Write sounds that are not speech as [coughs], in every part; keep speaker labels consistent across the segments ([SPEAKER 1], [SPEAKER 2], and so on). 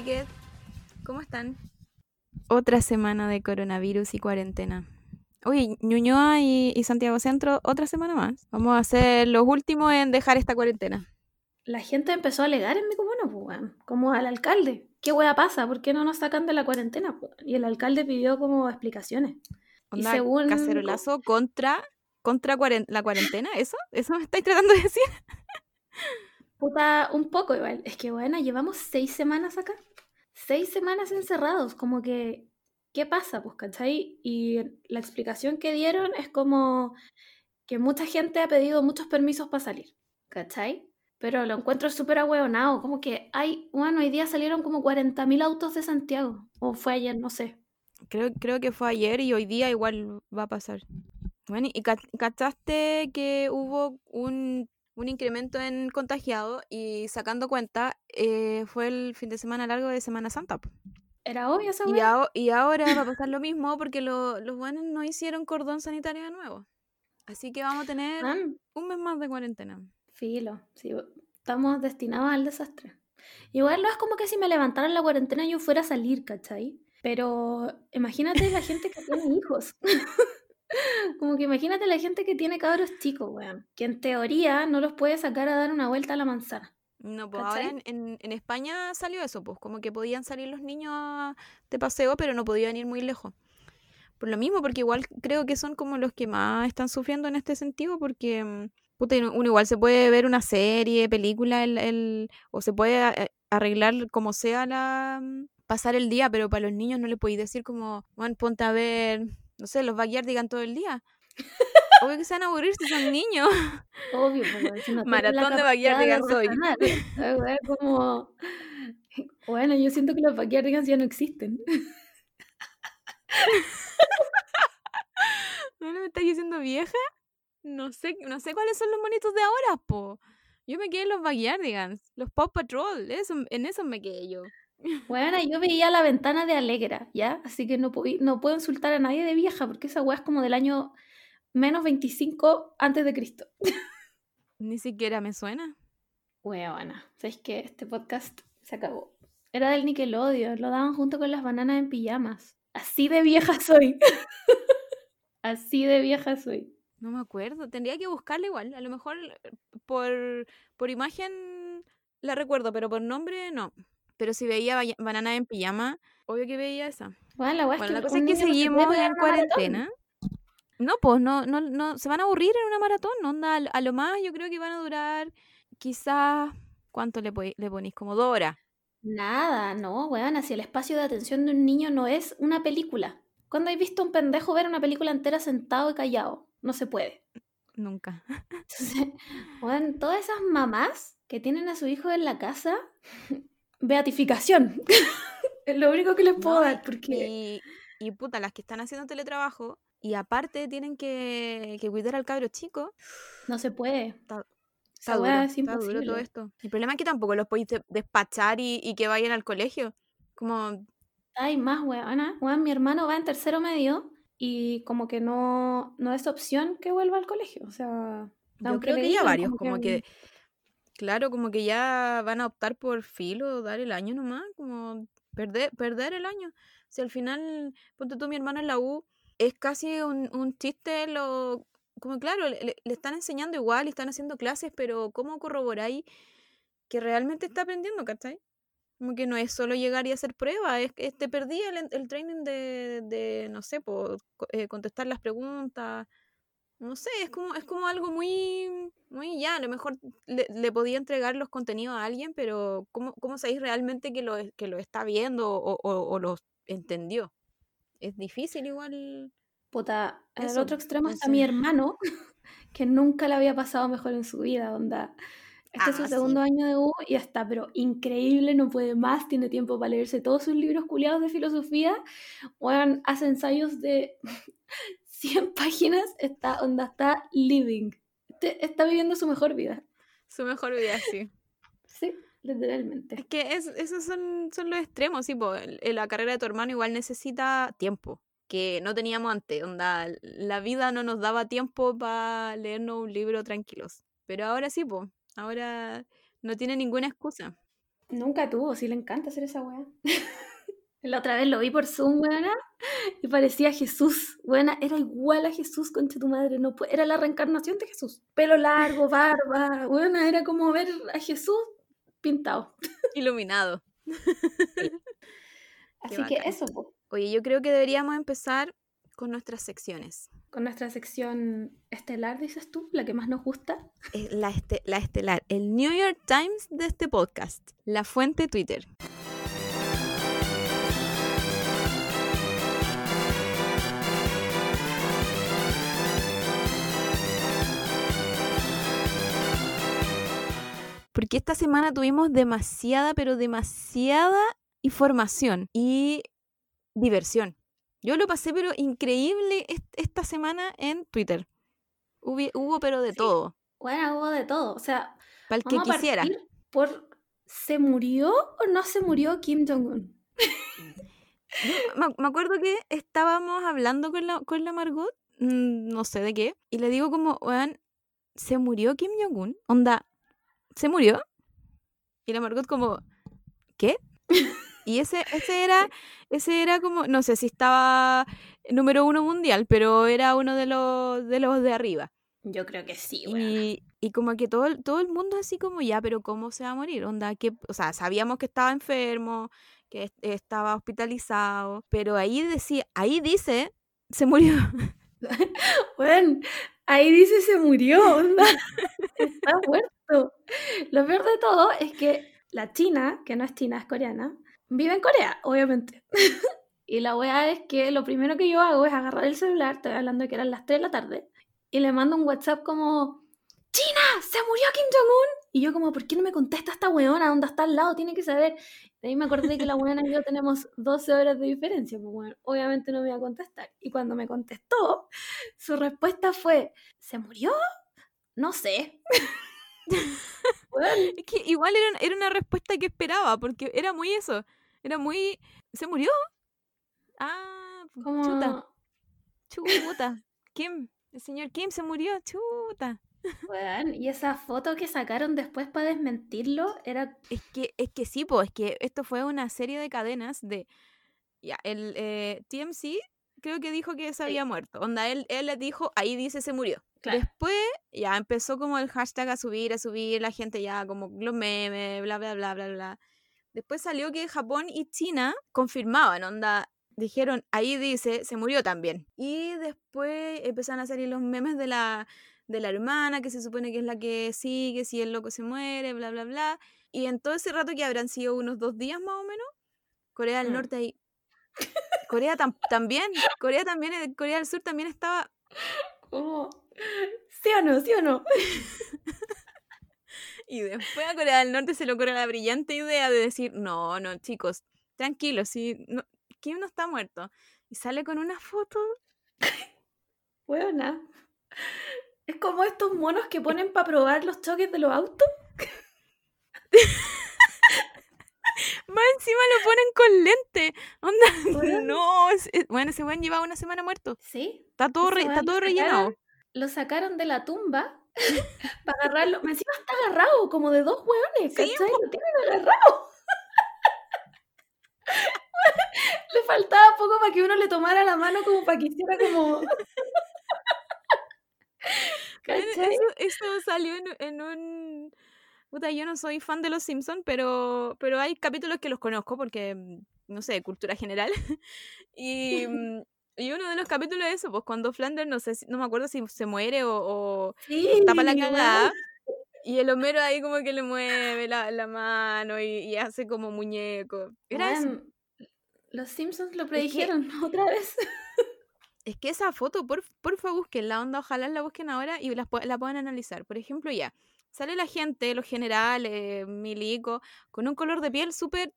[SPEAKER 1] chiques. ¿Cómo están? Otra semana de coronavirus y cuarentena. Oye, Ñuñoa y, y Santiago Centro, otra semana más. Vamos a ser los últimos en dejar esta cuarentena.
[SPEAKER 2] La gente empezó a alegar en mi comuna, pues, como al alcalde. ¿Qué wea pasa? ¿Por qué no nos sacan de la cuarentena? Y el alcalde pidió como explicaciones. Y
[SPEAKER 1] Onda,
[SPEAKER 2] según-
[SPEAKER 1] cacerolazo contra, contra cuaren- la cuarentena, ¿eso? ¿Eso me estáis tratando de decir?
[SPEAKER 2] Puta, un poco igual. Es que, bueno, llevamos seis semanas acá. Seis semanas encerrados. Como que, ¿qué pasa? Pues, ¿cachai? Y la explicación que dieron es como que mucha gente ha pedido muchos permisos para salir. ¿Cachai? Pero lo encuentro súper ahueonado. Como que hay, bueno, hoy día salieron como 40.000 autos de Santiago. O fue ayer, no sé.
[SPEAKER 1] Creo, creo que fue ayer y hoy día igual va a pasar. Bueno, ¿y ca- cachaste que hubo un, un incremento en contagiados y sacando cuenta, eh, fue el fin de semana largo de Semana Santa?
[SPEAKER 2] Era obvio esa
[SPEAKER 1] Y, y ahora va a pasar lo [laughs] mismo porque lo- los buenos no hicieron cordón sanitario de nuevo. Así que vamos a tener
[SPEAKER 2] Man,
[SPEAKER 1] un mes más de cuarentena.
[SPEAKER 2] Filo, sí, estamos destinados al desastre. Igual no es como que si me levantara en la cuarentena yo fuera a salir, ¿cachai? Pero imagínate la gente que tiene [laughs] hijos. Como que imagínate la gente que tiene cabros chicos, weón. Que en teoría no los puede sacar a dar una vuelta a la manzana.
[SPEAKER 1] No, pues ahora
[SPEAKER 2] ¿Cachai?
[SPEAKER 1] en, en- en España salió eso, pues como que podían salir los niños a- de paseo, pero no podían ir muy lejos. Por lo mismo, porque igual creo que son como los que más están sufriendo en este sentido, porque mm, puta, uno igual se puede ver una serie, película, el, el- o se puede eh, arreglar como sea la mm, pasar el día, pero para los niños no le podéis decir como, Juan, ponte a ver, no sé, los digan todo el día. Obvio que se van a aburrir si son niños.
[SPEAKER 2] Obvio, weón, si no
[SPEAKER 1] Maratón de Backyardigans hoy.
[SPEAKER 2] como... [laughs] Bueno, yo siento que los backyardigans ya no existen. [laughs]
[SPEAKER 1] ¿No me estás diciendo vieja? No sé, no sé cuáles son los monitos de ahora, po. Yo me quedé en los Backyardigans, los Paw Patrol, eso, en eso me quedé yo.
[SPEAKER 2] Bueno, yo veía la ventana de Alegra, ¿ya? Así que no, pu- no puedo insultar a nadie de vieja, porque esa weá es como del año menos 25 antes de Cristo.
[SPEAKER 1] Ni siquiera me suena.
[SPEAKER 2] Weona, ¿sabes qué? Este podcast se acabó. Era del Nickelodeon, lo daban junto con las bananas en pijamas. Así de vieja soy. [laughs] Así de vieja soy.
[SPEAKER 1] No me acuerdo, tendría que buscarla igual. A lo mejor por, por imagen la recuerdo, pero por nombre no. Pero si veía Banana en pijama, obvio que veía esa.
[SPEAKER 2] Bueno, la
[SPEAKER 1] Bueno,
[SPEAKER 2] es
[SPEAKER 1] la
[SPEAKER 2] que
[SPEAKER 1] cosa es que seguimos en
[SPEAKER 2] maratón.
[SPEAKER 1] cuarentena. No, pues no, no, no, se van a aburrir en una maratón, onda, a, lo más yo creo que van a durar quizás, ¿cuánto le, le ponís? Como dos horas.
[SPEAKER 2] Nada, no, weón, si el espacio de atención de un niño no es una película. ¿Cuándo has visto a un pendejo ver una película entera sentado y callado? No se puede.
[SPEAKER 1] Nunca.
[SPEAKER 2] Entonces, [laughs] weón, todas esas mamás que tienen a su hijo en la casa, beatificación. [laughs] es lo único que les puedo
[SPEAKER 1] No,
[SPEAKER 2] dar, porque
[SPEAKER 1] Y, y puta, las que están haciendo teletrabajo y aparte tienen que, que cuidar al cabro chico,
[SPEAKER 2] no se puede.
[SPEAKER 1] está, duro,
[SPEAKER 2] es
[SPEAKER 1] está duro todo esto. El problema es que tampoco los podéis de- despachar y, y que vayan al colegio. Como,
[SPEAKER 2] Hay más, weona. Weón, mi hermano va en tercero medio y como que no, no es opción que vuelva al colegio. O sea,
[SPEAKER 1] yo creo que ya varios,
[SPEAKER 2] como
[SPEAKER 1] como
[SPEAKER 2] que-
[SPEAKER 1] que, claro, como que ya van a optar por filo, dar el año nomás, como perder, perder el año. Si al final, ponte tú, mi hermano en la U, es casi un, un chiste lo... Como claro, le, le- le están enseñando igual y están haciendo clases, pero ¿cómo corroboráis que realmente está aprendiendo, cachai? Como que no es solo llegar y hacer pruebas, es que te perdí el, el training de, de, no sé, po, co- eh, contestar las preguntas. No sé, es como, es como algo muy, muy ya, a lo mejor le, le podía entregar los contenidos a alguien, pero ¿cómo, cómo sabéis realmente que lo, que lo está viendo o, o, o lo entendió? Es difícil igual.
[SPEAKER 2] Puta, en el otro extremo está mi hermano, [laughs] que nunca le había pasado mejor en su vida, onda. Este es su
[SPEAKER 1] Ah, sí.
[SPEAKER 2] segundo año de U y está, pero increíble, no puede más, tiene tiempo para leerse todos sus libros culiados de filosofía. Weón, hace ensayos de 100 [laughs] páginas, está, onda, está living. Está viviendo su mejor vida.
[SPEAKER 1] Su mejor vida, sí.
[SPEAKER 2] Sí, literalmente.
[SPEAKER 1] Es que es- esos son, son los extremos, sí, po, la carrera de tu hermano igual necesita tiempo, que no teníamos antes, onda, la vida no nos daba tiempo para leernos un libro tranquilos, pero ahora sí, pues, ahora no tiene ninguna excusa.
[SPEAKER 2] Nunca tuvo, sí le encanta hacer esa weá. [laughs] La otra vez lo vi por Zoom, weona, y parecía Jesús. Buena, era igual a Jesús, concha tu madre. No, era la reencarnación de Jesús. Pelo largo, barba. Buena, era como ver a Jesús pintado. [laughs]
[SPEAKER 1] Iluminado. [laughs]
[SPEAKER 2] Así que eso.
[SPEAKER 1] Oye, yo creo que deberíamos empezar con nuestras secciones.
[SPEAKER 2] Con nuestra sección estelar, dices tú, la que más nos gusta.
[SPEAKER 1] Eh, la, este, la estelar, el New York Times de este podcast, la fuente Twitter. Porque esta semana tuvimos demasiada, pero demasiada información y diversión. Yo lo pasé, pero increíble esta semana en Twitter. Hubo, pero de todo.
[SPEAKER 2] Bueno, hubo de todo. O sea,
[SPEAKER 1] para el que quisiera.
[SPEAKER 2] Por, ¿Se murió o no se murió Kim Jong-un?
[SPEAKER 1] me, acuerdo que estábamos hablando con la, con la Margot, mm, no sé de qué, y le digo como, weón, ¿se murió Kim Jong-un? Onda, ¿se murió? Y la Margot como, ¿qué? [laughs] Y ese, ese era, ese era como, no sé si estaba número uno mundial, pero era uno de los de los de arriba.
[SPEAKER 2] Yo creo que sí,
[SPEAKER 1] y, y, como que todo, todo el mundo así como, ya, pero ¿cómo se va a morir? Onda, que, o sea, sabíamos que estaba enfermo, que estaba hospitalizado, pero ahí decía, ahí dice, se murió. [laughs]
[SPEAKER 2] bueno, ahí dice se murió, onda. [laughs] Está muerto. Lo peor de todo es que la China, que no es china, es coreana, vive en Corea, obviamente. [laughs] y la weá es que lo primero que yo hago es agarrar el celular, estoy hablando de que eran las 3 de la tarde, y le mando un WhatsApp como, China, se murió Kim Jong-un. Y yo como, ¿por qué no me contesta esta weona? ¿Dónde está al lado? Tiene que saber. De ahí me acordé que la weona y yo tenemos 12 horas de diferencia. Pues bueno, obviamente no me iba a contestar. Y cuando me contestó, su respuesta fue, ¿se murió? No sé. [laughs]
[SPEAKER 1] Es que igual era, era, una respuesta que esperaba, porque era muy eso. Era muy. ¿Se murió? Ah, chuta. Chuta. Kim, el señor Kim se murió, chuta.
[SPEAKER 2] Bueno, y esa foto que sacaron después para desmentirlo era.
[SPEAKER 1] Es que, es que sí, pues, es que esto fue una serie de cadenas de. Ya, el eh, TMC creo que dijo que se había muerto. Onda, él, él le dijo, ahí dice se murió. Después ya empezó como el hashtag a subir, a subir, la gente ya como los memes, bla, bla, bla, bla, bla. Después salió que Japón y China confirmaban, onda, dijeron, ahí dice, se murió también. Y después empezaron a salir los memes de la, de la hermana, que se supone que es la que sigue, si el loco se muere, bla, bla, bla. Y en todo ese rato que habrán sido unos dos días más o menos, Corea del mm. Norte ahí. Corea también, Corea también, eh, Corea del Sur también estaba...
[SPEAKER 2] ¿Cómo? ¿Sí o no? ¿Sí o no? [laughs]
[SPEAKER 1] y después a Corea del Norte se le ocurre la brillante idea de decir, no, no, chicos, tranquilos, si no, Kim no está muerto. Y sale con una foto. [laughs]
[SPEAKER 2] Buena. Es como estos monos que ponen para probar los choques de los autos. [laughs]
[SPEAKER 1] Más encima lo ponen con lente. Onda, no. bueno, ese buen lleva una semana muerto.
[SPEAKER 2] Sí.
[SPEAKER 1] Está todo, está todo rellenado.
[SPEAKER 2] Lo sacaron de la tumba [laughs] para agarrarlo. Encima está agarrado, como de dos hueones, ¿cachai? Lo tienen agarrado. [laughs] le faltaba poco para que uno le tomara la mano como para que hiciera como... [laughs]
[SPEAKER 1] Eso, eso, salió en, un... Puta, yo no soy fan de los Simpsons, pero, pero hay capítulos que los conozco porque, mm, no sé, cultura general. y, mm, y uno de los capítulos es eso, pues cuando Flanders, no sé, no me acuerdo si se muere o, o tapa la cagada. Y el Homero ahí como que le mueve la, la mano y, hace como muñeco. Era eso.
[SPEAKER 2] Los Simpsons lo predijeron [laughs] otra vez.
[SPEAKER 1] Es que esa foto, por, porfa, busquen la onda, ojalá la busquen ahora y la, la puedan analizar. Por ejemplo, ya, sale la gente, los generales, milico, con un color de piel súper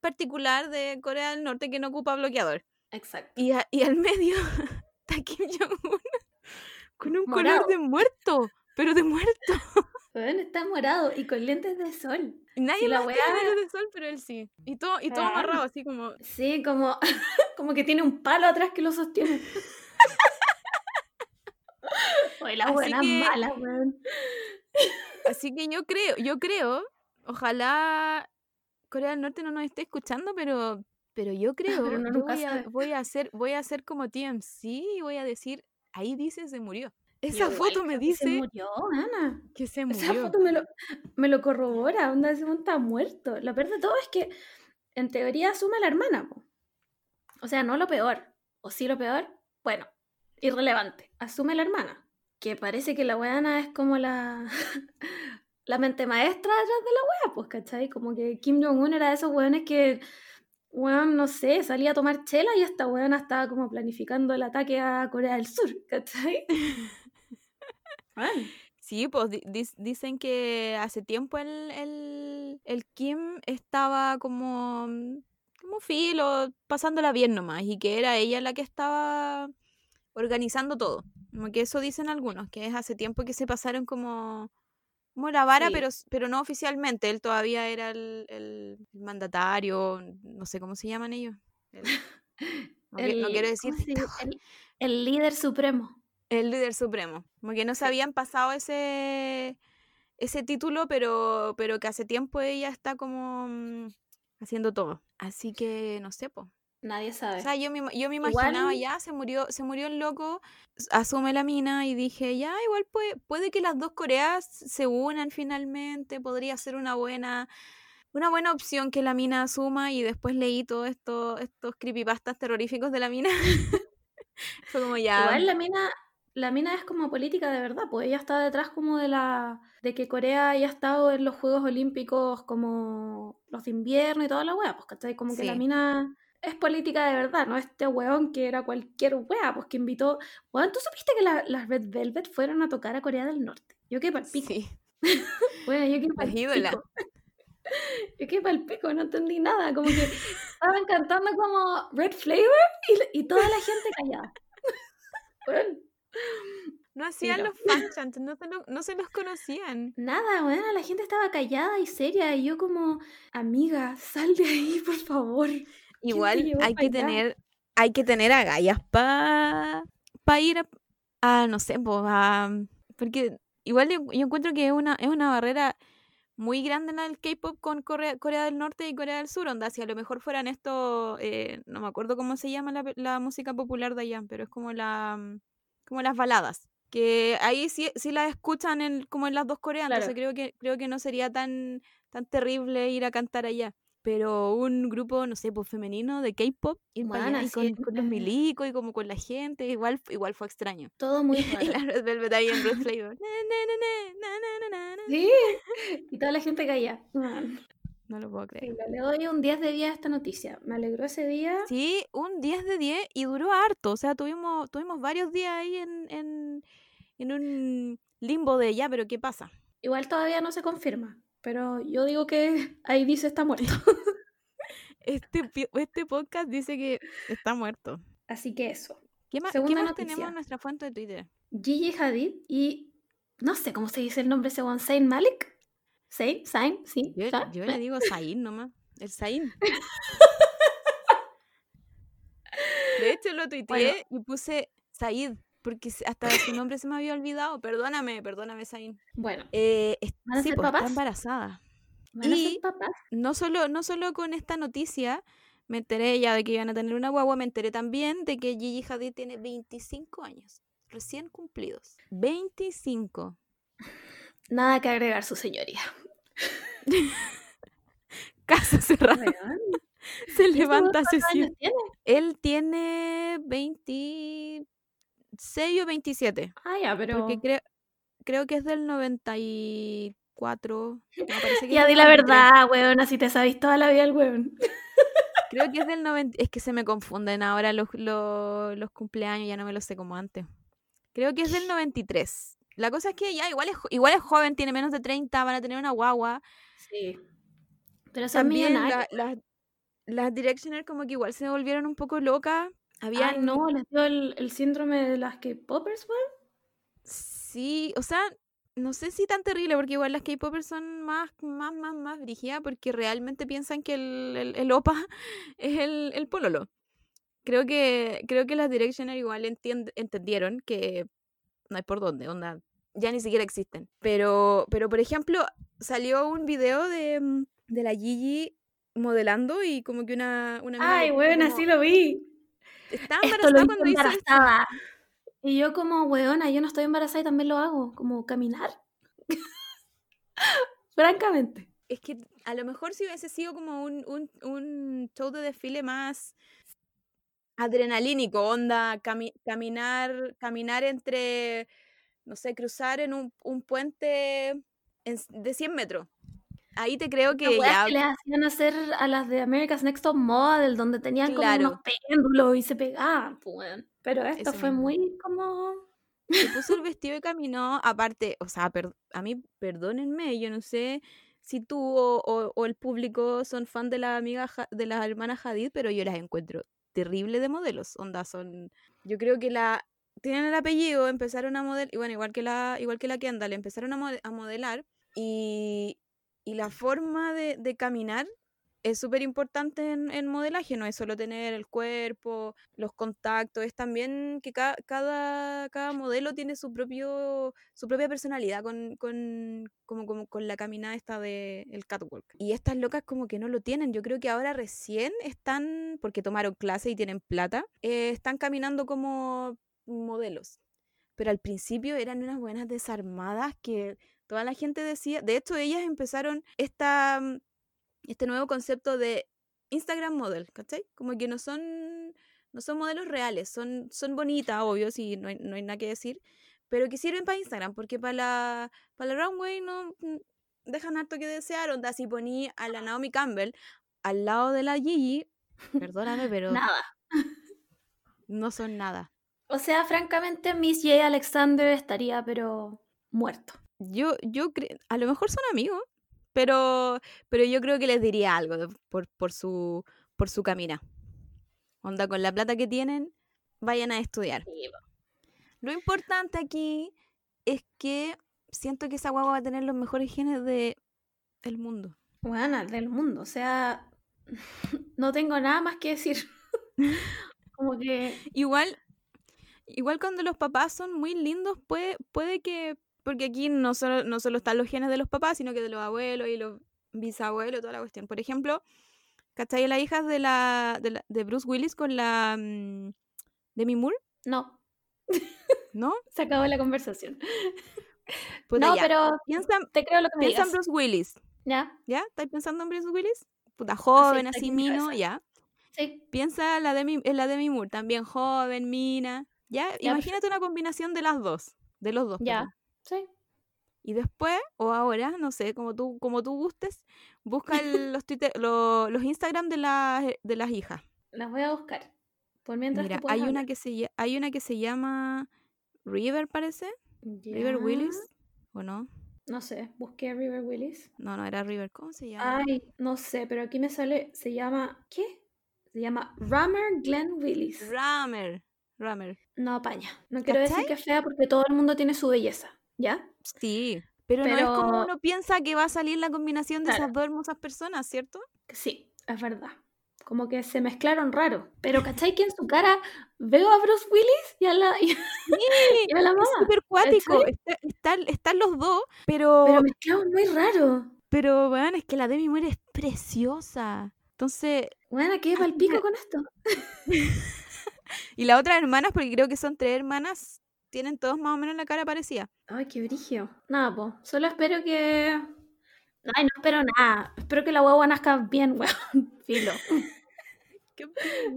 [SPEAKER 1] particular de Corea del Norte que no ocupa bloqueador.
[SPEAKER 2] Exacto.
[SPEAKER 1] Y, y al medio está Kim Jong-un con un color de muerto, pero de muerto. [laughs]
[SPEAKER 2] Bueno, está morado y con lentes de sol.
[SPEAKER 1] Nadie la tiene lentes de sol, pero él sí. Y todo, y todo amarrado, así como.
[SPEAKER 2] Sí, como, [laughs] como que tiene un palo atrás que lo sostiene. [laughs] Oye, la buena mala, weón.
[SPEAKER 1] Así que yo creo, yo creo, ojalá Corea del Norte no nos esté escuchando, pero, pero yo [laughs] creo,
[SPEAKER 2] Pero no
[SPEAKER 1] yo voy a, voy a hacer, voy a hacer como TMC y voy a decir, ahí dice se murió. Esa foto me
[SPEAKER 2] creo que Se
[SPEAKER 1] dice
[SPEAKER 2] murió, Ana.
[SPEAKER 1] que se
[SPEAKER 2] Esa
[SPEAKER 1] murió.
[SPEAKER 2] foto me lo, me lo corrobora, onda ese está muerto. Lo peor de todo es que en teoría asume a la hermana, po. O sea, no lo peor, o sí lo peor, bueno, irrelevante. Asume a la hermana, que parece que la weana es como la, [laughs] la mente maestra detrás de la wea, pues, ¿cachai? Como que Kim Jong-un era de esos weones que, weón, no sé, salía a tomar chela y esta weona estaba como planificando el ataque a Corea del Sur, [laughs] ¿cachai?
[SPEAKER 1] Sí, pues di- dicen que hace tiempo el, el, el Kim estaba como, mm, como filo, pasándola bien nomás, y que era ella la que estaba organizando todo. Como que eso dicen algunos, que es hace tiempo que se pasaron como, como la vara,
[SPEAKER 2] Sí.
[SPEAKER 1] pero, pero no oficialmente. Él todavía era el, el mandatario, no sé cómo se llaman ellos. El- [laughs] no, quiero decir
[SPEAKER 2] el, líder supremo.
[SPEAKER 1] El líder supremo. Como que no se habían pasado ese, ese título, pero, pero que hace tiempo ella está como mm, haciendo todo. Así que no sé, po.
[SPEAKER 2] Nadie
[SPEAKER 1] O
[SPEAKER 2] sabe.
[SPEAKER 1] sea, yo me, yo me imaginaba
[SPEAKER 2] Igual-
[SPEAKER 1] ya, se murió, se murió el loco, asume la mina y dije, ya, igual puede, puede que las dos Coreas se unan finalmente, podría ser una buena, una buena opción que la mina asuma y después leí todos esto, estos creepypastas terroríficos de la mina. [laughs] Fue como ya.
[SPEAKER 2] Igual la mina, la mina es como política de verdad, pues ella está detrás como de la de que Corea haya estado en los Juegos Olímpicos como los de invierno y toda la wea, pues ¿cachai? Como que la mina es política de verdad, no este weón que era cualquier wea, pues que invitó. Weón, ¿tú supiste que la- las Red Velvet fueron a tocar a Corea del Norte? Yo quedé pa'l pico.
[SPEAKER 1] Sí. [laughs]
[SPEAKER 2] Bueno, yo quedé
[SPEAKER 1] Las
[SPEAKER 2] pa'l
[SPEAKER 1] ídolas.
[SPEAKER 2] pico. [laughs] Yo quedé pa'l pico, no entendí nada. Como que estaban cantando como Red Flavor y, y toda la gente callada. [laughs] Bueno,
[SPEAKER 1] No hacían los fan chants, no, no se los conocían.
[SPEAKER 2] nada, bueno, la gente estaba callada y seria. Y yo como, amiga, sal de ahí, por favor.
[SPEAKER 1] Igual hay que tener, hay que tener agallas para pa ir a, a, no sé, pues a, porque igual yo, yo encuentro que es una, es una barrera muy grande la del K-pop con Corea, Corea del Norte y Corea del Sur, onda, si a lo mejor fueran esto, eh, no me acuerdo cómo se llama la, la música popular de allá, pero es como la mm, como las baladas, que ahí sí, sí las escuchan en, como en las dos Coreas,
[SPEAKER 2] Claro.
[SPEAKER 1] entonces creo que, creo que no sería tan, tan terrible ir a cantar allá. Pero un grupo, no sé, pues femenino de K-pop, y
[SPEAKER 2] sí,
[SPEAKER 1] con, los milicos y como con la gente, igual, igual fue extraño.
[SPEAKER 2] Todo [laughs] muy
[SPEAKER 1] Y
[SPEAKER 2] raro.
[SPEAKER 1] la Red Velvet ahí en Red Flavor.
[SPEAKER 2] Sí, y toda la gente callada. Man,
[SPEAKER 1] No lo puedo creer.
[SPEAKER 2] sí, le doy un 10 de 10 a esta noticia. Me alegró ese día.
[SPEAKER 1] Sí, un 10 de 10 y duró harto. O sea, tuvimos, tuvimos varios días ahí en, en, en un limbo de ya, pero ¿qué pasa?
[SPEAKER 2] Igual todavía no se confirma, pero yo digo que [laughs] ahí dice está muerto. [laughs]
[SPEAKER 1] Este, [laughs] este podcast dice que está muerto.
[SPEAKER 2] Así que eso.
[SPEAKER 1] ¿Qué más, ¿qué más tenemos en nuestra fuente de Twitter?
[SPEAKER 2] Gigi Hadid y no sé cómo se dice el nombre one, Zayn Malik. Zayn, Zayn, sí.
[SPEAKER 1] Yo le digo Zayn nomás. El Zayn. De hecho, lo tuiteé y puse Said, porque hasta su nombre se me había olvidado. Perdóname, perdóname, Zayn.
[SPEAKER 2] Bueno,
[SPEAKER 1] Eh, es-
[SPEAKER 2] ¿Van a
[SPEAKER 1] sí,
[SPEAKER 2] ser
[SPEAKER 1] pues, está
[SPEAKER 2] papás?
[SPEAKER 1] embarazada.
[SPEAKER 2] van a ser
[SPEAKER 1] Y-
[SPEAKER 2] papás.
[SPEAKER 1] No solo, no solo con esta noticia me enteré ya de que iban a tener una guagua, me enteré también de que Gigi Hadid tiene 25 años, recién cumplidos. 25.
[SPEAKER 2] Nada que agregar, su señoría. [laughs]
[SPEAKER 1] Casa cerrada. Se
[SPEAKER 2] ¿y ese
[SPEAKER 1] levanta
[SPEAKER 2] tiene?
[SPEAKER 1] Él tiene 26 o 27.
[SPEAKER 2] Ah, ya, pero.
[SPEAKER 1] Porque creo, creo que es del 94. me parece que [laughs]
[SPEAKER 2] Ya di la
[SPEAKER 1] 93.
[SPEAKER 2] verdad, weón, así te sabís toda la vida el weón.
[SPEAKER 1] Creo que es del [laughs] 90. Es que se me confunden ahora los, los, los cumpleaños, ya no me lo sé como antes. Creo que es del 93. La cosa es que ya igual es, igual es joven, tiene menos de 30, van a tener una guagua.
[SPEAKER 2] Sí. Pero son
[SPEAKER 1] También la-
[SPEAKER 2] millonarios.
[SPEAKER 1] la- las Directioner como que igual se volvieron un poco locas. Habían,
[SPEAKER 2] Ay, no, les dio el, el síndrome de las K-popers, weón.
[SPEAKER 1] Sí, o sea, no sé si tan terrible, porque igual las K-popers son más, más, más, más brígidas, porque realmente piensan que el, el, el opa [laughs] es el, el pololo. Creo que, creo que las Directioner igual entendieron que no hay por dónde, onda, ya ni siquiera existen. Pero, pero por ejemplo, salió un video de, mm, de la Gigi modelando y como que una, una
[SPEAKER 2] Ay,
[SPEAKER 1] le puso
[SPEAKER 2] weona,
[SPEAKER 1] como,
[SPEAKER 2] sí lo vi.
[SPEAKER 1] Estaba embarazada
[SPEAKER 2] hice
[SPEAKER 1] cuando esto.
[SPEAKER 2] embarazada. Y yo como, weona, yo no estoy embarazada y también lo hago. Como caminar. [laughs] Francamente.
[SPEAKER 1] Es que a lo mejor si hubiese sido como un, un, un show de desfile más adrenalínico, onda, cami- caminar, caminar entre, no sé, cruzar en un, un puente en de 100 metros. Ahí te creo que
[SPEAKER 2] weas
[SPEAKER 1] ya,
[SPEAKER 2] que les hacían hacer a las de America's Next Top Model, donde tenían como
[SPEAKER 1] claro,
[SPEAKER 2] unos péndulos y se pegaban, pues. Pero esto
[SPEAKER 1] eso
[SPEAKER 2] fue
[SPEAKER 1] mismo.
[SPEAKER 2] muy como...
[SPEAKER 1] Se [laughs] puso el vestido y caminó, aparte, o sea, a mí, perdónenme, yo no sé si tú o, o- o el público son fan de la amiga Ja- de las hermanas Hadid, pero yo las encuentro terrible de modelos, onda, son, yo creo que la, tienen el apellido, empezaron a modelar, y bueno, igual que la, igual que la Kendall, empezaron a, a modelar, y, y la forma de, de caminar es súper importante en, en modelaje, no es solo tener el cuerpo, los contactos, es también que ca- cada, cada modelo tiene su propio su propia personalidad con, con, como, como con la caminada esta de el catwalk. Y estas locas como que no lo tienen. Yo creo que ahora recién están, porque tomaron clase y tienen plata, eh, están caminando como modelos. Pero al principio eran unas buenas desarmadas que toda la gente decía, de hecho ellas empezaron esta mm, este nuevo concepto de Instagram model, ¿cachai? Como que no son, no son modelos reales, son, son bonitas, obvio, sí, no hay, no hay nada que decir, pero que sirven para Instagram, porque para la, para la runway no mm, dejan harto que desear, onda, si poní a la Naomi Campbell al lado de la Gigi, perdóname, [laughs] pero
[SPEAKER 2] Nada.
[SPEAKER 1] no son nada.
[SPEAKER 2] O sea, francamente, Miss J. Alexander estaría, pero muerto.
[SPEAKER 1] Yo, yo creo, a lo mejor son amigos, pero, pero yo creo que les diría algo de- por, por su, por su camina. Onda, con la plata que tienen, vayan a estudiar. Lo importante aquí es que siento que esa guagua va a tener los mejores genes de el mundo.
[SPEAKER 2] Bueno, del mundo. O sea, [laughs] no tengo nada más que decir. [laughs] [laughs] Como que
[SPEAKER 1] Igual, igual cuando los papás son muy lindos, puede, puede que, porque aquí no solo, no solo están los genes de los papás, sino que de los abuelos y los bisabuelos, toda la cuestión. Por ejemplo, ¿cachai? La hija de la, de, la- de Bruce Willis con la mm, Demi Moore,
[SPEAKER 2] no,
[SPEAKER 1] ¿no? [laughs]
[SPEAKER 2] se acabó la conversación.
[SPEAKER 1] Puta,
[SPEAKER 2] no,
[SPEAKER 1] ya.
[SPEAKER 2] pero
[SPEAKER 1] Piensa,
[SPEAKER 2] te creo lo que me
[SPEAKER 1] piensa en. Bruce Willis,
[SPEAKER 2] ¿Ya?
[SPEAKER 1] ¿ya? ¿Estás pensando en Bruce Willis? Puta, joven, así, mino, ya.
[SPEAKER 2] Sí.
[SPEAKER 1] Piensa en la Demi, en la Demi Moore, también joven, mina. Ya,
[SPEAKER 2] Ya,
[SPEAKER 1] imagínate una combinación de las dos, de los dos.
[SPEAKER 2] Ya.
[SPEAKER 1] Y después, o ahora, no sé, como tú, como tú gustes, busca el- [laughs] los, Twitter, lo- los Instagram de, las de las hijas.
[SPEAKER 2] Las voy a buscar. Por mientras
[SPEAKER 1] Mira, hay una, que se, hay una que se llama River, parece. River. Willis, ¿o no?
[SPEAKER 2] No sé, busqué a River Willis.
[SPEAKER 1] No, no era River. ¿Cómo se llama?
[SPEAKER 2] Ay, no sé, pero aquí me sale, se llama, ¿qué? Se llama Rammer Glenn Willis.
[SPEAKER 1] Ramer. Ramer.
[SPEAKER 2] No apaña. No quiero decir que es fea porque todo el mundo tiene su belleza, ¿ya?
[SPEAKER 1] Sí, pero, no es como uno piensa que va a salir la combinación de
[SPEAKER 2] Claro.
[SPEAKER 1] esas dos hermosas personas, ¿cierto?
[SPEAKER 2] Sí, es verdad. Como que se mezclaron raro. Pero ¿cachai que en su cara veo a Bruce Willis y a la, [laughs] y, y a la
[SPEAKER 1] Es
[SPEAKER 2] mamá?
[SPEAKER 1] súper cuático. Está- están, están los dos, pero,
[SPEAKER 2] Pero mezclados muy raro.
[SPEAKER 1] pero bueno, es que la Demi Moore es preciosa. Entonces,
[SPEAKER 2] Bueno, ¿qué va el pico con esto? [laughs]
[SPEAKER 1] y las otras hermanas, porque creo que son tres hermanas, tienen todos más o menos la cara parecida.
[SPEAKER 2] Ay, qué brigio. Nada, po. Solo espero que. Ay, no espero nada. Espero que la guagua nazca bien, [laughs] weón. Filo. [laughs]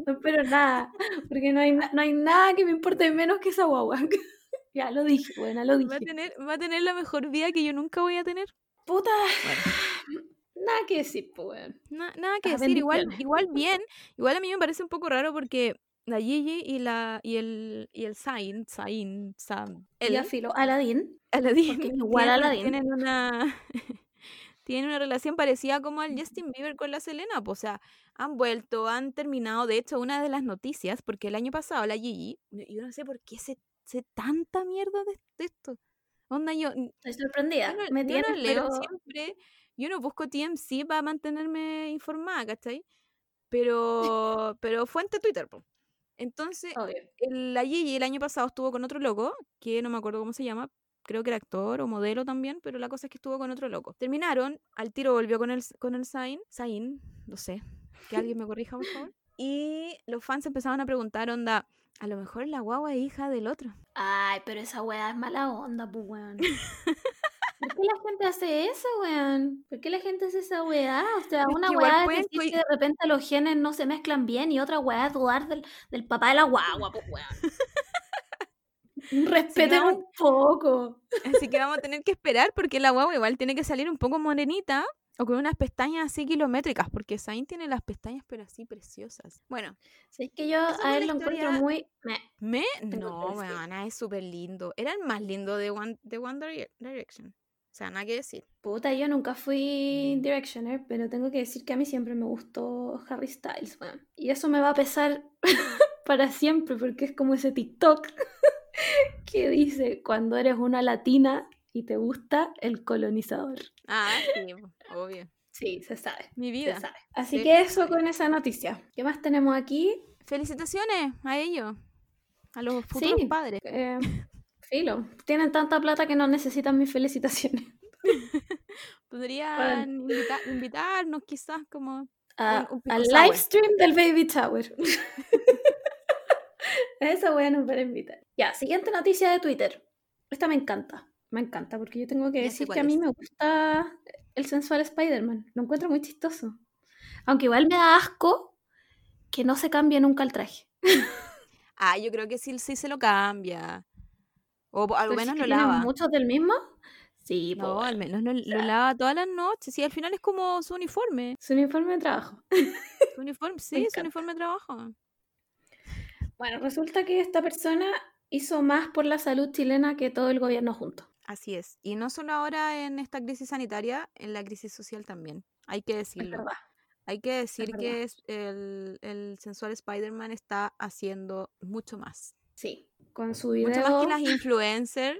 [SPEAKER 2] No espero nada. Porque no hay, no hay nada que me importe menos que esa guagua. [laughs] ya lo dije, bueno, lo
[SPEAKER 1] Va a,
[SPEAKER 2] dije.
[SPEAKER 1] tener, va a tener la mejor vida que yo nunca voy a tener.
[SPEAKER 2] Puta. [sighs] Nada que decir, pues, weón.
[SPEAKER 1] Na- nada que decir, igual, igual bien. Igual a mí me parece un poco raro porque la Gigi y la y el y el Zayn, Zayn, Sam,
[SPEAKER 2] Ya, filo. Aladdin.
[SPEAKER 1] Aladdin, [laughs]
[SPEAKER 2] igual
[SPEAKER 1] tienen,
[SPEAKER 2] Aladdin.
[SPEAKER 1] tienen una [laughs] tienen una relación parecida como al Justin Bieber con la Selena, pues, o sea, han vuelto, han terminado, de hecho, una de las noticias, porque el año pasado la Gigi, yo no sé por qué sé, sé tanta mierda de, de esto. Onda, yo,
[SPEAKER 2] Estoy sorprendida.
[SPEAKER 1] yo no,
[SPEAKER 2] me
[SPEAKER 1] yo
[SPEAKER 2] tienes,
[SPEAKER 1] no leo
[SPEAKER 2] pero...
[SPEAKER 1] siempre, yo no busco TMC para mantenerme informada, ¿cachai? Pero, pero fuente Twitter, po. Entonces, el- la Gigi el año pasado estuvo con otro loco, que no me acuerdo cómo se llama, creo que era actor o modelo también, pero la cosa es que estuvo con otro loco. Terminaron, al tiro volvió con el, con el Zayn, Zayn, no sé, que alguien me corrija, por favor. [laughs] Y los fans empezaron a preguntar, onda, a lo mejor la guagua es hija del otro.
[SPEAKER 2] Ay, pero esa weá es mala onda, pues weón. [laughs] ¿Por qué la gente hace eso, weón? ¿Por qué la gente hace esa weá? O sea, una weá es decir que de repente los genes no se mezclan bien y otra weá es dudar del, del papá de la guagua, pues weón. [laughs] Respeten un poco.
[SPEAKER 1] Así que vamos a tener que esperar porque la guagua igual tiene que salir un poco morenita o con unas pestañas así kilométricas, porque Zayn tiene las pestañas pero así preciosas. Bueno.
[SPEAKER 2] Si es que yo a él lo encuentro muy...
[SPEAKER 1] ¿Me? No, bueno, es súper lindo. Era el más lindo de One, de One Direction. O sea, nada que decir.
[SPEAKER 2] Puta, yo nunca fui Directioner, pero tengo que decir que a mí siempre me gustó Harry Styles, bueno. Y eso me va a pesar [laughs] para siempre, porque es como ese TikTok [laughs] que dice, cuando eres una latina y te gusta el colonizador.
[SPEAKER 1] Ah, sí, obvio.
[SPEAKER 2] Sí, se sabe.
[SPEAKER 1] Mi vida.
[SPEAKER 2] Así que eso con esa noticia. ¿Qué más tenemos aquí?
[SPEAKER 1] Felicitaciones a ellos, a los futuros padres.
[SPEAKER 2] Eh, filo, tienen tanta plata que no necesitan mis felicitaciones. [laughs]
[SPEAKER 1] Podrían invitarnos quizás como
[SPEAKER 2] al live stream del Baby Tower. [laughs] Eso bueno para invitar. Ya, siguiente noticia de Twitter. Esta me encanta. Me encanta porque yo tengo que decir que a mí me gusta el sensual Spider-Man. Lo encuentro muy chistoso. Aunque igual me da asco que no se cambie nunca el traje. [laughs]
[SPEAKER 1] ah, yo creo que sí, sí se lo cambia. O al menos lo lava.
[SPEAKER 2] ¿Muchos del mismo?
[SPEAKER 1] Sí, no, al menos lo, lava todas las noches. Sí, al final es como su uniforme.
[SPEAKER 2] Su uniforme de trabajo.
[SPEAKER 1] Su uniforme, [laughs] sí, su uniforme de trabajo.
[SPEAKER 2] Bueno, resulta que esta persona hizo más por la salud chilena que todo el gobierno junto.
[SPEAKER 1] Así es. Y no solo ahora en esta crisis sanitaria, en la crisis social también. Hay que decirlo. Hay que decir que el, el sensual Spider-Man está haciendo mucho más.
[SPEAKER 2] Sí, con su video.
[SPEAKER 1] Mucho más que las [laughs] influencers,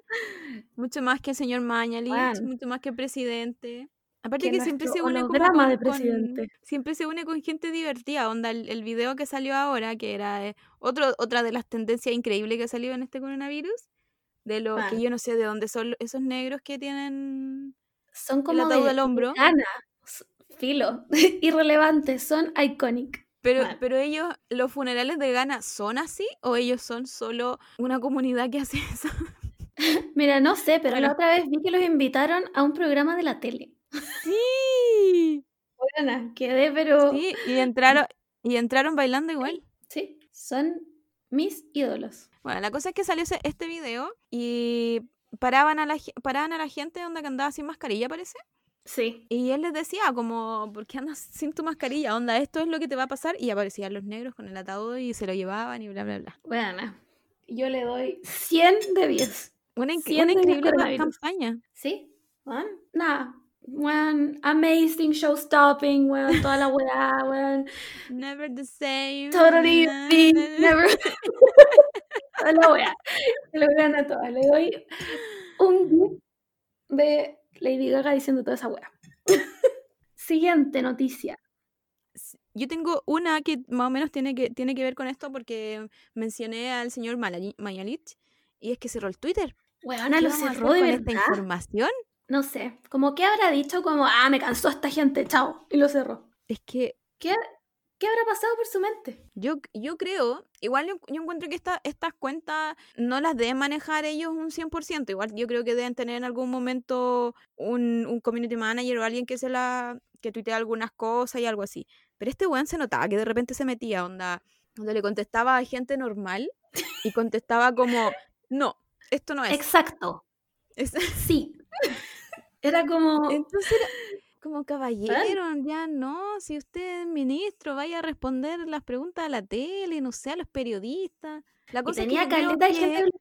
[SPEAKER 1] mucho más que el señor Mañalich, mucho más que el presidente. Aparte que, siempre se une
[SPEAKER 2] con, de presidente.
[SPEAKER 1] siempre se une con gente divertida, onda el, el video que salió ahora, que era eh, otro, otra de las tendencias increíbles que ha salido en este coronavirus, de lo que yo no sé de dónde son esos negros que tienen
[SPEAKER 2] son como el del hombro. Gana, filo, [laughs] irrelevantes, son iconic.
[SPEAKER 1] Pero, pero ellos, los funerales de Ghana, ¿son así o ellos son solo una comunidad que hace eso? [laughs]
[SPEAKER 2] Mira, no sé, pero la otra vez vi que los invitaron a un programa de la tele.
[SPEAKER 1] Sí. [laughs]
[SPEAKER 2] Buena, quedé, pero.
[SPEAKER 1] Sí, y entraron, y entraron bailando igual.
[SPEAKER 2] Sí, son mis ídolos.
[SPEAKER 1] Bueno, la cosa es que salió este video y paraban a la, paraban a la gente donde andaba sin mascarilla, parece.
[SPEAKER 2] Sí.
[SPEAKER 1] Y él les decía como, ¿por qué andas sin tu mascarilla? Onda, esto es lo que te va a pasar. Y aparecían los negros con el ataúd y se lo llevaban y bla, bla, bla.
[SPEAKER 2] Bueno, yo le doy 100 de 10.
[SPEAKER 1] Una, increíble campaña.
[SPEAKER 2] Sí, bueno, nada, Weón, amazing show stopping, weón, toda la weá, [laughs] weón.
[SPEAKER 1] Never the same.
[SPEAKER 2] Totally never. [laughs] toda la weá. Se lo a todas. Le doy un de Lady Gaga diciendo toda esa weá. [laughs] Siguiente noticia.
[SPEAKER 1] Yo tengo una que más o menos tiene que, tiene que ver con esto porque mencioné al señor Mayalich y es que cerró el Twitter.
[SPEAKER 2] Weona, lo cerró de verdad.
[SPEAKER 1] esta información?
[SPEAKER 2] No sé, como que habrá dicho como, ah, me cansó esta gente, chao, y lo cerró.
[SPEAKER 1] Es que...
[SPEAKER 2] ¿Qué, qué habrá pasado por su mente?
[SPEAKER 1] Yo, yo creo, igual yo, encuentro que estas cuentas no las deben manejar ellos un 100%, igual yo creo que deben tener en algún momento un, un community manager o alguien que se la que tuitea algunas cosas y algo así. Pero este weón se notaba que de repente se metía, onda, donde le contestaba a gente normal y contestaba como, no, esto no es.
[SPEAKER 2] Exacto. Sí. Era como. [laughs]
[SPEAKER 1] Entonces era como caballero, ya no. Si usted es ministro, vaya a responder las preguntas a la tele, no sé, a los periodistas.
[SPEAKER 2] La cosa tenía caleta de gente. [laughs]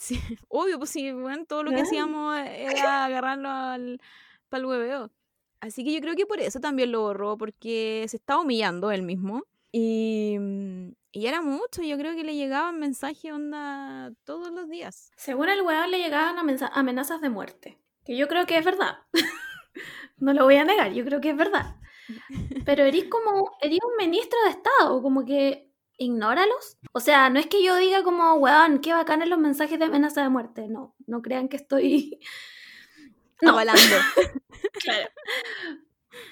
[SPEAKER 1] Sí, obvio, pues sí, bueno, todo lo que hacíamos era agarrarlo al, para el hueveo. Así que yo creo que por eso también lo borró, porque se estaba humillando él mismo. Y, mm, y era mucho, yo creo que le llegaban mensajes onda todos los días.
[SPEAKER 2] Según el weón le llegaban amenazas de muerte. Que yo creo que es verdad. [laughs] no lo voy a negar, yo creo que es verdad. [laughs] Pero eres como, eres un ministro de Estado, como que ignóralos. O sea, no es que yo diga como, weón, qué bacanes los mensajes de amenaza de muerte. No, no crean que estoy... [laughs]
[SPEAKER 1] No. Avalando. [laughs]
[SPEAKER 2] claro.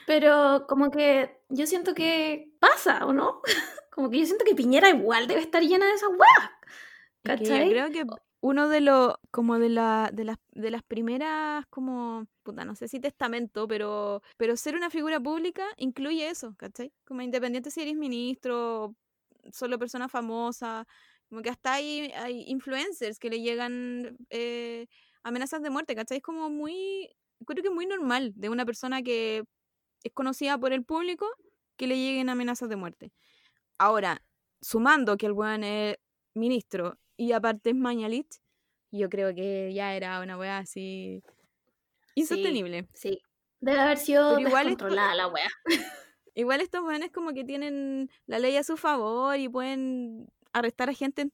[SPEAKER 2] Pero como que yo siento que pasa, ¿o no? Como que yo siento que Piñera igual debe estar llena de esas weas.
[SPEAKER 1] ¿Cachai? creo que uno de los, como de, la, de, las, de las primeras, como, puta, no sé si testamento, pero, pero ser una figura pública incluye eso, ¿cachai? Como independiente si eres ministro, solo persona famosa, como que hasta hay, hay influencers que le llegan eh, amenazas de muerte, ¿cachai? Es como muy, creo que muy normal de una persona que es conocida por el público que le lleguen amenazas de muerte. Ahora, sumando que el buen es ministro y aparte es Mañalich, yo creo que ya era una weá así insostenible.
[SPEAKER 2] Sí, debe haber sido igual descontrolada la weá. [laughs]
[SPEAKER 1] Igual estos weones como que tienen la ley a su favor y pueden arrestar a gente en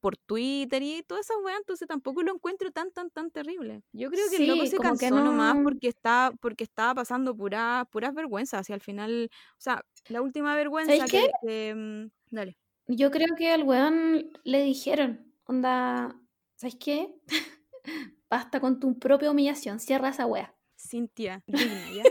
[SPEAKER 1] por Twitter y todas esas weas, entonces tampoco lo encuentro tan, tan, tan terrible. Yo creo que el loco se cansó no... nomás porque, está, porque estaba pasando puras puras vergüenzas y al final, o sea, la última vergüenza que, mm, Dale.
[SPEAKER 2] Yo creo que al weón le dijeron, onda, ¿sabes qué? [laughs] Basta con tu propia humillación, cierra esa wea.
[SPEAKER 1] Cintia, [laughs] digna, ¿ya?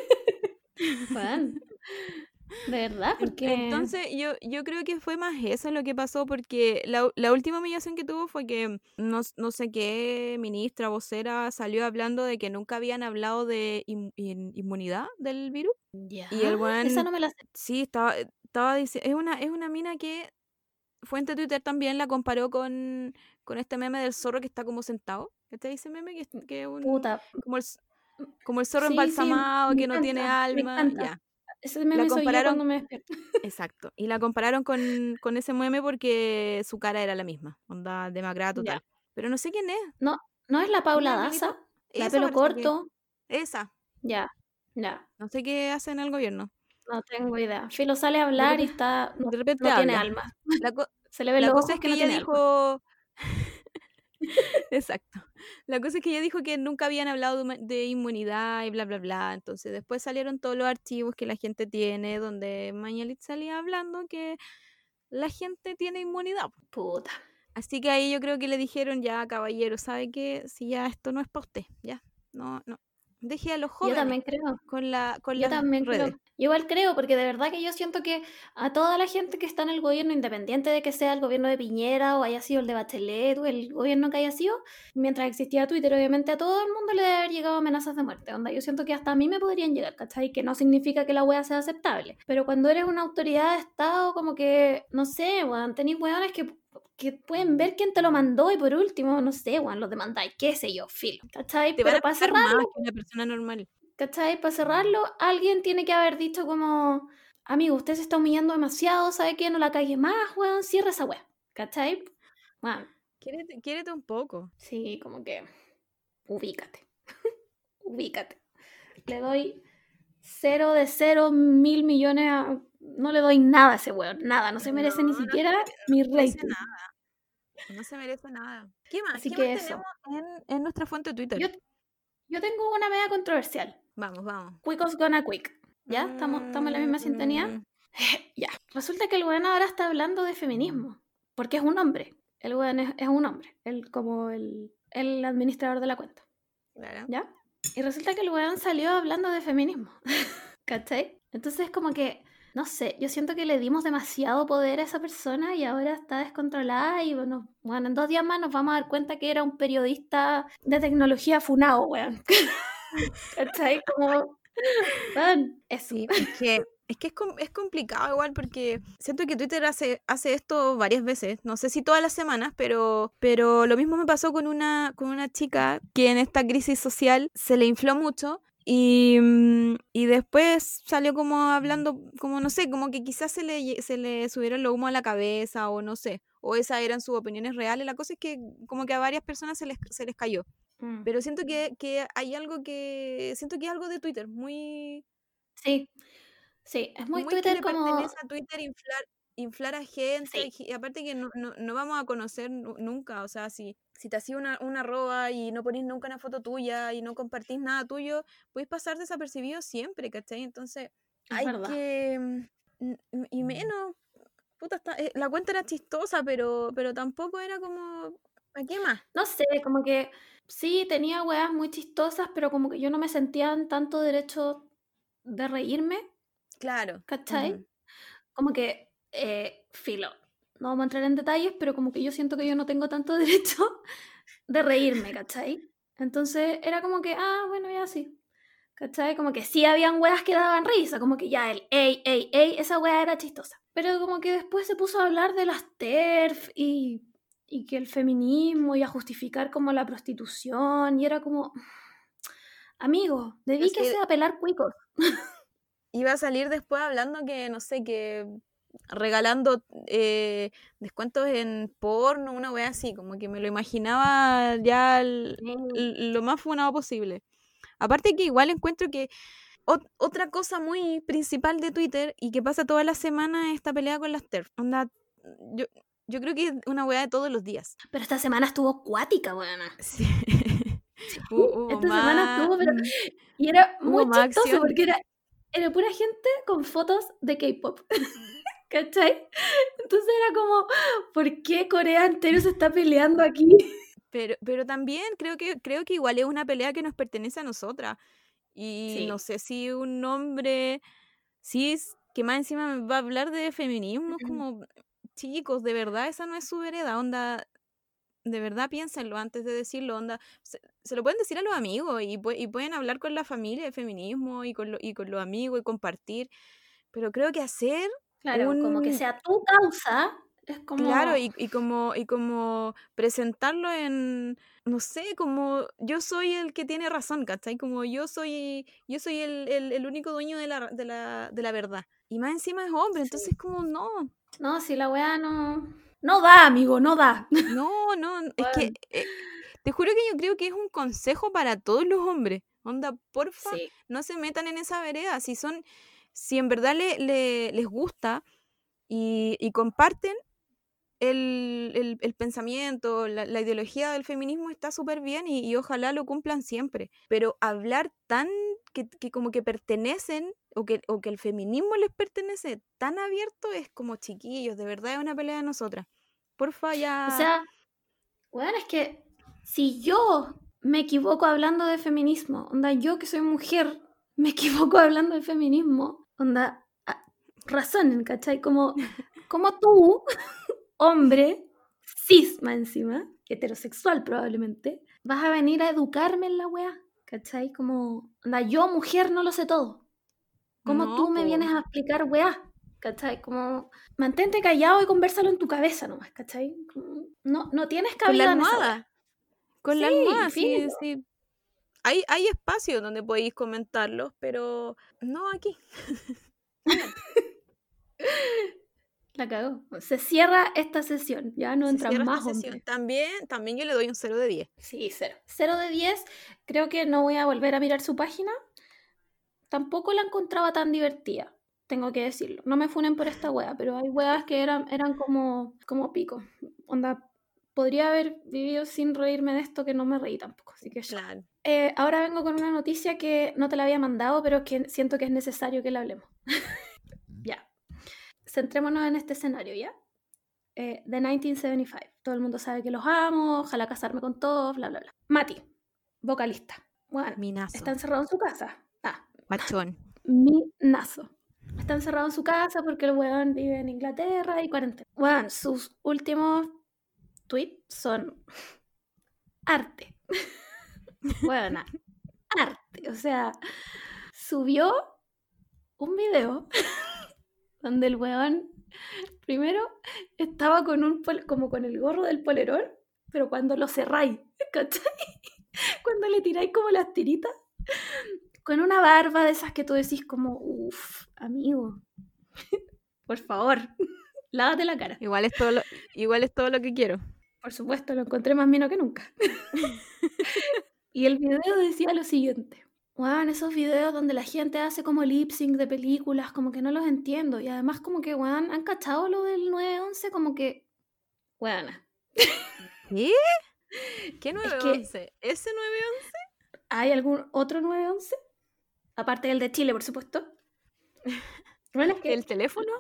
[SPEAKER 2] De verdad, porque...
[SPEAKER 1] Entonces yo, yo creo que fue más eso lo que pasó porque la, la última humillación que tuvo fue que no, no, sé qué ministra, vocera salió hablando de que nunca habían hablado de inmunidad del virus.
[SPEAKER 2] Ya, y el buen, esa no me la sé.
[SPEAKER 1] Sí, estaba, estaba diciendo, es una, es una mina que fuente Twitter también la comparó con, con este meme del zorro que está como sentado. Este dice meme que, que un,
[SPEAKER 2] Puta.
[SPEAKER 1] Como el, como el zorro embalsamado que no tiene alma. Ya.
[SPEAKER 2] Ese meme la compararon, cuando me despierto. [laughs]
[SPEAKER 1] Exacto. Y la compararon con, con, ese meme porque su cara era la misma. Onda demacrada total. Pero no sé quién es.
[SPEAKER 2] No, no es la Paula Daza. La pelo corto.
[SPEAKER 1] Esa.
[SPEAKER 2] Ya, ya.
[SPEAKER 1] No sé qué hace en el gobierno.
[SPEAKER 2] No tengo idea. Filo sale a hablar y está. No, de repente no tiene alma. [laughs] Se le ve
[SPEAKER 1] la
[SPEAKER 2] cosa
[SPEAKER 1] es que, ella dijo. [laughs] Exacto. La cosa es que ella dijo que nunca habían hablado de, inmunidad y bla, bla, bla. Entonces después salieron todos los archivos que la gente tiene, donde Mañalit salía hablando que la gente tiene inmunidad.
[SPEAKER 2] Puta.
[SPEAKER 1] Así que ahí yo creo que le dijeron, ya, caballero, ¿sabe qué? Si ya esto no es para usted, ya. No, no, Deje a los jóvenes.
[SPEAKER 2] Yo también creo.
[SPEAKER 1] Con la con
[SPEAKER 2] Yo también creo. igual creo, porque de verdad que yo siento que a toda la gente que está en el gobierno, independiente de que sea el gobierno de Piñera o haya sido el de Bachelet o el gobierno que haya sido, mientras existía Twitter, obviamente a todo el mundo le debe haber llegado amenazas de muerte. Onda, yo siento que hasta a mí me podrían llegar, ¿cachai? Que no significa que la wea sea aceptable. Pero cuando eres una autoridad de Estado, como que, no sé, weón, tenéis weones que que pueden ver quién te lo mandó y por último, no sé, Juan, los demandáis, qué sé yo, filo. ¿Cachai?
[SPEAKER 1] Te Pero para cerrarlo. que una persona normal.
[SPEAKER 2] ¿Cachai? Para cerrarlo, alguien tiene que haber dicho como, amigo, usted se está humillando demasiado, ¿sabe qué? No la calle más, weón, cierra esa weá. ¿Cachai? Bueno.
[SPEAKER 1] Quiérete, un poco.
[SPEAKER 2] Sí, como que ubícate. [laughs] ubícate. Le doy cero de cero mil millones a no le doy nada a ese weón, nada, no se merece ni siquiera mi rating.
[SPEAKER 1] Nada. No se merece nada. ¿Qué más? Así que eso. En, nuestra fuente de Twitter?
[SPEAKER 2] Yo, tengo una media controversial.
[SPEAKER 1] Vamos, vamos.
[SPEAKER 2] Quickos gonna quick. ¿Ya? ¿Estamos, ¿Estamos en la misma sintonía? Mm. [laughs] ya. Resulta que el weón ahora está hablando de feminismo. Porque es un hombre. El weón es, un hombre. Él como el, el administrador de la cuenta.
[SPEAKER 1] Claro.
[SPEAKER 2] ¿Ya? Y resulta que el weón salió hablando de feminismo. [laughs] ¿Cachai? Entonces como que no sé, yo siento que le dimos demasiado poder a esa persona y ahora está descontrolada y bueno, bueno, en dos días más nos vamos a dar cuenta que era un periodista de tecnología funado, weón. [laughs] ¿Cachai? Como...
[SPEAKER 1] es que es que es, complicado igual porque siento que Twitter hace, hace esto varias veces, no sé si todas las semanas, pero, pero lo mismo me pasó con una, con una chica que en esta crisis social se le infló mucho y, mm, y, después salió como hablando, como no sé, como que quizás se le, se le subieron lo humo a la cabeza o no sé, o esas eran sus opiniones reales. La cosa es que como que a varias personas se les, se les cayó. Mm. Pero siento que, que hay algo que, siento que es algo de Twitter, muy...
[SPEAKER 2] Sí, sí, es muy, Twitter como...
[SPEAKER 1] a Twitter inflar, inflar a gente y aparte que no, no, no, vamos a conocer nunca, o sea, si, si te hacía una, una arroba y no ponís nunca una foto tuya y no compartís nada tuyo, podéis pasar desapercibido siempre, ¿cachai? Entonces hay que, mm, y menos, puta, está- eh, la cuenta era chistosa, pero, pero tampoco era como, ¿a qué más?
[SPEAKER 2] No sé, como que sí, tenía weas muy chistosas, pero como que yo no me sentía en tanto derecho de reírme,
[SPEAKER 1] Claro.
[SPEAKER 2] ¿cachai? Como que, eh, filo, no vamos a entrar en detalles, pero como que yo siento que yo no tengo tanto [laughs] derecho de reírme, ¿cachai? Entonces era como que, ah, bueno, ya sí. ¿Cachai? Como que sí habían weas que daban risa, como que ya el ey, ey, ey, esa wea era chistosa. Pero como que después se puso a hablar de las TERF y, y que el feminismo y a justificar como la prostitución y era como, amigo, dedíquese
[SPEAKER 1] que-
[SPEAKER 2] a pelar cuicos.
[SPEAKER 1] Iba a salir después hablando que, no sé, que regalando eh, descuentos en porno, una wea así, como que me lo imaginaba ya el- lo más funado posible. Aparte que igual encuentro que ot- otra cosa muy principal de Twitter y que pasa toda la semana es esta pelea con las TERF. Onda, yo, yo creo que es una weá de todos los días.
[SPEAKER 2] Pero esta semana estuvo cuática, weona.
[SPEAKER 1] Sí. [laughs] Hubo
[SPEAKER 2] esta semana estuvo, pero-
[SPEAKER 1] más-
[SPEAKER 2] Y era muy chistoso
[SPEAKER 1] acción.
[SPEAKER 2] porque era, era pura gente con fotos de K-pop. ¿Cachai? Entonces era como, ¿por qué Corea entero se está peleando aquí?
[SPEAKER 1] Pero, pero también creo que, creo que igual es una pelea que nos pertenece a nosotras. Y
[SPEAKER 2] Sí.
[SPEAKER 1] no sé si un hombre cis que más encima va a hablar de feminismo, es
[SPEAKER 2] Ujú.
[SPEAKER 1] como, chicos, de verdad esa no es su vereda, onda, de verdad piénsenlo antes de decirlo, onda, se, se lo pueden decir a los amigos y, y pueden hablar con la familia de feminismo y con, lo- y con los amigos y compartir, pero creo que hacer
[SPEAKER 2] Claro, como que sea tu causa, es como...
[SPEAKER 1] Claro, y, y como, y como presentarlo en, no sé, como yo soy el que tiene razón, ¿cachai? Como yo soy, yo soy el, el- el único dueño de la, de, la, de la verdad. Y más encima es hombre, entonces como no,
[SPEAKER 2] No, si la weá no... No da, amigo, no da.
[SPEAKER 1] no, no, [laughs] es que eh, te juro que yo creo que es un consejo para todos los hombres. Onda, porfa,
[SPEAKER 2] Sí,
[SPEAKER 1] no se metan en esa vereda. Si son, si en verdad le, le- les gusta y, y comparten el, el- el pensamiento, la, la ideología del feminismo está súper bien y, y ojalá lo cumplan siempre. Pero hablar tan que, que como que pertenecen o que, o que el feminismo les pertenece tan abierto es como chiquillos, de verdad es una pelea de nosotras. Porfa, ya.
[SPEAKER 2] o sea, weón, es que si yo me equivoco hablando de feminismo, onda, yo que soy mujer, me [laughs] equivoco hablando de feminismo, onda, ah, razonen, ¿cachai? Como, [laughs] como tú, [laughs] hombre, cis más encima, heterosexual probablemente, vas a venir a educarme en la weá, ¿cachai? Como, onda, yo mujer no lo sé todo. ¿Cómo
[SPEAKER 1] No,
[SPEAKER 2] tú me vienes a explicar weá? ¿Cachai? Como, mantente callado y conversalo en tu cabeza nomás, ¿cachai? Como, no, no tienes
[SPEAKER 1] Con la
[SPEAKER 2] cabida esa weá.
[SPEAKER 1] almohada. Con la almohada, sí, sí. Hay, hay espacio donde podéis comentarlos, pero [laughs] no aquí.
[SPEAKER 2] La cagó. Se cierra esta sesión, ya no
[SPEAKER 1] Se
[SPEAKER 2] entran más hombres.
[SPEAKER 1] También, también yo le doy un 0 de 10.
[SPEAKER 2] Sí, cero. Cero de 10. Creo que no voy a volver a mirar su página. Tampoco la encontraba tan divertida, tengo que decirlo. No me funen por esta wea, pero hay weas que eran, eran como, como pico. Onda, podría haber vivido sin reírme de esto que no me reí tampoco, así que.
[SPEAKER 1] Claro.
[SPEAKER 2] Eh, ahora vengo con una noticia que no te la había mandado, pero que siento que es necesario que la hablemos. [laughs] ya. Centrémonos en este escenario, ¿ya? Eh, The 1975. Todo el mundo sabe que los amo, ojalá casarme con todos, bla, bla, bla. Mati, vocalista. Bueno,
[SPEAKER 1] Minazo.
[SPEAKER 2] está encerrado en su casa. Ah,
[SPEAKER 1] Machón. [laughs]
[SPEAKER 2] minazo. Está encerrado en su casa porque el weón vive en Inglaterra y cuarentena. Weón, sus últimos tweets son arte. [laughs] Weona, arte. O sea, subió un video [laughs] donde el weón primero estaba con un pol- como con el gorro del polerón, pero cuando lo cerráis, [laughs] ¿cachai? Cuando le tiráis como las tiritas, con una barba de esas que tú decís como, uff, amigo, por favor, lávate la cara.
[SPEAKER 1] Igual es todo lo, igual es todo lo que quiero.
[SPEAKER 2] Por supuesto, lo encontré más mino que nunca. [laughs] y el video decía lo siguiente. Weón, esos videos donde la gente hace como lip sync de películas, como que no los entiendo. Y además como que, weón, han cachado lo del 911, como que... Weona,
[SPEAKER 1] ¿Qué? [laughs] ¿Qué
[SPEAKER 2] que-
[SPEAKER 1] 911? ¿Ese 911?
[SPEAKER 2] ¿hay algún otro 911? Aparte del de Chile, por supuesto. [laughs] Bueno, es que
[SPEAKER 1] ¿El teléfono?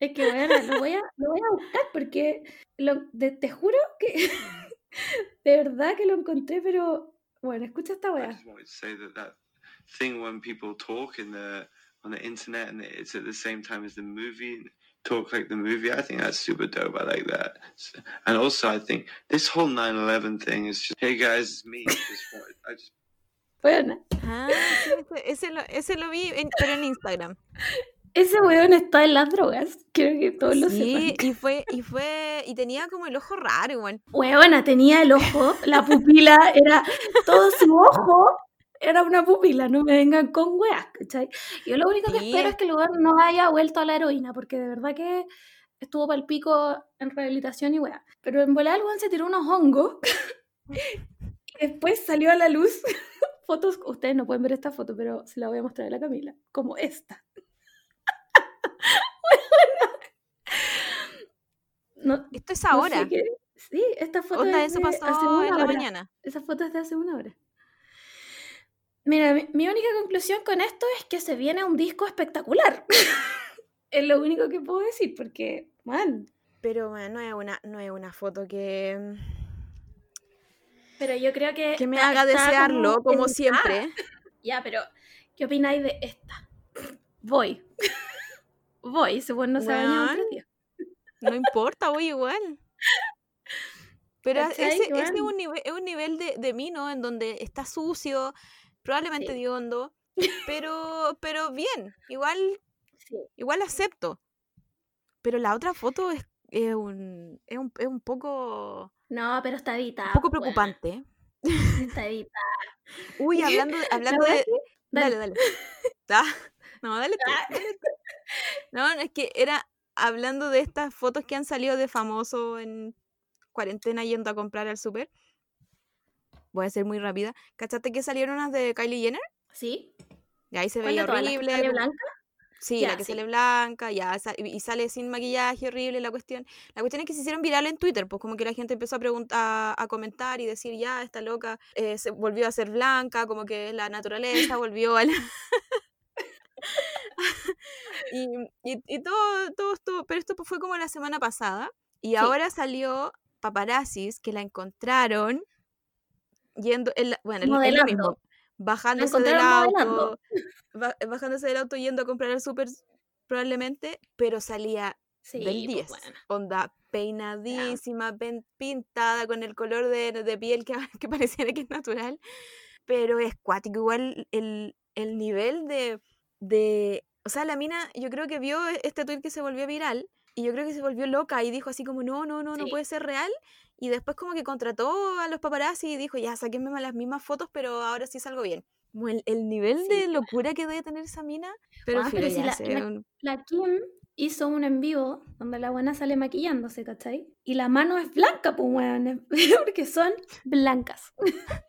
[SPEAKER 2] Es que bueno, lo voy a, lo voy a buscar porque lo, de- te juro que [laughs] de verdad que lo encontré, pero bueno, escucha esta
[SPEAKER 3] I
[SPEAKER 2] weá.
[SPEAKER 3] just wanted to say that that thing when people talk in the on the internet and it's at the same time as the movie talk like the movie, I think that's super dope. I like that. S- And also, I think this whole 9/11 thing is just, hey guys, it's me. Just I just
[SPEAKER 2] Bueno,
[SPEAKER 1] Ah, ese, ese lo, ese lo vi, en- pero en Instagram. [laughs]
[SPEAKER 2] ese weón está en las drogas. Quiero que todos lo
[SPEAKER 1] Sí,
[SPEAKER 2] sepan.
[SPEAKER 1] y fue, y fue, y tenía como el ojo raro igual.
[SPEAKER 2] Weona, tenía el ojo, la pupila era todo su ojo. Era una pupila, no me vengan con weas, ¿cachai? Yo lo único que
[SPEAKER 1] Sí,
[SPEAKER 2] espero es que el lugar no haya vuelto a la heroína, porque de verdad que estuvo para el pico en rehabilitación y wea. Pero en volar el weón se tiró unos hongos y [laughs] después salió a la luz [laughs] fotos, ustedes no pueden ver esta foto, pero se la voy a mostrar a la Camila, como esta. No,
[SPEAKER 1] esto es
[SPEAKER 2] no sé
[SPEAKER 1] ahora.
[SPEAKER 2] qué- Sí, esta foto
[SPEAKER 1] Onda,
[SPEAKER 2] es
[SPEAKER 1] eso
[SPEAKER 2] de hace
[SPEAKER 1] pasó
[SPEAKER 2] una
[SPEAKER 1] en la
[SPEAKER 2] hora.
[SPEAKER 1] mañana.
[SPEAKER 2] Esa foto es de hace una hora. Mira, mi, mi única conclusión con esto es que se viene un disco espectacular. [laughs] es lo único que puedo decir, porque, man.
[SPEAKER 1] Pero bueno, no es una, no es una foto que,
[SPEAKER 2] Pero yo creo que.
[SPEAKER 1] que me haga desearlo, como siempre. [laughs]
[SPEAKER 2] Ya, pero, ¿qué opináis de esta? Voy. [laughs] Voy, weón no se ha
[SPEAKER 1] No importa, voy igual. Pero ese, ese es un nivel, es un nivel de, de mí, ¿no? En donde está sucio, probablemente
[SPEAKER 2] Sí.
[SPEAKER 1] hondo, pero, [laughs] pero bien, igual,
[SPEAKER 2] Sí.
[SPEAKER 1] igual acepto. Pero la otra foto es, es un, es un, es un poco,
[SPEAKER 2] No, pero está editada.
[SPEAKER 1] un poco
[SPEAKER 2] pues,
[SPEAKER 1] preocupante.
[SPEAKER 2] Está editada. [laughs]
[SPEAKER 1] Uy, hablando de, [laughs] hablando de,
[SPEAKER 2] que-
[SPEAKER 1] Dale, dale. Ah, no, dale tú,
[SPEAKER 2] Ah.
[SPEAKER 1] dale tú. No, es que era hablando de estas fotos que han salido de famosos en cuarentena yendo a comprar al súper. Voy a ser muy rápida. ¿Cachaste que salieron unas de Kylie Jenner?
[SPEAKER 2] ¿Sí?
[SPEAKER 1] Y ahí se
[SPEAKER 2] ¿Cuál de
[SPEAKER 1] veía
[SPEAKER 2] todas? ¿La que
[SPEAKER 1] horrible.
[SPEAKER 2] sale blanca?
[SPEAKER 1] Sí,
[SPEAKER 2] Ya,
[SPEAKER 1] la que
[SPEAKER 2] sí.
[SPEAKER 1] sale blanca, ya, y sale sin maquillaje, horrible la cuestión. La cuestión es que se hicieron viral en Twitter, pues como que la gente empezó a preguntar, a comentar y decir, ya, esta loca eh, se volvió a ser blanca, como que la naturaleza volvió al... [laughs] [laughs] y, y, y todo, todo esto, pero esto fue como la semana pasada, y
[SPEAKER 2] Sí.
[SPEAKER 1] ahora salió paparazzis que la encontraron yendo, en la- bueno, es lo mismo, bajándose del auto, ba- bajándose del auto yendo a comprar al súper probablemente, pero salía
[SPEAKER 2] Sí,
[SPEAKER 1] del
[SPEAKER 2] pues,
[SPEAKER 1] 10.
[SPEAKER 2] bueno.
[SPEAKER 1] Onda peinadísima, pen- pintada con el color de, de piel que, [laughs] que pareciera que es natural. Pero es cuático, igual el, el nivel de, de. O sea, la mina, yo creo que vio e- este tweet que se volvió viral y yo creo que se volvió loca y dijo así como: no, no, no, no puede ser real. Y después, como que contrató a los paparazzi y dijo: ya, sáquenme las mismas fotos, pero ahora sí salgo bien. Como el, el nivel
[SPEAKER 2] Sí.
[SPEAKER 1] de locura que debe tener esa mina. Pero,
[SPEAKER 2] Ah, pero si la- la- La Kim hizo un en vivo donde la buena sale maquillándose, ¿cachai? Y la mano es blanca, pues, weón, [laughs] porque son blancas. [laughs]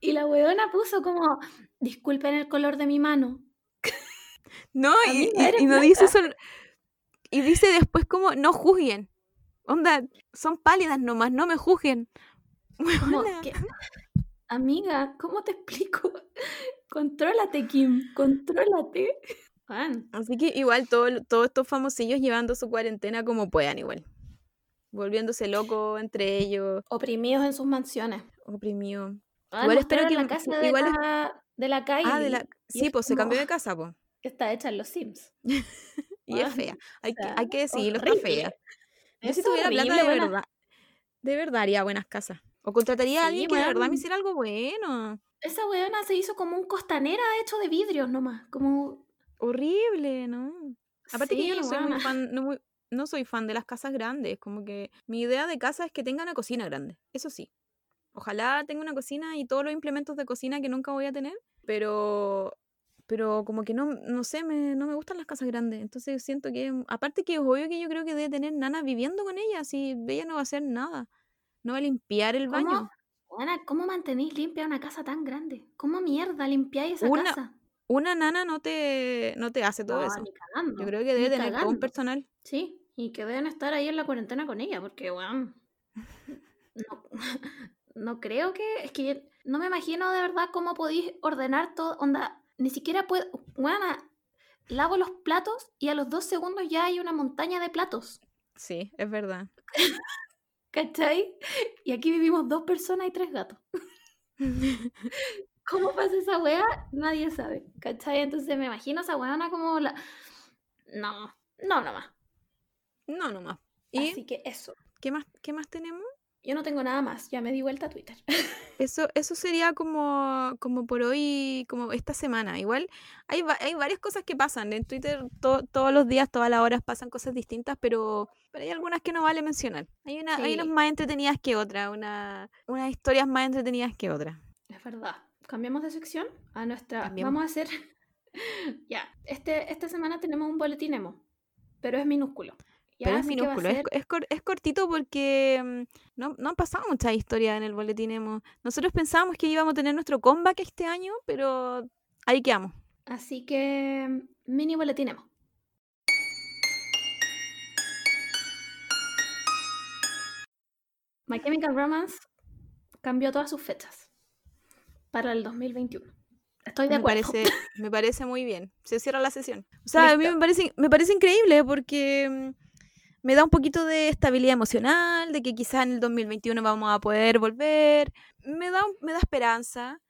[SPEAKER 2] y la weona puso como, disculpen el color de mi mano.
[SPEAKER 1] No, y, no dice eso. Y dice después como, no juzguen. Onda, son pálidas nomás, no me juzguen. [laughs]
[SPEAKER 2] Como
[SPEAKER 1] Huevona.
[SPEAKER 2] que, amiga, ¿cómo te explico? [laughs] contrólate, Kim, contrólate.
[SPEAKER 1] Así que igual todo- todos estos famosillos llevando su cuarentena como puedan igual. Volviéndose loco entre ellos,
[SPEAKER 2] oprimidos en sus mansiones.
[SPEAKER 1] oprimidos.
[SPEAKER 2] Weón,
[SPEAKER 1] Igual espero que
[SPEAKER 2] la casa de
[SPEAKER 1] igual es-
[SPEAKER 2] de la Kylie.
[SPEAKER 1] Ah, de la...
[SPEAKER 2] y
[SPEAKER 1] Sí,
[SPEAKER 2] es
[SPEAKER 1] pues se cambió de casa, pues.
[SPEAKER 2] Que está hecha en los Sims. [laughs]
[SPEAKER 1] Y es fea. Hay, que,
[SPEAKER 2] sea,
[SPEAKER 1] hay que decirlo, está
[SPEAKER 2] horrible.
[SPEAKER 1] fea. Yo si tuviera plata de
[SPEAKER 2] buena.
[SPEAKER 1] verdad, de verdad haría buenas casas. O contrataría a alguien que de verdad me hiciera algo bueno.
[SPEAKER 2] Esa weona se hizo como un costanera hecho de vidrios nomás. Como.
[SPEAKER 1] Horrible, ¿no? Aparte que yo no soy muy fan, no, muy- no soy fan de las casas grandes. Como que mi idea de casa es que tenga una cocina grande. Eso sí. Ojalá tenga una cocina y todos los implementos de cocina que nunca voy a tener. Pero. Pero como que no, no sé, me, no me gustan las casas grandes. Entonces siento que. Aparte que es obvio que yo creo que debe tener nana viviendo con ella. Si ella no va a hacer nada. No va a limpiar el baño.
[SPEAKER 2] ¿Cómo, weona, ¿cómo mantenéis limpia una casa tan grande? ¿Cómo mierda limpiáis esa
[SPEAKER 1] Una-
[SPEAKER 2] casa?
[SPEAKER 1] Una nana no te, no te hace todo
[SPEAKER 2] No,
[SPEAKER 1] eso.
[SPEAKER 2] ni cagando.
[SPEAKER 1] Yo creo que debe tener todo un personal.
[SPEAKER 2] Sí, y que deben estar ahí en la cuarentena con ella, porque, weón. No, [laughs] no creo que. Es que no me imagino de verdad cómo podéis ordenar todo. Onda, ni siquiera puedo. Weona, lavo los platos y a los dos segundos ya hay una montaña de platos.
[SPEAKER 1] Sí, es verdad. [laughs]
[SPEAKER 2] ¿Cachai? Y aquí vivimos dos personas y tres gatos. [laughs] ¿Cómo pasa esa weá? Nadie sabe. ¿Cachai? Entonces me imagino esa weona como la. No, no, nomás.
[SPEAKER 1] No, nomás. ¿Y
[SPEAKER 2] Así que eso.
[SPEAKER 1] qué más, qué más tenemos?
[SPEAKER 2] Yo no tengo nada más. Ya me di vuelta a Twitter. [laughs]
[SPEAKER 1] Eso, eso sería como, como por hoy, como esta semana. Igual hay, hay varias cosas que pasan. En Twitter to- todos los días, todas las horas pasan cosas distintas, pero, pero hay algunas que no vale mencionar. Hay, una, hay unas más entretenidas que otras, una, unas historias más entretenidas que otras.
[SPEAKER 2] Es verdad. Cambiamos de sección a nuestra. Vamos a hacer. [laughs] ya. Este, esta semana tenemos un boletín emo. Pero es minúsculo. Ya,
[SPEAKER 1] Pero es minúsculo, es,
[SPEAKER 2] ser-
[SPEAKER 1] es, cor- es cortito porque mm, no, no han pasado muchas historias en el boletín emo. Nosotros pensábamos que íbamos a tener nuestro comeback este año, pero ahí quedamos.
[SPEAKER 2] Así que. Mini boletín emo. My Chemical Romance cambió todas sus fechas para el 2021. Estoy de
[SPEAKER 1] Me
[SPEAKER 2] acuerdo.
[SPEAKER 1] parece, me parece muy bien. Se cierra la sesión. O sea, a mí me parece, me parece increíble porque mm, me da un poquito de estabilidad emocional, de que quizás en el 2021 vamos a poder volver. Me da, me da esperanza.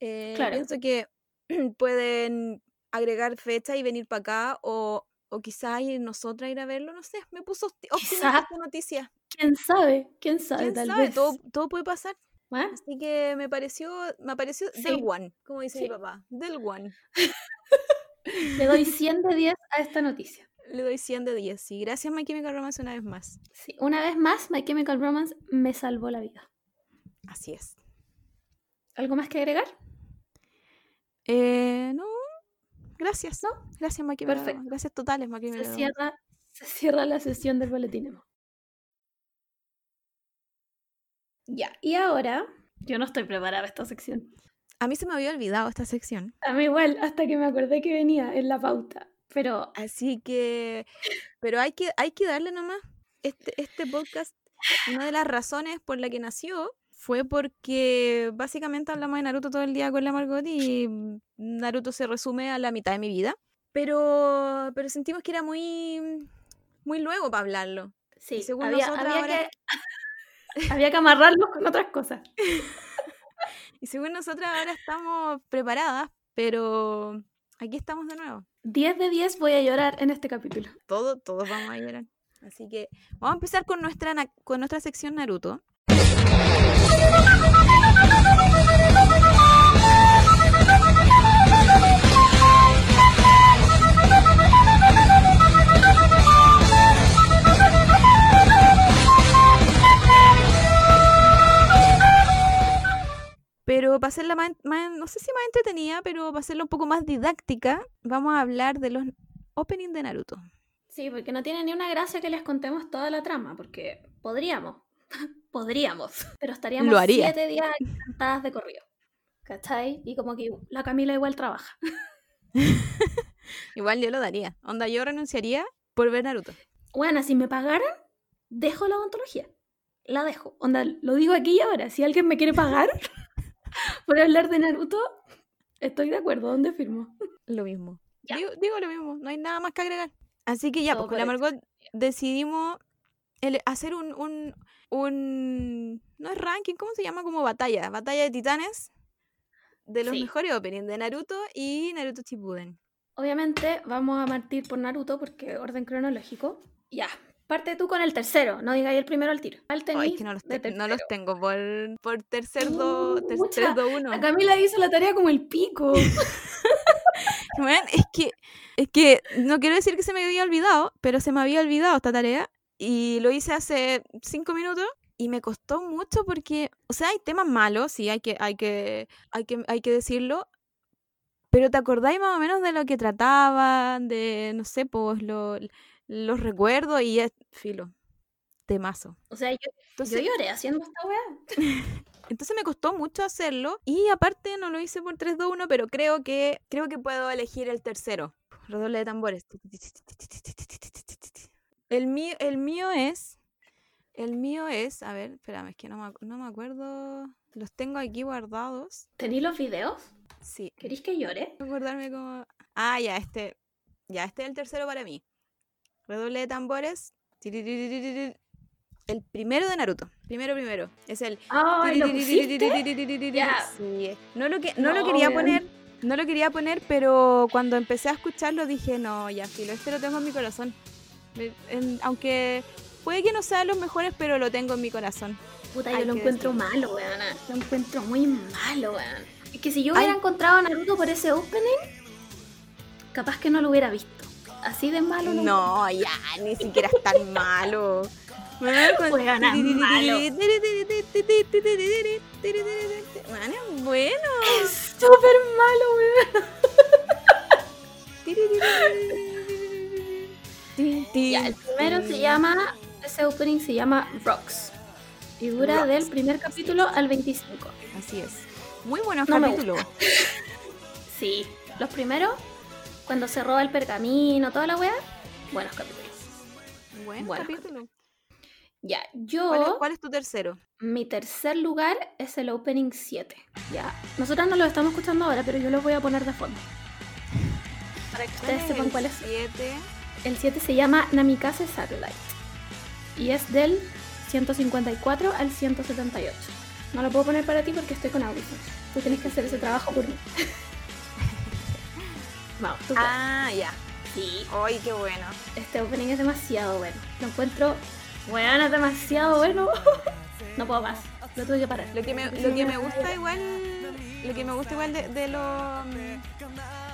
[SPEAKER 1] Eh,
[SPEAKER 2] Claro.
[SPEAKER 1] Pienso que [clears throat] pueden agregar fecha y venir para acá o, o quizás ir nosotras a ir a verlo. No sé, me puso optimista esta noticia.
[SPEAKER 2] ¿Quién sabe? ¿Quién sabe?
[SPEAKER 1] ¿Quién
[SPEAKER 2] Tal
[SPEAKER 1] sabe?
[SPEAKER 2] vez.
[SPEAKER 1] Todo, todo puede pasar.
[SPEAKER 2] ¿Ah?
[SPEAKER 1] Así que me pareció, me pareció
[SPEAKER 2] Sí.
[SPEAKER 1] del one, como dice mi
[SPEAKER 2] Sí.
[SPEAKER 1] papá, del one. [laughs]
[SPEAKER 2] Le doy 100 de 10 a esta noticia.
[SPEAKER 1] Le doy 100 de 10. Sí, gracias My Chemical Romance una vez más.
[SPEAKER 2] Sí, una vez más, My Chemical Romance me salvó la vida.
[SPEAKER 1] Así es.
[SPEAKER 2] ¿Algo más que agregar?
[SPEAKER 1] Eh, no, gracias.
[SPEAKER 2] ¿No?
[SPEAKER 1] Gracias My Chemical
[SPEAKER 2] Perfecto.
[SPEAKER 1] Gracias totales My Chemical
[SPEAKER 2] Se
[SPEAKER 1] Romance.
[SPEAKER 2] cierra, se cierra la sesión del boletín. Ya, y ahora, yo no estoy preparada para esta sección.
[SPEAKER 1] A mí se me había olvidado esta sección.
[SPEAKER 2] A mí igual, hasta que me acordé que venía en la pauta. Pero
[SPEAKER 1] Así que, pero hay que, hay que darle nomás. Este, este podcast, una de las razones por la que nació fue porque básicamente hablamos de Naruto todo el día con la Margot y Naruto se resume a la mitad de mi vida. Pero, pero sentimos que era muy, muy luego para hablarlo.
[SPEAKER 2] sí,
[SPEAKER 1] según
[SPEAKER 2] había,
[SPEAKER 1] nosotras
[SPEAKER 2] había
[SPEAKER 1] ahora-
[SPEAKER 2] que, [laughs] había que amarrarlos con otras cosas. [laughs]
[SPEAKER 1] Y según nosotras ahora estamos preparadas, pero aquí estamos de nuevo.
[SPEAKER 2] 10 de 10 voy a llorar en este capítulo.
[SPEAKER 1] Todo, todos vamos a llorar. Así que vamos a empezar con nuestra, con nuestra sección Naruto. Pero para hacerla más, más- no sé si más entretenida, pero para hacerla un poco más didáctica, vamos a hablar de los openings de Naruto.
[SPEAKER 2] Sí, porque no tiene ni una gracia que les contemos toda la trama, porque podríamos, [laughs] podríamos, pero estaríamos
[SPEAKER 1] Lo haría.
[SPEAKER 2] siete días aquí cantadas de corrido. ¿Cachai? Y como que la Camila igual trabaja. [laughs]
[SPEAKER 1] Igual yo lo daría. Onda, yo renunciaría por ver Naruto.
[SPEAKER 2] Bueno, si me pagaran, dejo la odontología. La dejo. Onda, lo digo aquí y ahora. Si alguien me quiere pagar [laughs] por hablar de Naruto, estoy de acuerdo. ¿Dónde firmo?
[SPEAKER 1] Lo mismo. Digo, digo lo mismo, no hay nada más que agregar. Así que ya,
[SPEAKER 2] Todo
[SPEAKER 1] pues con la Margot decidimos hacer un, un, un- No es ranking, ¿cómo se llama? Como batalla. Batalla de titanes de los
[SPEAKER 2] Sí.
[SPEAKER 1] mejores openings de Naruto y Naruto Shippuden.
[SPEAKER 2] Obviamente vamos a partir por Naruto porque orden cronológico. Ya. Parte tú con el tercero, no digáis el primero al tiro. ¿Cuál
[SPEAKER 1] Ay,
[SPEAKER 2] tenís
[SPEAKER 1] es que no los,
[SPEAKER 2] de
[SPEAKER 1] te- no los
[SPEAKER 2] tercero?
[SPEAKER 1] tengo por, por tercer do, ter- 3, 2, 1.
[SPEAKER 2] La Camila hizo la tarea como el pico. [laughs]
[SPEAKER 1] Weón, es que, es que no quiero decir que se me había olvidado, pero se me había olvidado esta tarea y lo hice hace cinco minutos y me costó mucho porque, o sea, hay temas malos, sí, hay que, hay que, hay que, hay que decirlo, pero te acordáis más o menos de lo que trataban, de, no sé, pues lo- los recuerdos y es filo, temazo.
[SPEAKER 2] O sea, yo, yo
[SPEAKER 1] Entonces,
[SPEAKER 2] lloré haciendo esta weá. [laughs]
[SPEAKER 1] entonces me costó mucho hacerlo y aparte no lo hice por 3, 2, 1, pero creo que creo que puedo elegir el tercero. Redoble de tambores. El mío, el mío es el mío es, a ver, espérame, es que no me, no me acuerdo. Los tengo aquí guardados.
[SPEAKER 2] ¿Tení los videos?
[SPEAKER 1] Sí,
[SPEAKER 2] ¿Queréis que llore?
[SPEAKER 1] acordarme como Ah, ya, este Ya, este es el tercero para mí. Redoble de tambores. El primero de Naruto. Primero, primero. Es el. Sí. No lo, que, no lo
[SPEAKER 2] No,
[SPEAKER 1] quería poner. No lo quería poner, pero cuando empecé a escucharlo dije, no, ya, filo, este lo tengo en mi corazón. Aunque puede que no sea de los mejores, pero lo tengo en mi corazón.
[SPEAKER 2] Puta,
[SPEAKER 1] Hay
[SPEAKER 2] yo lo encuentro malo, weón. Lo encuentro muy malo, weón. Es que si yo
[SPEAKER 1] Ay.
[SPEAKER 2] hubiera encontrado a Naruto por ese opening, capaz que no lo hubiera visto. Así de malo lo
[SPEAKER 1] No, ya, ni siquiera es tan malo. Bueno,
[SPEAKER 2] es.
[SPEAKER 1] Bueno, es
[SPEAKER 2] súper malo, weón. Ya, el primero se llama, ese opening se llama Rocks. Y dura
[SPEAKER 1] Rocks.
[SPEAKER 2] del primer capítulo al 25.
[SPEAKER 1] Así es. Muy buenos
[SPEAKER 2] No
[SPEAKER 1] capítulos.
[SPEAKER 2] Sí, los primeros, cuando se roba el pergamino, toda la weá, buenos capítulos.
[SPEAKER 1] Buen
[SPEAKER 2] Buenos
[SPEAKER 1] capítulo.
[SPEAKER 2] Ya, yo,
[SPEAKER 1] ¿Cuál es, cuál es tu tercero?
[SPEAKER 2] mi tercer lugar es el opening 7. Ya, nosotras no lo estamos escuchando ahora, pero yo lo voy a poner de fondo. Para que ustedes sepan cuál es.
[SPEAKER 1] 7.
[SPEAKER 2] El 7 se llama Namikaze Satellite. Y es del 154 al 178. No lo puedo poner para ti porque estoy con audífonos. Tú tienes que hacer ese trabajo por mí. [laughs] Vamos, tú puedes.
[SPEAKER 1] Ah, ya.
[SPEAKER 2] Sí,
[SPEAKER 1] Ay, qué bueno.
[SPEAKER 2] este opening es demasiado bueno. Lo encuentro, bueno, es demasiado bueno. [laughs] no puedo más. Lo tuve que parar.
[SPEAKER 1] Lo que me, lo que me gusta igual, lo que me gusta igual de, de los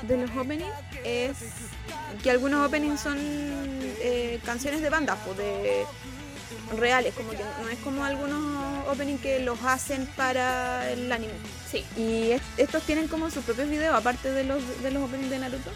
[SPEAKER 1] de los openings es que algunos openings son eh, canciones de bandas, pues de reales, como que no es como algunos openings que los hacen para el anime.
[SPEAKER 2] Sí.
[SPEAKER 1] Y es- estos tienen como sus propios videos, aparte de los de los openings de Naruto.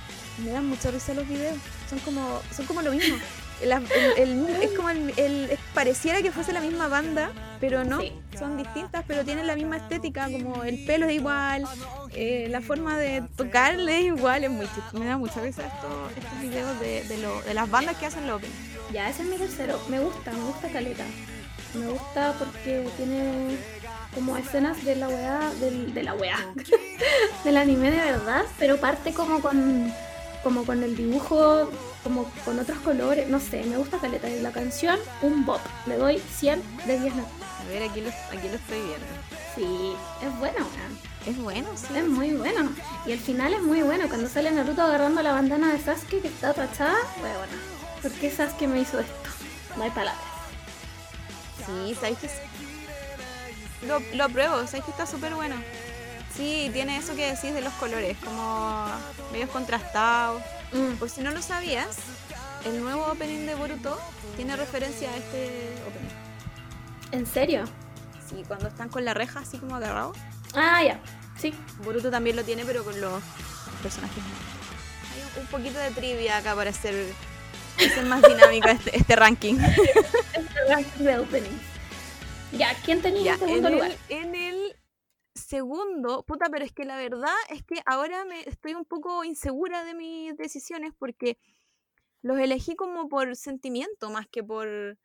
[SPEAKER 1] Me dan mucha risa los videos. Son como son como lo mismo. La- el- el- es como el, pareciera que fuese la misma banda, pero no.
[SPEAKER 2] Sí.
[SPEAKER 1] Son distintas, pero tienen la misma estética, como el pelo es igual, eh, la forma de tocarle es igual, es muy chistoso. Me da mucha risa esto- estos videos de, de, lo- de las bandas que hacen los openings.
[SPEAKER 2] Ya, ese es mi tercero. Me gusta, me gusta Caleta. Me gusta porque tiene como escenas de la weá, del, de la weá, [laughs] del anime de verdad, pero parte como con, como con el dibujo, como con otros colores, no sé, me gusta Caleta. Y la canción, un bop. Le doy 100 de 10 notas.
[SPEAKER 1] A ver, aquí lo, aquí lo estoy viendo.
[SPEAKER 2] Sí, es bueno, weón.
[SPEAKER 1] Es bueno, sí.
[SPEAKER 2] Es muy bueno. Y el final es muy bueno. Cuando sale Naruto agarrando la bandana de Sasuke que está tachada, fue bueno. ¿Por qué Sasuke me hizo esto? No hay palabras.
[SPEAKER 1] Sí, ¿sabes que? Lo, lo apruebo, ¿sabes que está súper bueno? Sí, tiene eso que decís de los colores, como medios contrastados.
[SPEAKER 2] Mm,
[SPEAKER 1] Por si no lo sabías, el nuevo opening de Boruto tiene referencia a este opening.
[SPEAKER 2] ¿En serio?
[SPEAKER 1] Sí, cuando están con la reja así como agarrados.
[SPEAKER 2] Ah, ya. Sí.
[SPEAKER 1] Boruto también lo tiene, pero con los personajes. Hay un poquito de trivia acá para hacer, hacer más dinámico este, este ranking. [laughs]
[SPEAKER 2] Este ranking de openings. Ya, ¿quién tenía
[SPEAKER 1] Ya,
[SPEAKER 2] en segundo
[SPEAKER 1] en,
[SPEAKER 2] lugar?
[SPEAKER 1] el, en el segundo, puta, pero es que la verdad es que ahora me estoy un poco insegura de mis decisiones porque los elegí como por sentimiento más que por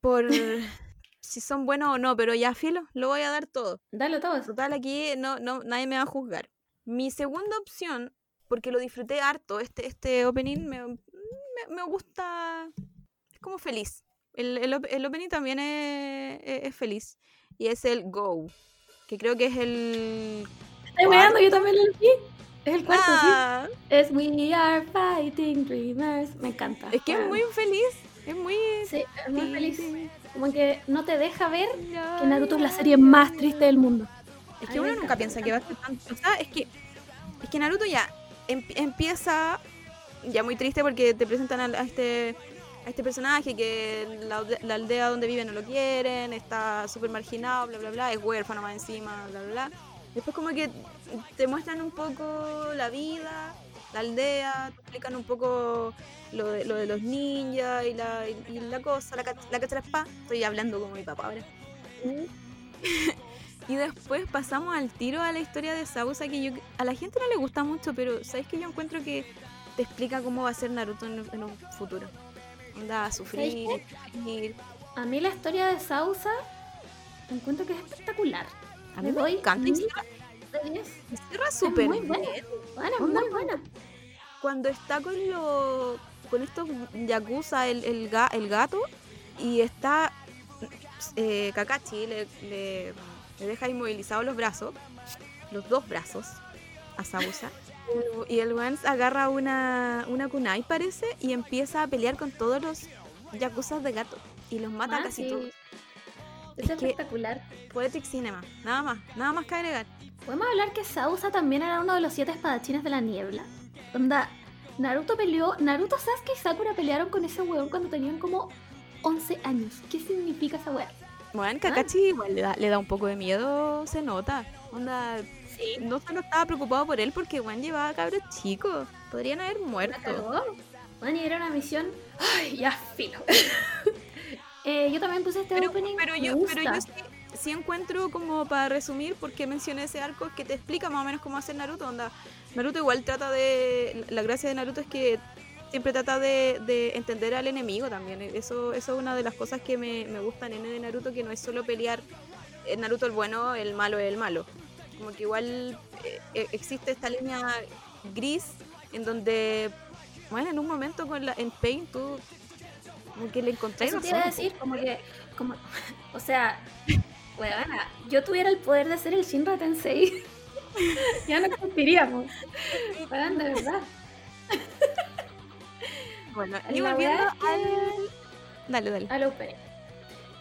[SPEAKER 1] por [laughs] si son buenos o no, pero ya filo, lo voy a dar todo.
[SPEAKER 2] Dale todo eso.
[SPEAKER 1] Total, aquí no, no, nadie me va a juzgar. Mi segunda opción, porque lo disfruté harto, este, este opening me, me, me gusta, es como feliz. El, el, op- el opening también es, es- es feliz. Y es el Go, que creo que es el...
[SPEAKER 2] Estoy weando, yo también lo elegí. Es el cuarto,
[SPEAKER 1] Ah,
[SPEAKER 2] sí. Es We Are Fighting Dreamers. Me encanta.
[SPEAKER 1] Es que es muy feliz, es muy...
[SPEAKER 2] Sí, es muy feliz. Como que no te deja ver que Naruto es la serie más triste del mundo.
[SPEAKER 1] Es que uno nunca piensa que va a ser tanto. O sea, es que, es que Naruto ya em- empieza ya muy triste porque te presentan a, a este a este personaje que la, la aldea donde vive no lo quieren, está súper marginado, bla, bla, bla, es huérfano más encima, bla, bla, bla. Después como que te muestran un poco la vida, la aldea, te explican un poco lo de, lo de los ninjas y la, y la cosa, la, la cacharapá. Estoy hablando como mi papá ahora. [laughs] Y después pasamos al tiro a la historia de Sausa, que yo, a la gente no le gusta mucho, pero ¿sabes que Yo encuentro que te explica cómo va a ser Naruto en, en un futuro. Onda a sufrir.
[SPEAKER 2] A mí la historia de Sausa encuentro que es espectacular.
[SPEAKER 1] A mí me
[SPEAKER 2] doy
[SPEAKER 1] encanta cierra,
[SPEAKER 2] de 10.
[SPEAKER 1] y cierra súper
[SPEAKER 2] buena.
[SPEAKER 1] bien.
[SPEAKER 2] Buena, muy buena.
[SPEAKER 1] cuando está con lo, con estos yakuza, el, el, ga- el gato, y está eh, Kakashi, le, le- le deja inmovilizados los brazos, los dos brazos, a Sausa. [laughs] Y el weón agarra una, una kunai, parece, y empieza a pelear con todos los yakuzas de gato. Y los mata
[SPEAKER 2] Ah,
[SPEAKER 1] casi
[SPEAKER 2] sí.
[SPEAKER 1] todos.
[SPEAKER 2] Es, espectacular.
[SPEAKER 1] Poetic Cinema, nada más, nada más que agregar.
[SPEAKER 2] Podemos hablar que Sausa también era uno de los siete espadachines de la niebla. Onda, Naruto peleó, Naruto, Sasuke y Sakura pelearon con ese weón cuando tenían como 11 años. ¿Qué significa esa weá?
[SPEAKER 1] Bueno, Kakashi igual le da, le da un poco de miedo, se nota. Onda,
[SPEAKER 2] Sí.
[SPEAKER 1] no solo estaba preocupado por él porque Juan llevaba cabros chicos. Podrían haber muerto.
[SPEAKER 2] y era una misión. Ay, ya, filo. [laughs] Eh, yo también puse este
[SPEAKER 1] Pero,
[SPEAKER 2] opening.
[SPEAKER 1] pero yo, pero yo sí, sí encuentro como para resumir por qué mencioné ese arco que te explica más o menos cómo hacer Naruto. Onda, Naruto igual trata de. La gracia de Naruto es que siempre trata de, de entender al enemigo también. Eso, eso es una de las cosas que me, me gustan en de Naruto, que no es solo pelear el Naruto el bueno, el malo es el malo. Como que igual eh, eh, existe esta línea gris en donde, bueno, en un momento con la, en Pain tú como que le encontré
[SPEAKER 2] Eso te iba a decir, como que. Como, o sea, weona, yo tuviera el poder de ser el Shinra Tensei. [laughs] ya no existiríamos. Weón, de verdad.
[SPEAKER 1] Bueno, y volviendo al... Dale, dale.
[SPEAKER 2] al opening.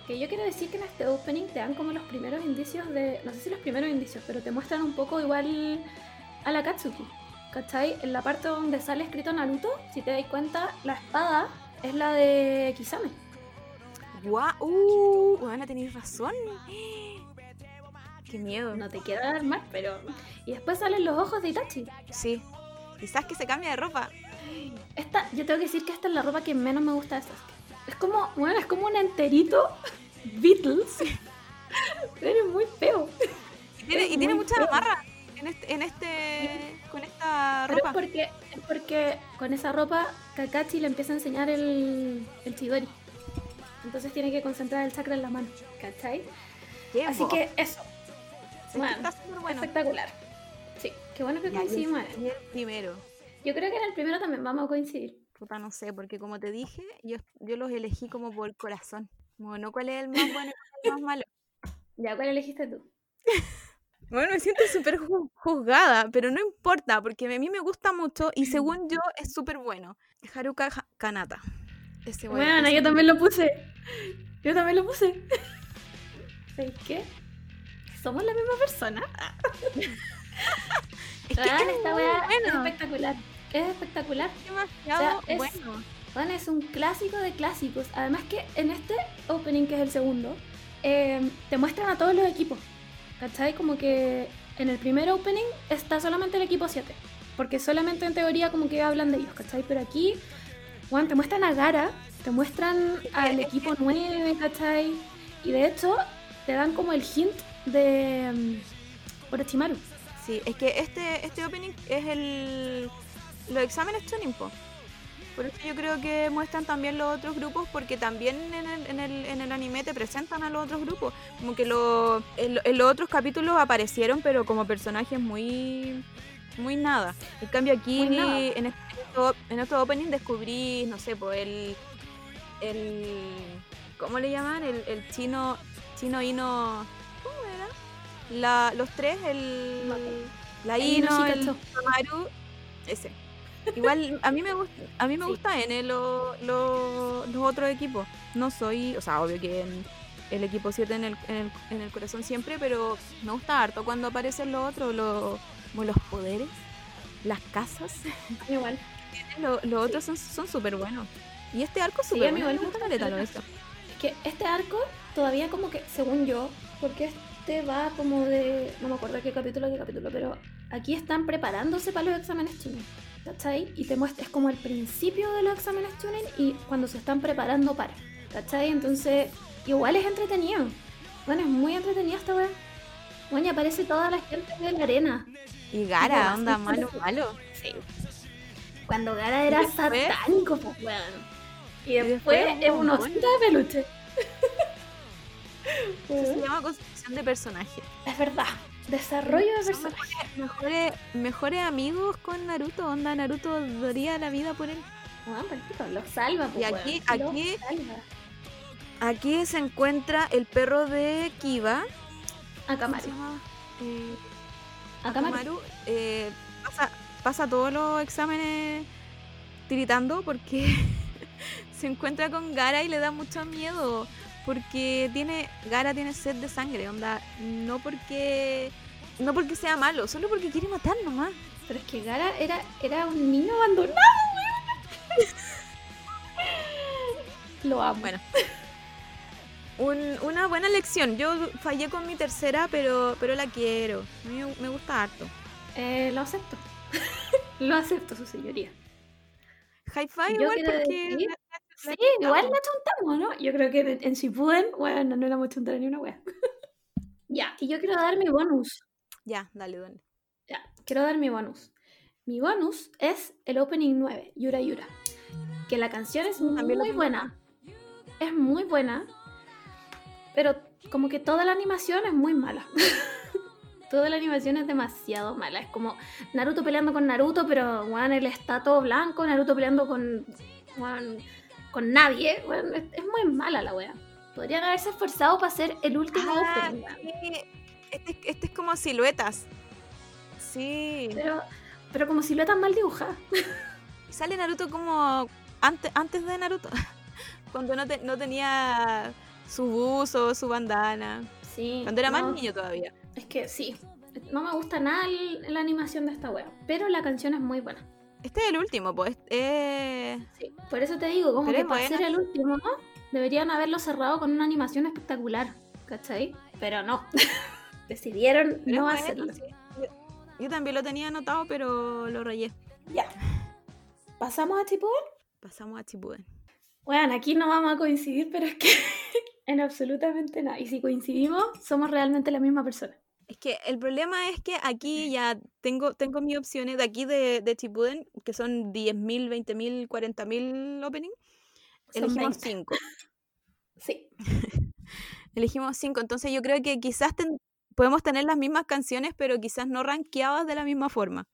[SPEAKER 2] Que yo quiero decir que en este opening te dan como los primeros indicios de. No sé si los primeros indicios, pero te muestran un poco igual a la Katsuki. ¿Cachai? En la parte donde sale escrito Naruto, si te das cuenta, la espada es la de Kisame.
[SPEAKER 1] Guau, uh, bueno, tenéis razón. [gasps] Qué miedo.
[SPEAKER 2] No te quiero dar más, pero. Y después salen los ojos de Itachi.
[SPEAKER 1] Sí. Quizás que se cambia de ropa.
[SPEAKER 2] Esta, yo tengo que decir que esta es la ropa que menos me gusta de Sasuke. Es como, bueno, es como un enterito Beatles. Eres muy feo.
[SPEAKER 1] Y tiene, y mucha
[SPEAKER 2] feo.
[SPEAKER 1] amarra en este, en este, con esta
[SPEAKER 2] Pero es
[SPEAKER 1] ropa.
[SPEAKER 2] porque, es porque con esa ropa Kakashi le empieza a enseñar el, el Chidori. Entonces tiene que concentrar el chakra en la mano. ¿Cachai? Así que eso, bueno,
[SPEAKER 1] está bueno.
[SPEAKER 2] espectacular. Sí, qué bueno que coincidimos.
[SPEAKER 1] primero.
[SPEAKER 2] Yo creo que en el primero también vamos a coincidir.
[SPEAKER 1] Puta, no sé, porque como te dije, yo, yo los elegí como por corazón. Como no cuál es el más bueno y el más malo.
[SPEAKER 2] Ya, ¿cuál elegiste tú? [laughs]
[SPEAKER 1] Bueno, me siento súper ju- juzgada, pero no importa, porque a mí me gusta mucho y según yo es súper bueno. Haruka Ha- Kanata. Ese bueno,
[SPEAKER 2] yo también lo puse. Yo también lo puse. [laughs] ¿Sabes qué? Somos la misma persona. [laughs]
[SPEAKER 1] Es que es
[SPEAKER 2] esta es espectacular. Es espectacular.
[SPEAKER 1] demasiado
[SPEAKER 2] O sea, es-
[SPEAKER 1] bueno.
[SPEAKER 2] Bueno, es un clásico de clásicos. Además que en este opening, que es el segundo, eh, te muestran a todos los equipos. ¿Cachai? Como que en el primer opening está solamente el equipo 7. Porque solamente en teoría como que hablan de ellos, ¿cachai? Pero aquí, bueno, te muestran a Gara, te muestran al equipo 9, ¿cachai? Y de hecho, te dan como el hint de um, Orochimaru.
[SPEAKER 1] Sí, es que este, este opening es el los exámenes Chunin, po. Por eso yo creo que muestran también los otros grupos, porque también en el, en el, en el anime te presentan a los otros grupos. Como que lo, en, lo- en los otros capítulos aparecieron, pero como personajes muy muy nada. En cambio aquí en, este, en estos- en estos openings descubrí, no sé, pues el, el ¿cómo le llaman? El, el chino, chino Ino, ¿cómo era? La, los tres, el, la
[SPEAKER 2] Ino
[SPEAKER 1] el. Maru, ese. Igual a mí me gusta, a mí me
[SPEAKER 2] Sí.
[SPEAKER 1] gusta N lo- lo- los otros equipos. No soy, o sea, obvio que en el equipo 7 en el, en, el, en el corazón siempre, pero me gusta harto cuando aparecen los otros, los, como los poderes, las casas.
[SPEAKER 2] Igual.
[SPEAKER 1] Lo- Los otros son son súper buenos. Y este arco es
[SPEAKER 2] Sí,
[SPEAKER 1] súper
[SPEAKER 2] mí
[SPEAKER 1] bueno. Me gusta caleta lo eso.
[SPEAKER 2] Es que este arco todavía como que, según yo, porque este va como de, no me acuerdo qué capítulo, qué capítulo, pero aquí están preparándose para los exámenes Chunin, ¿cachai? Y te muestra, es como el principio de los exámenes Chunin y cuando se están preparando para, ¿cachai? Entonces, igual es entretenido. Bueno, es muy entretenida esta weá. Bueno, y aparece toda la gente de la arena.
[SPEAKER 1] Y Gara,
[SPEAKER 2] Como
[SPEAKER 1] onda
[SPEAKER 2] así,
[SPEAKER 1] malo, malo.
[SPEAKER 2] Sí. Cuando Gara era satánico, pues weón. Y después,
[SPEAKER 1] después
[SPEAKER 2] es
[SPEAKER 1] un
[SPEAKER 2] osito de peluche.
[SPEAKER 1] Eso se [laughs] llama construcción de personaje.
[SPEAKER 2] Es verdad. Desarrollo de
[SPEAKER 1] Son
[SPEAKER 2] personaje.
[SPEAKER 1] Mejores, mejores amigos con Naruto. Onda, Naruto daría la vida por él.
[SPEAKER 2] Ah, perfecto, lo salva,
[SPEAKER 1] Y
[SPEAKER 2] pues,
[SPEAKER 1] aquí-
[SPEAKER 2] weón, lo
[SPEAKER 1] aquí-. Aquí se encuentra el perro de Kiba. ¿Cómo se
[SPEAKER 2] Akamaru.
[SPEAKER 1] Eh,
[SPEAKER 2] Akamaru.
[SPEAKER 1] Akamaru, eh, pasa, pasa todos los exámenes tiritando porque [laughs] se encuentra con Gara y le da mucho miedo. Porque tiene Gara tiene sed de sangre, onda. No porque no porque sea malo, solo porque quiere matar nomás.
[SPEAKER 2] Pero es que Gara era, era un niño abandonado, weón. [laughs] Lo amo.
[SPEAKER 1] Bueno. Un- una buena lección. Yo fallé con mi tercera, pero, pero la quiero. A mí me, gusta harto.
[SPEAKER 2] Eh, lo acepto. [laughs] lo acepto, su señoría.
[SPEAKER 1] High five
[SPEAKER 2] Yo
[SPEAKER 1] igual porque
[SPEAKER 2] decir- Sí, igual la chuntamos, ¿no? Yo creo que en, en Shippuden, bueno, no la hemos chuntado ni una wea. [laughs] ya, y yo quiero dar mi bonus.
[SPEAKER 1] Ya, dale, dale.
[SPEAKER 2] Ya, quiero dar mi bonus. Mi bonus es el opening 9, Yura Yura. Que la canción es
[SPEAKER 1] lo
[SPEAKER 2] muy buena. Es muy buena. Pero como que toda la animación es muy mala. [laughs] toda la animación es demasiado mala. Es como Naruto peleando con Naruto, pero weón, él está todo blanco. Naruto peleando con. weón, con nadie. weón, es, es muy mala la wea. Podrían haberse esforzado para hacer el último
[SPEAKER 1] Ah,
[SPEAKER 2] opening. weón.
[SPEAKER 1] sí. Este, este es como siluetas. Sí.
[SPEAKER 2] Pero, pero como siluetas mal dibujadas.
[SPEAKER 1] Sale Naruto como antes, antes de Naruto. [laughs] Cuando no, te- no tenía su buzo, su bandana.
[SPEAKER 2] Sí.
[SPEAKER 1] Cuando era
[SPEAKER 2] no,
[SPEAKER 1] más niño todavía.
[SPEAKER 2] Es que sí. No me gusta nada el- la animación de esta wea. Pero la canción es muy buena.
[SPEAKER 1] Este es el último, pues. Eh,
[SPEAKER 2] Sí. Por eso te digo, como
[SPEAKER 1] Pero
[SPEAKER 2] que para
[SPEAKER 1] buena.
[SPEAKER 2] ser el último, ¿no? deberían haberlo cerrado con una animación espectacular. ¿Cachai? Pero no. [laughs] Decidieron
[SPEAKER 1] pero
[SPEAKER 2] no
[SPEAKER 1] bueno,
[SPEAKER 2] hacerlo.
[SPEAKER 1] sí. Yo, yo también lo tenía anotado, pero lo rayé.
[SPEAKER 2] Ya. ¿Pasamos a Chipuden?
[SPEAKER 1] Pasamos a Chipuden.
[SPEAKER 2] Bueno, aquí no vamos a coincidir, pero es que [laughs] en absolutamente nada. Y si coincidimos, somos realmente la misma persona.
[SPEAKER 1] Es que el problema es que aquí ya tengo, tengo mis opciones de aquí de, de Chipuden, que son 10.000, 20.000, 40.000 opening.
[SPEAKER 2] Son
[SPEAKER 1] Elegimos
[SPEAKER 2] 20.
[SPEAKER 1] 5.
[SPEAKER 2] Sí. [laughs]
[SPEAKER 1] Elegimos 5. Entonces yo creo que quizás ten- podemos tener las mismas canciones, pero quizás no rankeadas de la misma forma.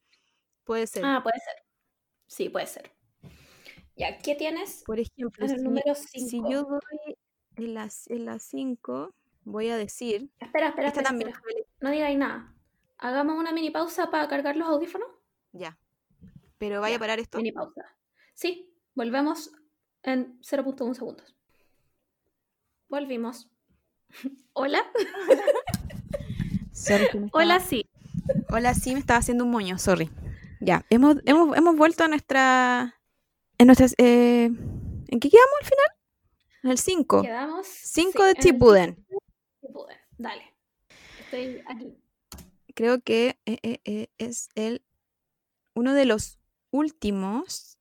[SPEAKER 1] Puede ser.
[SPEAKER 2] Ah, puede ser. Sí, puede ser. Ya, ¿qué tienes?
[SPEAKER 1] Por ejemplo,
[SPEAKER 2] En el
[SPEAKER 1] si,
[SPEAKER 2] número
[SPEAKER 1] si
[SPEAKER 2] 5.
[SPEAKER 1] yo doy en las 5, voy a decir.
[SPEAKER 2] Espera, espera,
[SPEAKER 1] Esta
[SPEAKER 2] espera,
[SPEAKER 1] también.
[SPEAKER 2] espera. No digáis nada. Hagamos una mini pausa para cargar los audífonos.
[SPEAKER 1] Ya. Pero vaya
[SPEAKER 2] Ya,
[SPEAKER 1] a parar esto.
[SPEAKER 2] Mini pausa. Sí, volvemos en 0.1 segundos. Volvimos. [laughs] Hola. [laughs]
[SPEAKER 1] Sorry estaba-
[SPEAKER 2] Hola, sí.
[SPEAKER 1] Hola, sí, me estaba haciendo un moño, sorry. Ya, hemos, hemos, hemos vuelto a nuestra. En nuestras. eh, ¿En qué quedamos al final? En el 5.
[SPEAKER 2] Quedamos.
[SPEAKER 1] 5
[SPEAKER 2] sí,
[SPEAKER 1] de Chipuden
[SPEAKER 2] pude. Dale. Estoy aquí.
[SPEAKER 1] Creo que eh, eh, eh, es el uno de los últimos.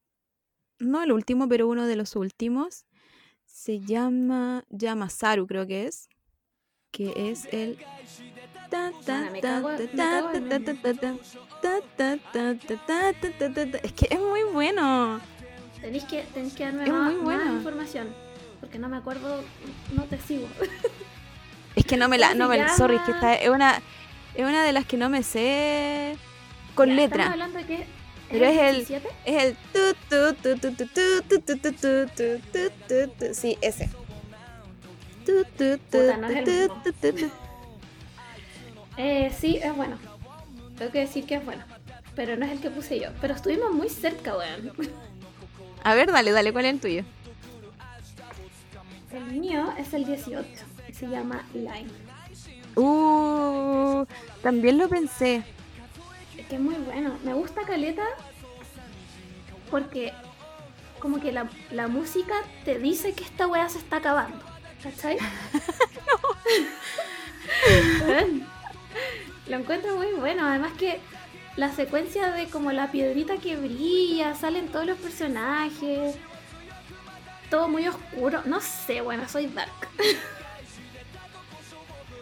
[SPEAKER 1] No el último, pero uno de los últimos. Se llama Yamasaru, creo que es. Que es el. Es que es muy bueno.
[SPEAKER 2] Tenéis que, que darme
[SPEAKER 1] es
[SPEAKER 2] más,
[SPEAKER 1] muy buena.
[SPEAKER 2] más información. Porque no me acuerdo, no te sigo.
[SPEAKER 1] Es que no me la.
[SPEAKER 2] ¿Cómo
[SPEAKER 1] No me, sorry, es que esta es una. Es una de las que no me sé con
[SPEAKER 2] Ya,
[SPEAKER 1] letra.
[SPEAKER 2] Estamos hablando de que.
[SPEAKER 1] Pero es el-
[SPEAKER 2] 17?
[SPEAKER 1] Es el tu tu tu tu tu tu tu tu tu tu tu tu tu tu. Sí, ese. Tu.
[SPEAKER 2] Eh, sí, es bueno. Tengo que decir que es bueno. Pero no es el que puse yo. Pero estuvimos muy cerca, weón.
[SPEAKER 1] A ver, dale, dale, ¿cuál es el tuyo?
[SPEAKER 2] El mío es el 18. Se llama Line.
[SPEAKER 1] Uh, también lo pensé.
[SPEAKER 2] Es que es muy bueno. Me gusta Caleta porque como que la, la música te dice que esta weá se está acabando. ¿Cachai? [laughs] Lo encuentro muy bueno. Además que la secuencia de como la piedrita que brilla, salen todos los personajes. Todo muy oscuro. No sé, bueno, soy dark. [laughs]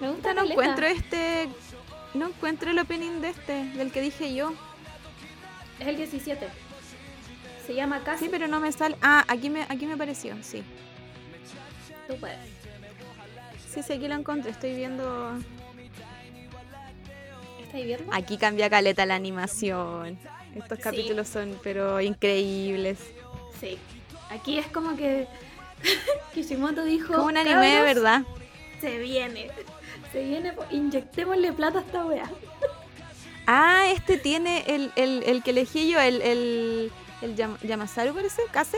[SPEAKER 2] Me gusta
[SPEAKER 1] No
[SPEAKER 2] caleta.
[SPEAKER 1] encuentro este. No encuentro el opening de este, del que dije yo.
[SPEAKER 2] Es el 17. Se llama Casi.
[SPEAKER 1] Sí, pero no me sale. Ah, aquí me, aquí me apareció, sí.
[SPEAKER 2] Tú puedes.
[SPEAKER 1] Sí, sí, aquí lo encontré. Estoy viendo.
[SPEAKER 2] estáis viendo?
[SPEAKER 1] Aquí cambia caleta la animación. Estos
[SPEAKER 2] Sí.
[SPEAKER 1] capítulos son pero increíbles.
[SPEAKER 2] Sí. Aquí es como que [laughs] Kishimoto dijo.
[SPEAKER 1] Como un anime de
[SPEAKER 2] "Cabros,
[SPEAKER 1] verdad.
[SPEAKER 2] Se viene. Se viene. Inyectémosle plata a esta wea.
[SPEAKER 1] Ah, este tiene el, el, el que elegí yo, el, el, el Yam- Yamasaru parece, Kase.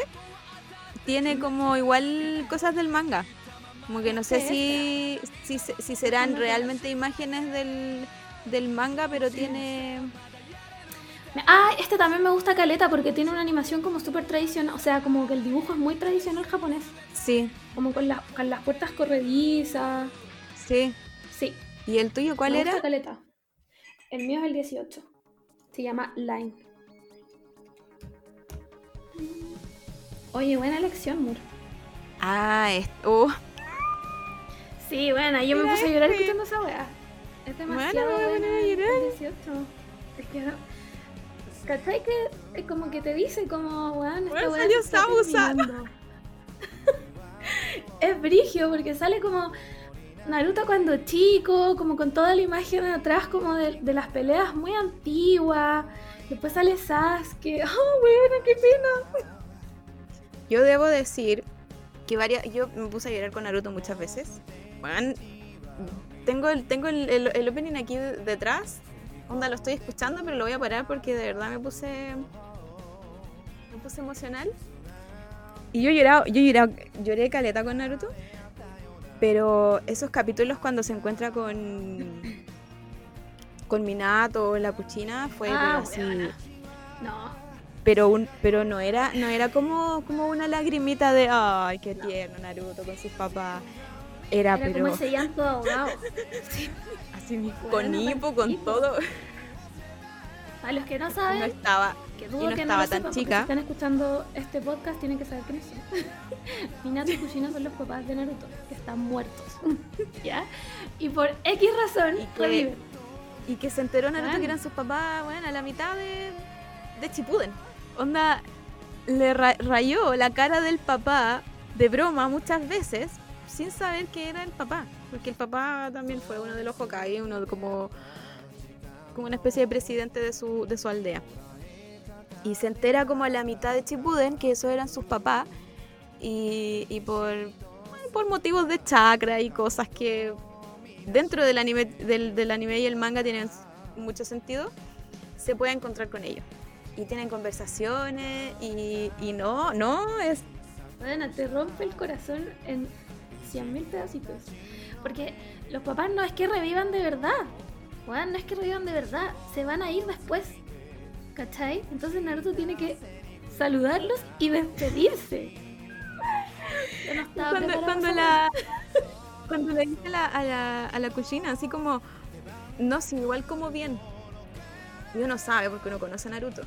[SPEAKER 1] Tiene como igual cosas del manga. Como que no sé si, si, se- si serán realmente imágenes del, del manga, pero tiene...
[SPEAKER 2] Ah, este también me gusta Caleta porque tiene una animación como súper tradicional. O sea, como que el dibujo es muy tradicional japonés.
[SPEAKER 1] Sí,
[SPEAKER 2] Como con, las con las puertas corredizas.
[SPEAKER 1] sí.
[SPEAKER 2] Sí.
[SPEAKER 1] ¿Y el tuyo cuál
[SPEAKER 2] me
[SPEAKER 1] era?
[SPEAKER 2] gusta Caleta. El mío es el 18. Se llama Line. Oye, buena elección, Mur.
[SPEAKER 1] Ah, es... uh,
[SPEAKER 2] Sí, bueno, yo me
[SPEAKER 1] Mira
[SPEAKER 2] puse a llorar
[SPEAKER 1] este.
[SPEAKER 2] escuchando esa wea. Es
[SPEAKER 1] Bueno,
[SPEAKER 2] demasiado
[SPEAKER 1] me a
[SPEAKER 2] buena
[SPEAKER 1] poner a
[SPEAKER 2] el
[SPEAKER 1] llorar.
[SPEAKER 2] 18. Es que no. ¿Cachai que es como que te dice como, weón, esta
[SPEAKER 1] Bueno,
[SPEAKER 2] wea
[SPEAKER 1] salió
[SPEAKER 2] terminando? [laughs] es brigio porque sale como Naruto cuando chico, como con toda la imagen atrás como de, de las peleas muy antiguas. Después sale Sasuke. [laughs] Oh, weón, qué pena.
[SPEAKER 1] Yo debo decir que varias, yo me puse a llorar con Naruto muchas veces. Bueno, tengo el, tengo el, el- el opening aquí de- detrás. Onda, lo estoy escuchando, pero lo voy a parar porque de verdad me puse. Me puse emocional. Y yo he llorado, yo he llorado, lloré caleta con Naruto. Pero esos capítulos cuando se encuentra con. [coughs] con Minato en la cuchina fue
[SPEAKER 2] Ah,
[SPEAKER 1] así.
[SPEAKER 2] No,
[SPEAKER 1] pero un, pero no era no era como como una lagrimita de ay qué tierno Naruto con sus papás era,
[SPEAKER 2] era
[SPEAKER 1] pero
[SPEAKER 2] como ese llanto ahogado. [laughs]
[SPEAKER 1] así mismo,
[SPEAKER 2] Bueno,
[SPEAKER 1] con hipo con todo
[SPEAKER 2] A los que no
[SPEAKER 1] no
[SPEAKER 2] saben,
[SPEAKER 1] estaba
[SPEAKER 2] que
[SPEAKER 1] y
[SPEAKER 2] dudo
[SPEAKER 1] no
[SPEAKER 2] que
[SPEAKER 1] estaba
[SPEAKER 2] no lo
[SPEAKER 1] tan
[SPEAKER 2] sepan,
[SPEAKER 1] chica.
[SPEAKER 2] Si están escuchando este podcast, tienen que saber quiénes son. [laughs] Minato y Kushina son los papás de Naruto, que están muertos. [laughs] ¿Ya? Y por X razón,
[SPEAKER 1] Y que-
[SPEAKER 2] reviven.
[SPEAKER 1] y que se enteró Naruto
[SPEAKER 2] Bueno.
[SPEAKER 1] que eran sus papás bueno a la mitad de de Chipuden onda le ra- rayó la cara del papá de broma muchas veces sin saber que era el papá porque el papá también fue uno de los Hokage uno como como una especie de presidente de su, de su aldea. Y se entera como a la mitad de Chipuden que esos eran sus papás y, por, por motivos de chakra y cosas que dentro del anime, del, del anime y el manga tienen mucho sentido, se puede encontrar con ellos. Y tienen conversaciones y, y no, no, es...
[SPEAKER 2] Bueno, te rompe el corazón en 100.000 pedacitos. Porque los papás no es que revivan de verdad. Bueno, no es que revivan de verdad. Se van a ir después. ¿Cachai? Entonces Naruto tiene que saludarlos y despedirse. Yo no estaba
[SPEAKER 1] Cuando, cuando la... Cuando le dice la, a, la, a la cocina, así como, no, sí, igual como bien. Y uno sabe porque uno conoce a Naruto.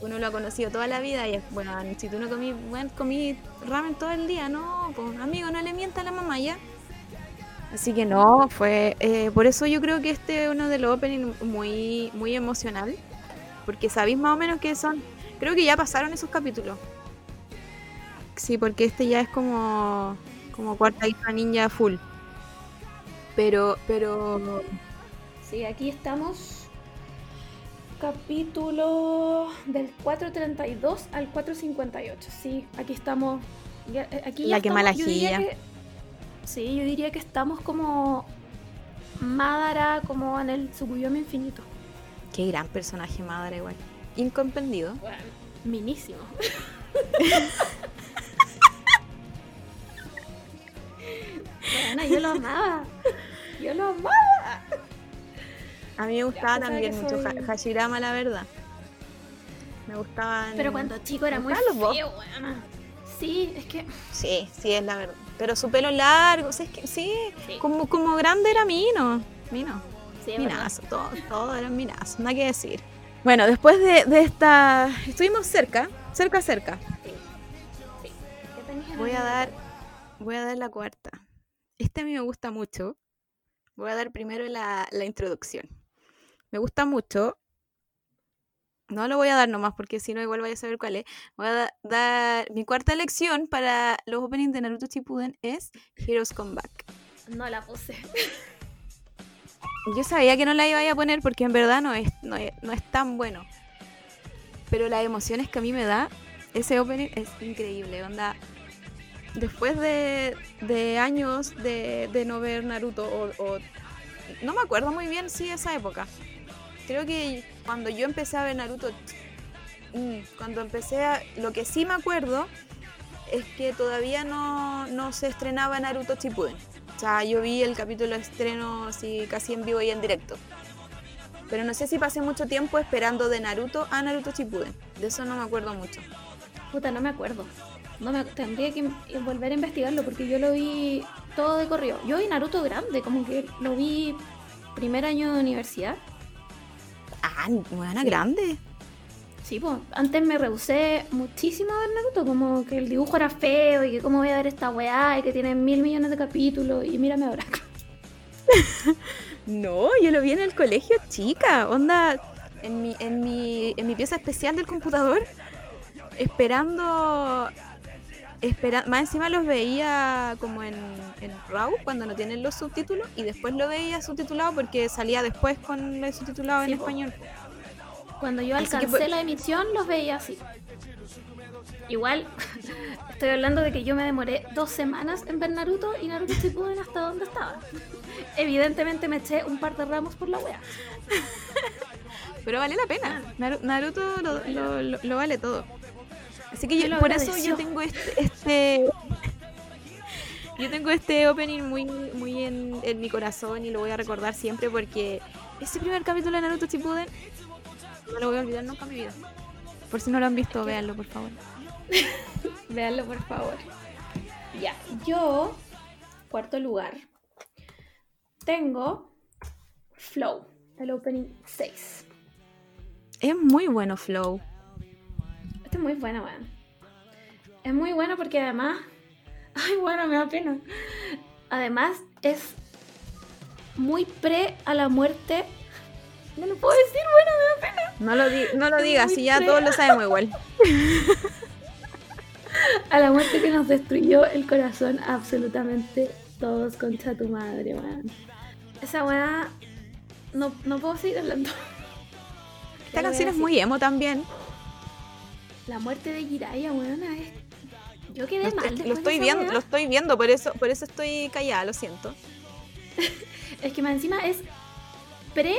[SPEAKER 1] Uno lo ha conocido toda la vida y es, bueno, si tú no comí, bueno, comí ramen todo el día, no, pues amigo, no le mienta a la mamá ya. Así que no, fue, eh, por eso yo creo que este es uno de los openings muy, muy emocional, porque sabéis más o menos que son, creo que ya pasaron esos capítulos. Sí, porque este ya es como, como cuarta hija ninja full. Pero, pero,
[SPEAKER 2] Sí, aquí estamos. Capítulo del 432 al 458. Sí, aquí estamos. ya- eh, aquí ya
[SPEAKER 1] La que
[SPEAKER 2] estamos-
[SPEAKER 1] mala
[SPEAKER 2] yo que- Sí, yo diría que estamos como Madara, como en el Tsukuyomi infinito.
[SPEAKER 1] Qué gran personaje madre igual. Incomprendido.
[SPEAKER 2] Bueno, minísimo. bueno, yo lo amaba. Yo lo amaba.
[SPEAKER 1] A mí me gustaba
[SPEAKER 2] Ya,
[SPEAKER 1] también mucho
[SPEAKER 2] soy-
[SPEAKER 1] Hashirama, la verdad. Me gustaban.
[SPEAKER 2] Pero cuando chico era muy feo, weona. Sí, es que.
[SPEAKER 1] Sí, sí, es la verdad. Pero su pelo largo, o sea, es que sí,
[SPEAKER 2] Sí.
[SPEAKER 1] como, como grande era Mino. Mino.
[SPEAKER 2] Sí.
[SPEAKER 1] Minazo, todo, todo eran minazos, nada que decir. Bueno, después de, de esta. Estuvimos cerca, cerca, cerca.
[SPEAKER 2] Sí. Sí. ¿Qué tenías en
[SPEAKER 1] Voy a dar. Voy a dar la cuarta. Este a mí me gusta mucho. Voy a dar primero la, la introducción. Me gusta mucho. No lo voy a dar nomás porque si no igual voy a saber cuál es. Voy a da- dar mi cuarta elección para los openings de Naruto Shippuden es Heroes Come Back.
[SPEAKER 2] No la puse. [laughs]
[SPEAKER 1] Yo sabía que no la iba a poner porque en verdad no es, no no es tan bueno. Pero las emociones que a mí me da ese opening es increíble. Onda, después de, de años de, de no ver Naruto, o, o- no me acuerdo muy bien si esa época. Creo que cuando yo empecé a ver Naruto, mm, cuando empecé a. Lo que sí me acuerdo es que todavía no, no se estrenaba Naruto Shippuden. O sea, yo vi el capítulo de estreno así casi en vivo y en directo. Pero no sé si pasé mucho tiempo esperando de Naruto a Naruto Shippuden. De eso no me acuerdo mucho.
[SPEAKER 2] Puta, no me acuerdo. No me, tendría que in- volver a investigarlo porque yo lo vi todo de corrido. Yo vi Naruto grande, como que lo vi primer año de universidad.
[SPEAKER 1] Ah, buena grande.
[SPEAKER 2] Sí, pues antes me rehusé muchísimo a ver Naruto, como que el dibujo era feo y que cómo voy a ver esta weá y que tiene mil millones de capítulos y mírame ahora. [laughs]
[SPEAKER 1] No, yo lo vi en el colegio chica, onda, en mi, en mi, en mi pieza especial del computador, esperando, espera, más encima los veía como en, en RAW cuando no tienen los subtítulos y después lo veía subtitulado porque salía después con el subtitulado
[SPEAKER 2] Sí,
[SPEAKER 1] en
[SPEAKER 2] po.
[SPEAKER 1] español.
[SPEAKER 2] Cuando yo
[SPEAKER 1] que
[SPEAKER 2] alcancé
[SPEAKER 1] fue-
[SPEAKER 2] la emisión los veía así. Igual, [laughs] estoy hablando de que yo me demoré dos semanas en ver Naruto y Naruto Shippuden hasta donde estaba. [laughs] Evidentemente me eché un par de ramos por la wea. [laughs]
[SPEAKER 1] Pero vale la pena, Naru- Naruto lo, lo- lo- lo vale todo. Así que yo, por eso yo tengo este, este yo tengo este opening muy, muy en, en mi corazón y lo voy a recordar siempre porque ese primer capítulo de Naruto Shippuden no lo voy a olvidar nunca en mi vida. Por si no lo han visto, véanlo por favor. [laughs]
[SPEAKER 2] Véanlo por favor. Ya, yo, cuarto lugar, tengo Flow, el opening 6.
[SPEAKER 1] Es muy bueno Flow.
[SPEAKER 2] Este es muy bueno, weón. Es muy bueno porque además. [laughs] Ay, bueno, me da pena. Además, es muy pre a la muerte. No lo puedo decir, bueno, me da pena.
[SPEAKER 1] No lo, di- no lo
[SPEAKER 2] Es
[SPEAKER 1] digas, si ya
[SPEAKER 2] fea.
[SPEAKER 1] todos lo sabemos igual. [laughs]
[SPEAKER 2] A la muerte que nos destruyó el corazón absolutamente todos, concha tu madre, weón. Esa weá. No, no puedo seguir hablando.
[SPEAKER 1] Esta canción es muy emo también.
[SPEAKER 2] La muerte de Jiraiya, weón, es. Yo quedé
[SPEAKER 1] Lo,
[SPEAKER 2] mal.
[SPEAKER 1] lo estoy viendo,
[SPEAKER 2] weá.
[SPEAKER 1] lo estoy viendo, por eso, por eso estoy callada, lo siento. [laughs]
[SPEAKER 2] Es que más encima es pre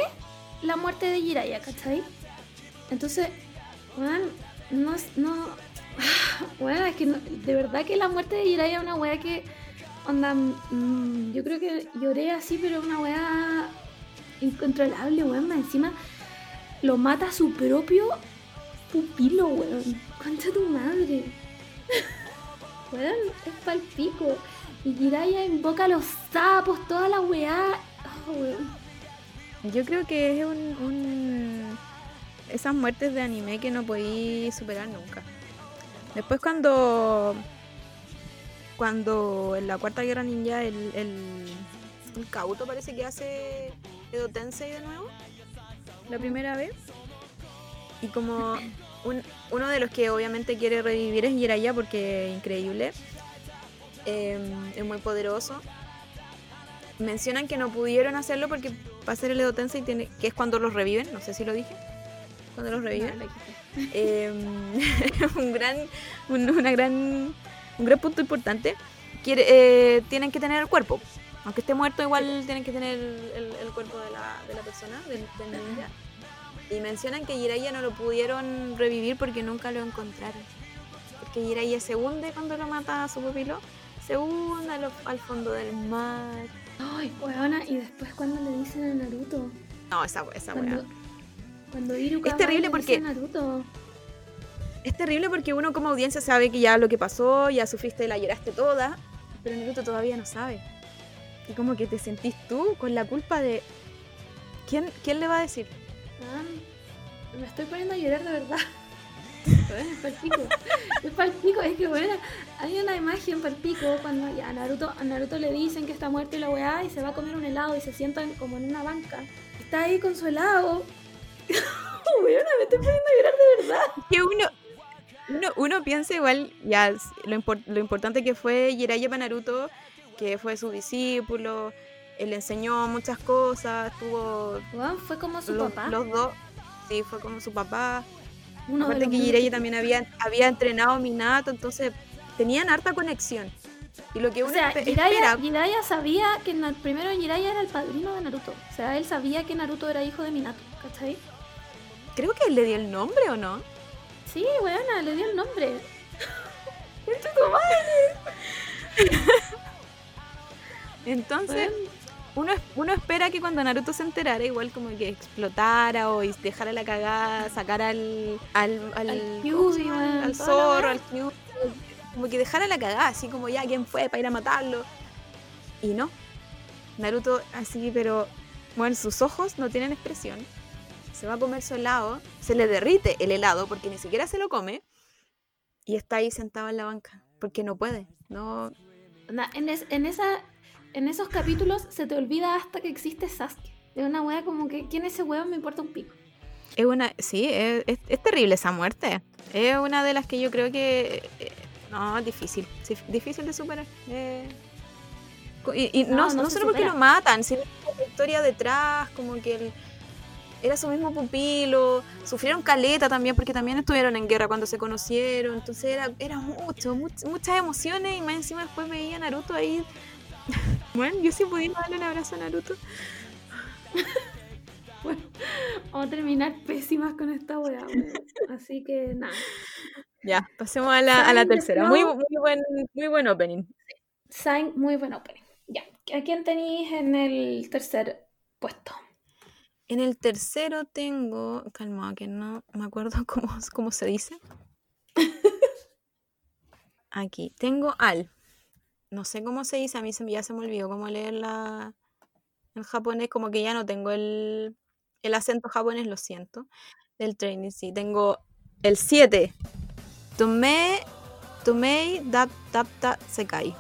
[SPEAKER 2] la muerte de Jiraiya, ¿cachai? Entonces, weón, no. No, [sighs] weón, es que no- de verdad que la muerte de Jiraiya es una weá que. Onda, mm, yo creo que lloré así, pero es una weá incontrolable, weón. Encima lo mata su propio pupilo, weón. Concha tu madre. [laughs] weón, es palpico. Y Jiraiya invoca a los sapos, toda la weá. Oh, weón.
[SPEAKER 1] Yo creo que es un, un- esas muertes de anime que no podí superar nunca. Después cuando cuando en la cuarta guerra ninja el, el, el Kabuto parece que hace Edo Tensei de nuevo la primera vez y como [laughs] un- uno de los que obviamente quiere revivir es Jiraiya porque es increíble eh, es muy poderoso mencionan que no pudieron hacerlo porque para hacer el Edo Tensei tiene, que es cuando los reviven, no sé si lo dije, cuando los reviven,
[SPEAKER 2] No,
[SPEAKER 1] eh, [laughs] un gran, un, una gran, un gran punto importante, quiere, eh, tienen que tener el cuerpo, aunque esté muerto igual tienen que tener el, el- el cuerpo de la, de la persona, del. Y mencionan que Jiraiya no lo pudieron revivir porque nunca lo encontraron. Porque Jiraiya se hunde cuando lo mata a su pupilo, se hunde a al fondo del mar.
[SPEAKER 2] Ay, weona, y después cuando le dicen a Naruto.
[SPEAKER 1] No, esa, esa.
[SPEAKER 2] Cuando, cuando Iruka
[SPEAKER 1] Es terrible
[SPEAKER 2] le dice
[SPEAKER 1] porque-
[SPEAKER 2] a Naruto.
[SPEAKER 1] Es terrible porque uno como audiencia sabe que ya lo que pasó, ya sufriste, la lloraste toda, pero Naruto todavía no sabe. Y como que te sentís tú con la culpa de... ¿Quién, quién le va a decir?
[SPEAKER 2] "Ah, me estoy poniendo a llorar de verdad. [laughs] Es palpico. es palpico, es que bueno, hay una imagen palpico cuando ya a Naruto, a Naruto le dicen que está muerto y la weá y se va a comer un helado y se sientan como en una banca. Está ahí con su helado. [laughs] Weona, me estoy poniendo a llorar de verdad.
[SPEAKER 1] Que uno, uno, uno piensa igual, ya, lo, impor- lo importante que fue Jiraiya para Naruto, que fue su discípulo, él le enseñó muchas cosas, tuvo
[SPEAKER 2] Weón, fue como su
[SPEAKER 1] los,
[SPEAKER 2] papá.
[SPEAKER 1] los dos, sí, fue como su papá.
[SPEAKER 2] uno
[SPEAKER 1] Aparte que Jiraiya también había, había entrenado a Minato, entonces tenían harta conexión. Y lo que
[SPEAKER 2] O
[SPEAKER 1] uno
[SPEAKER 2] sea,
[SPEAKER 1] espe-
[SPEAKER 2] Jiraiya, sabía que primero Jiraiya era el padrino de Naruto. O sea, él sabía que Naruto era hijo de Minato, ¿cachai?
[SPEAKER 1] creo que él le dio el nombre o no.
[SPEAKER 2] Sí, weona, le dio el nombre. [laughs] [laughs]
[SPEAKER 1] Entonces,
[SPEAKER 2] Weón,
[SPEAKER 1] uno, uno espera que cuando Naruto se enterara, igual como que explotara o dejara la cagada, sacara al. al. al,
[SPEAKER 2] Al
[SPEAKER 1] al zorro, al Como que dejara la cagada, así como ya, ¿quién fue? Para ir a matarlo. Y no. Naruto, así, pero. Bueno, sus ojos no tienen expresión. Se va a comer su helado, se le derrite el helado porque ni siquiera se lo come. Y está ahí sentado en la banca. Porque no puede. No,
[SPEAKER 2] en, es- en esa, en esos capítulos se te olvida hasta que existe Sasuke. De una wea como que, ¿quién es ese weón? Me importa un pico.
[SPEAKER 1] Es una, sí, es, es- es terrible esa muerte. Es una de las que yo creo que eh, no es difícil, difícil de superar. Eh, y y no,
[SPEAKER 2] No,
[SPEAKER 1] no,
[SPEAKER 2] no se
[SPEAKER 1] solo porque lo matan, sino la historia detrás, como que él era su mismo pupilo, sufrieron caleta también porque también estuvieron en guerra cuando se conocieron, entonces era, era mucho, much- muchas emociones y más encima después veía a Naruto ahí. [laughs] Bueno, yo sí pudiera darle un abrazo a Naruto. [laughs]
[SPEAKER 2] Vamos a terminar pésimas con esta wea, weón. Así que nada.
[SPEAKER 1] Ya, pasemos a la, a la tercera. Muy, muy, buen, muy buen opening.
[SPEAKER 2] Sign, muy buen opening. Ya. ¿A quién tenéis en el tercer puesto?
[SPEAKER 1] En el tercero tengo. Calma, que no me acuerdo [laughs] cómo, cómo se dice. Aquí. Tengo al. No sé cómo se dice, a mí se, ya se me olvidó cómo leer la, el japonés, como que ya no tengo el, el acento japonés, lo siento. Del training, sí. Tengo el 7. Tomei, tomei, dap, dap, ta, sekai.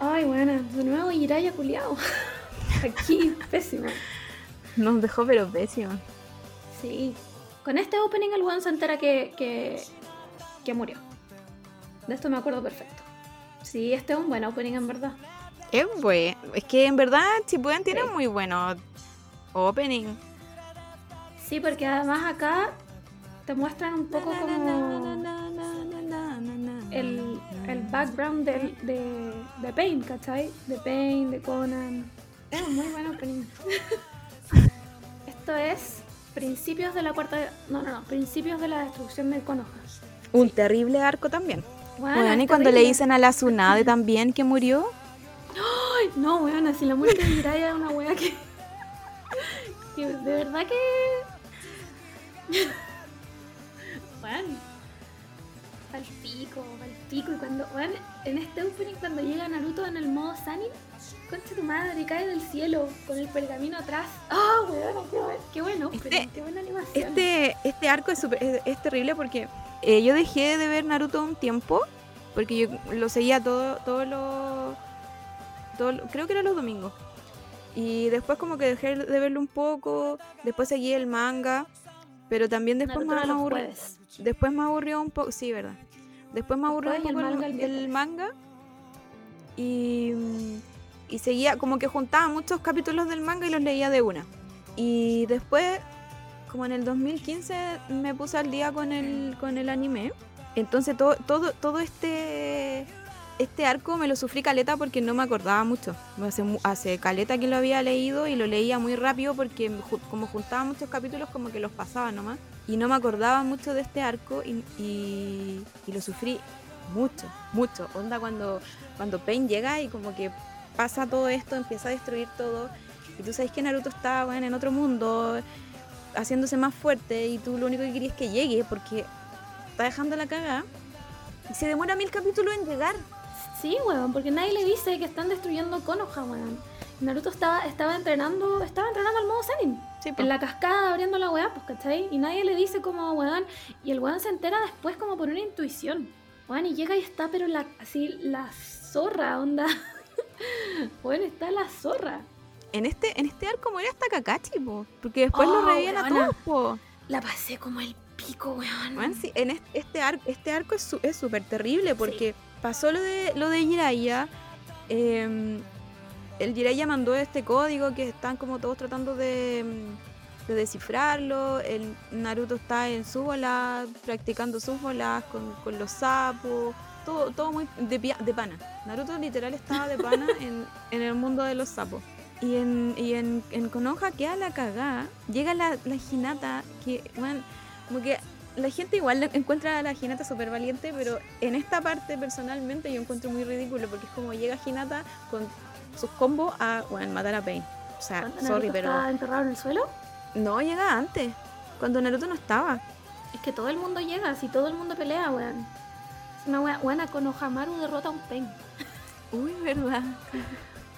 [SPEAKER 2] Ay, bueno, de nuevo Jiraiya culiao. [laughs] Aquí, pésimo.
[SPEAKER 1] Nos dejó pero pésimo.
[SPEAKER 2] Sí. Con este opening el weón se entera que, que, que murió. De esto me acuerdo perfecto. Sí, este es un buen opening en verdad.
[SPEAKER 1] Es bueno. Es que en verdad, si pueden, tienen
[SPEAKER 2] Sí.
[SPEAKER 1] muy bueno opening.
[SPEAKER 2] Sí, porque además acá te muestran un poco como el, el background del- de, de Pain, ¿cachai? De Pain, de Conan. Es un muy buen opening. Esto es principios de la cuarta... No, no, no. Principios de la destrucción de Konoha.
[SPEAKER 1] Un terrible arco también.
[SPEAKER 2] Bueno,
[SPEAKER 1] Bueno, y cuando le dicen a la Tsunade también que murió.
[SPEAKER 2] Ay, no, weón, si la muerte de Jiraiya es una wea que... que de verdad que... [laughs] Weón. Al pico, al pico. Y cuando, weón, en este opening cuando llega Naruto en el modo Sanin, concha tu madre, cae del cielo con el pergamino atrás. ¡Ah, weón! Qué, buen- qué bueno,
[SPEAKER 1] Este-
[SPEAKER 2] qué buena animación.
[SPEAKER 1] Este, este arco es, súper- es, es terrible porque eh, yo dejé de ver Naruto un tiempo. Porque yo lo seguía todo, todos los. todo lo- creo que era los domingos. Y después como que dejé de verlo un poco. Después seguí el manga. Pero también después
[SPEAKER 2] Naruto
[SPEAKER 1] me, aburrió. Después me aburrió un poco. Sí, verdad. Después me aburrió un
[SPEAKER 2] Después
[SPEAKER 1] poco el,
[SPEAKER 2] manga el
[SPEAKER 1] manga. Y, y seguía, como que juntaba muchos capítulos del manga y los leía de una. Y después, como en el 2015, me puse al día con el, con el anime. Entonces todo, todo, todo este, este arco me lo sufrí caleta porque no me acordaba mucho. Hace, hace caleta que lo había leído y lo leía muy rápido porque como juntaba muchos capítulos como que los pasaba nomás. Y no me acordaba mucho de este arco y, y, y lo sufrí mucho, mucho. Onda cuando, cuando Pain llega y como que pasa todo esto, empieza a destruir todo. Y tú sabes que Naruto está bueno, en otro mundo, haciéndose más fuerte y tú lo único que querías es que llegue porque está dejando la cagada. Y se demora mil capítulos en llegar.
[SPEAKER 2] Sí, weón, porque nadie le dice que están destruyendo Konoha, weón. Naruto estaba, estaba entrenando, estaba entrenando al modo.
[SPEAKER 1] Sí,
[SPEAKER 2] En la cascada abriendo la weá, pues, ¿cachai? Y nadie le dice como, weón. Y el weón se entera después como por una intuición. Weón, y llega y está, pero la, así, la zorra, onda. [laughs] weón, está la zorra.
[SPEAKER 1] En este, en este arco muere hasta Kakashi, po, porque después
[SPEAKER 2] Oh,
[SPEAKER 1] lo reviven a
[SPEAKER 2] weona.
[SPEAKER 1] todos, po.
[SPEAKER 2] La pasé como el pico, weón.
[SPEAKER 1] Weón, sí, en este, este arco, este arco es su- es súper terrible porque pasó lo de lo de Jiraiya. em, el Jiraiya mandó este código que están como todos tratando de, mm, de descifrarlo. El Naruto está en su bola, practicando sus bolas con, con los sapos. Todo, todo muy de, de pana. Naruto literal estaba de pana [laughs] en, en el mundo de los sapos. Y en, y en, en Konoha queda la cagada. Llega la, la Hinata que, man, como que la gente igual encuentra a la Hinata súper valiente, pero en esta parte personalmente yo encuentro muy ridículo porque es como llega Hinata con sus combos a bueno, matar a Pain. O sea, sorry, pero
[SPEAKER 2] estaba enterrado en el suelo.
[SPEAKER 1] no llega antes, cuando Naruto no estaba.
[SPEAKER 2] Es que todo el mundo llega, si todo el mundo pelea, weón. Es una wea, weón, con Ohamaru derrota a un pen.
[SPEAKER 1] Uy, verdad.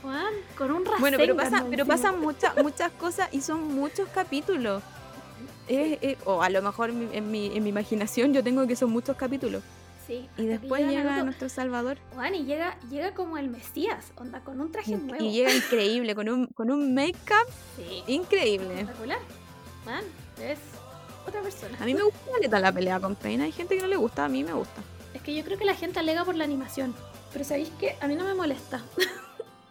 [SPEAKER 2] Weón, con un Rasengan.
[SPEAKER 1] Bueno, pero pasa, pero pasan muchas muchas cosas y son muchos capítulos. Es- es- o a lo mejor en mi, en, mi, en mi imaginación yo tengo que son muchos capítulos.
[SPEAKER 2] Sí,
[SPEAKER 1] Y después llega
[SPEAKER 2] Naruto.
[SPEAKER 1] nuestro Salvador.
[SPEAKER 2] Weón, y llega, llega como el Mesías, onda, con un traje
[SPEAKER 1] Y,
[SPEAKER 2] nuevo.
[SPEAKER 1] y llega increíble, con un, con un make-up
[SPEAKER 2] Sí,
[SPEAKER 1] increíble.
[SPEAKER 2] espectacular. Man, es otra persona.
[SPEAKER 1] A mí me gusta la pelea con Pain. Hay gente que no le gusta, a mí me gusta.
[SPEAKER 2] Es que yo creo que la gente alega por la animación. Pero sabéis que a mí no me molesta. [laughs]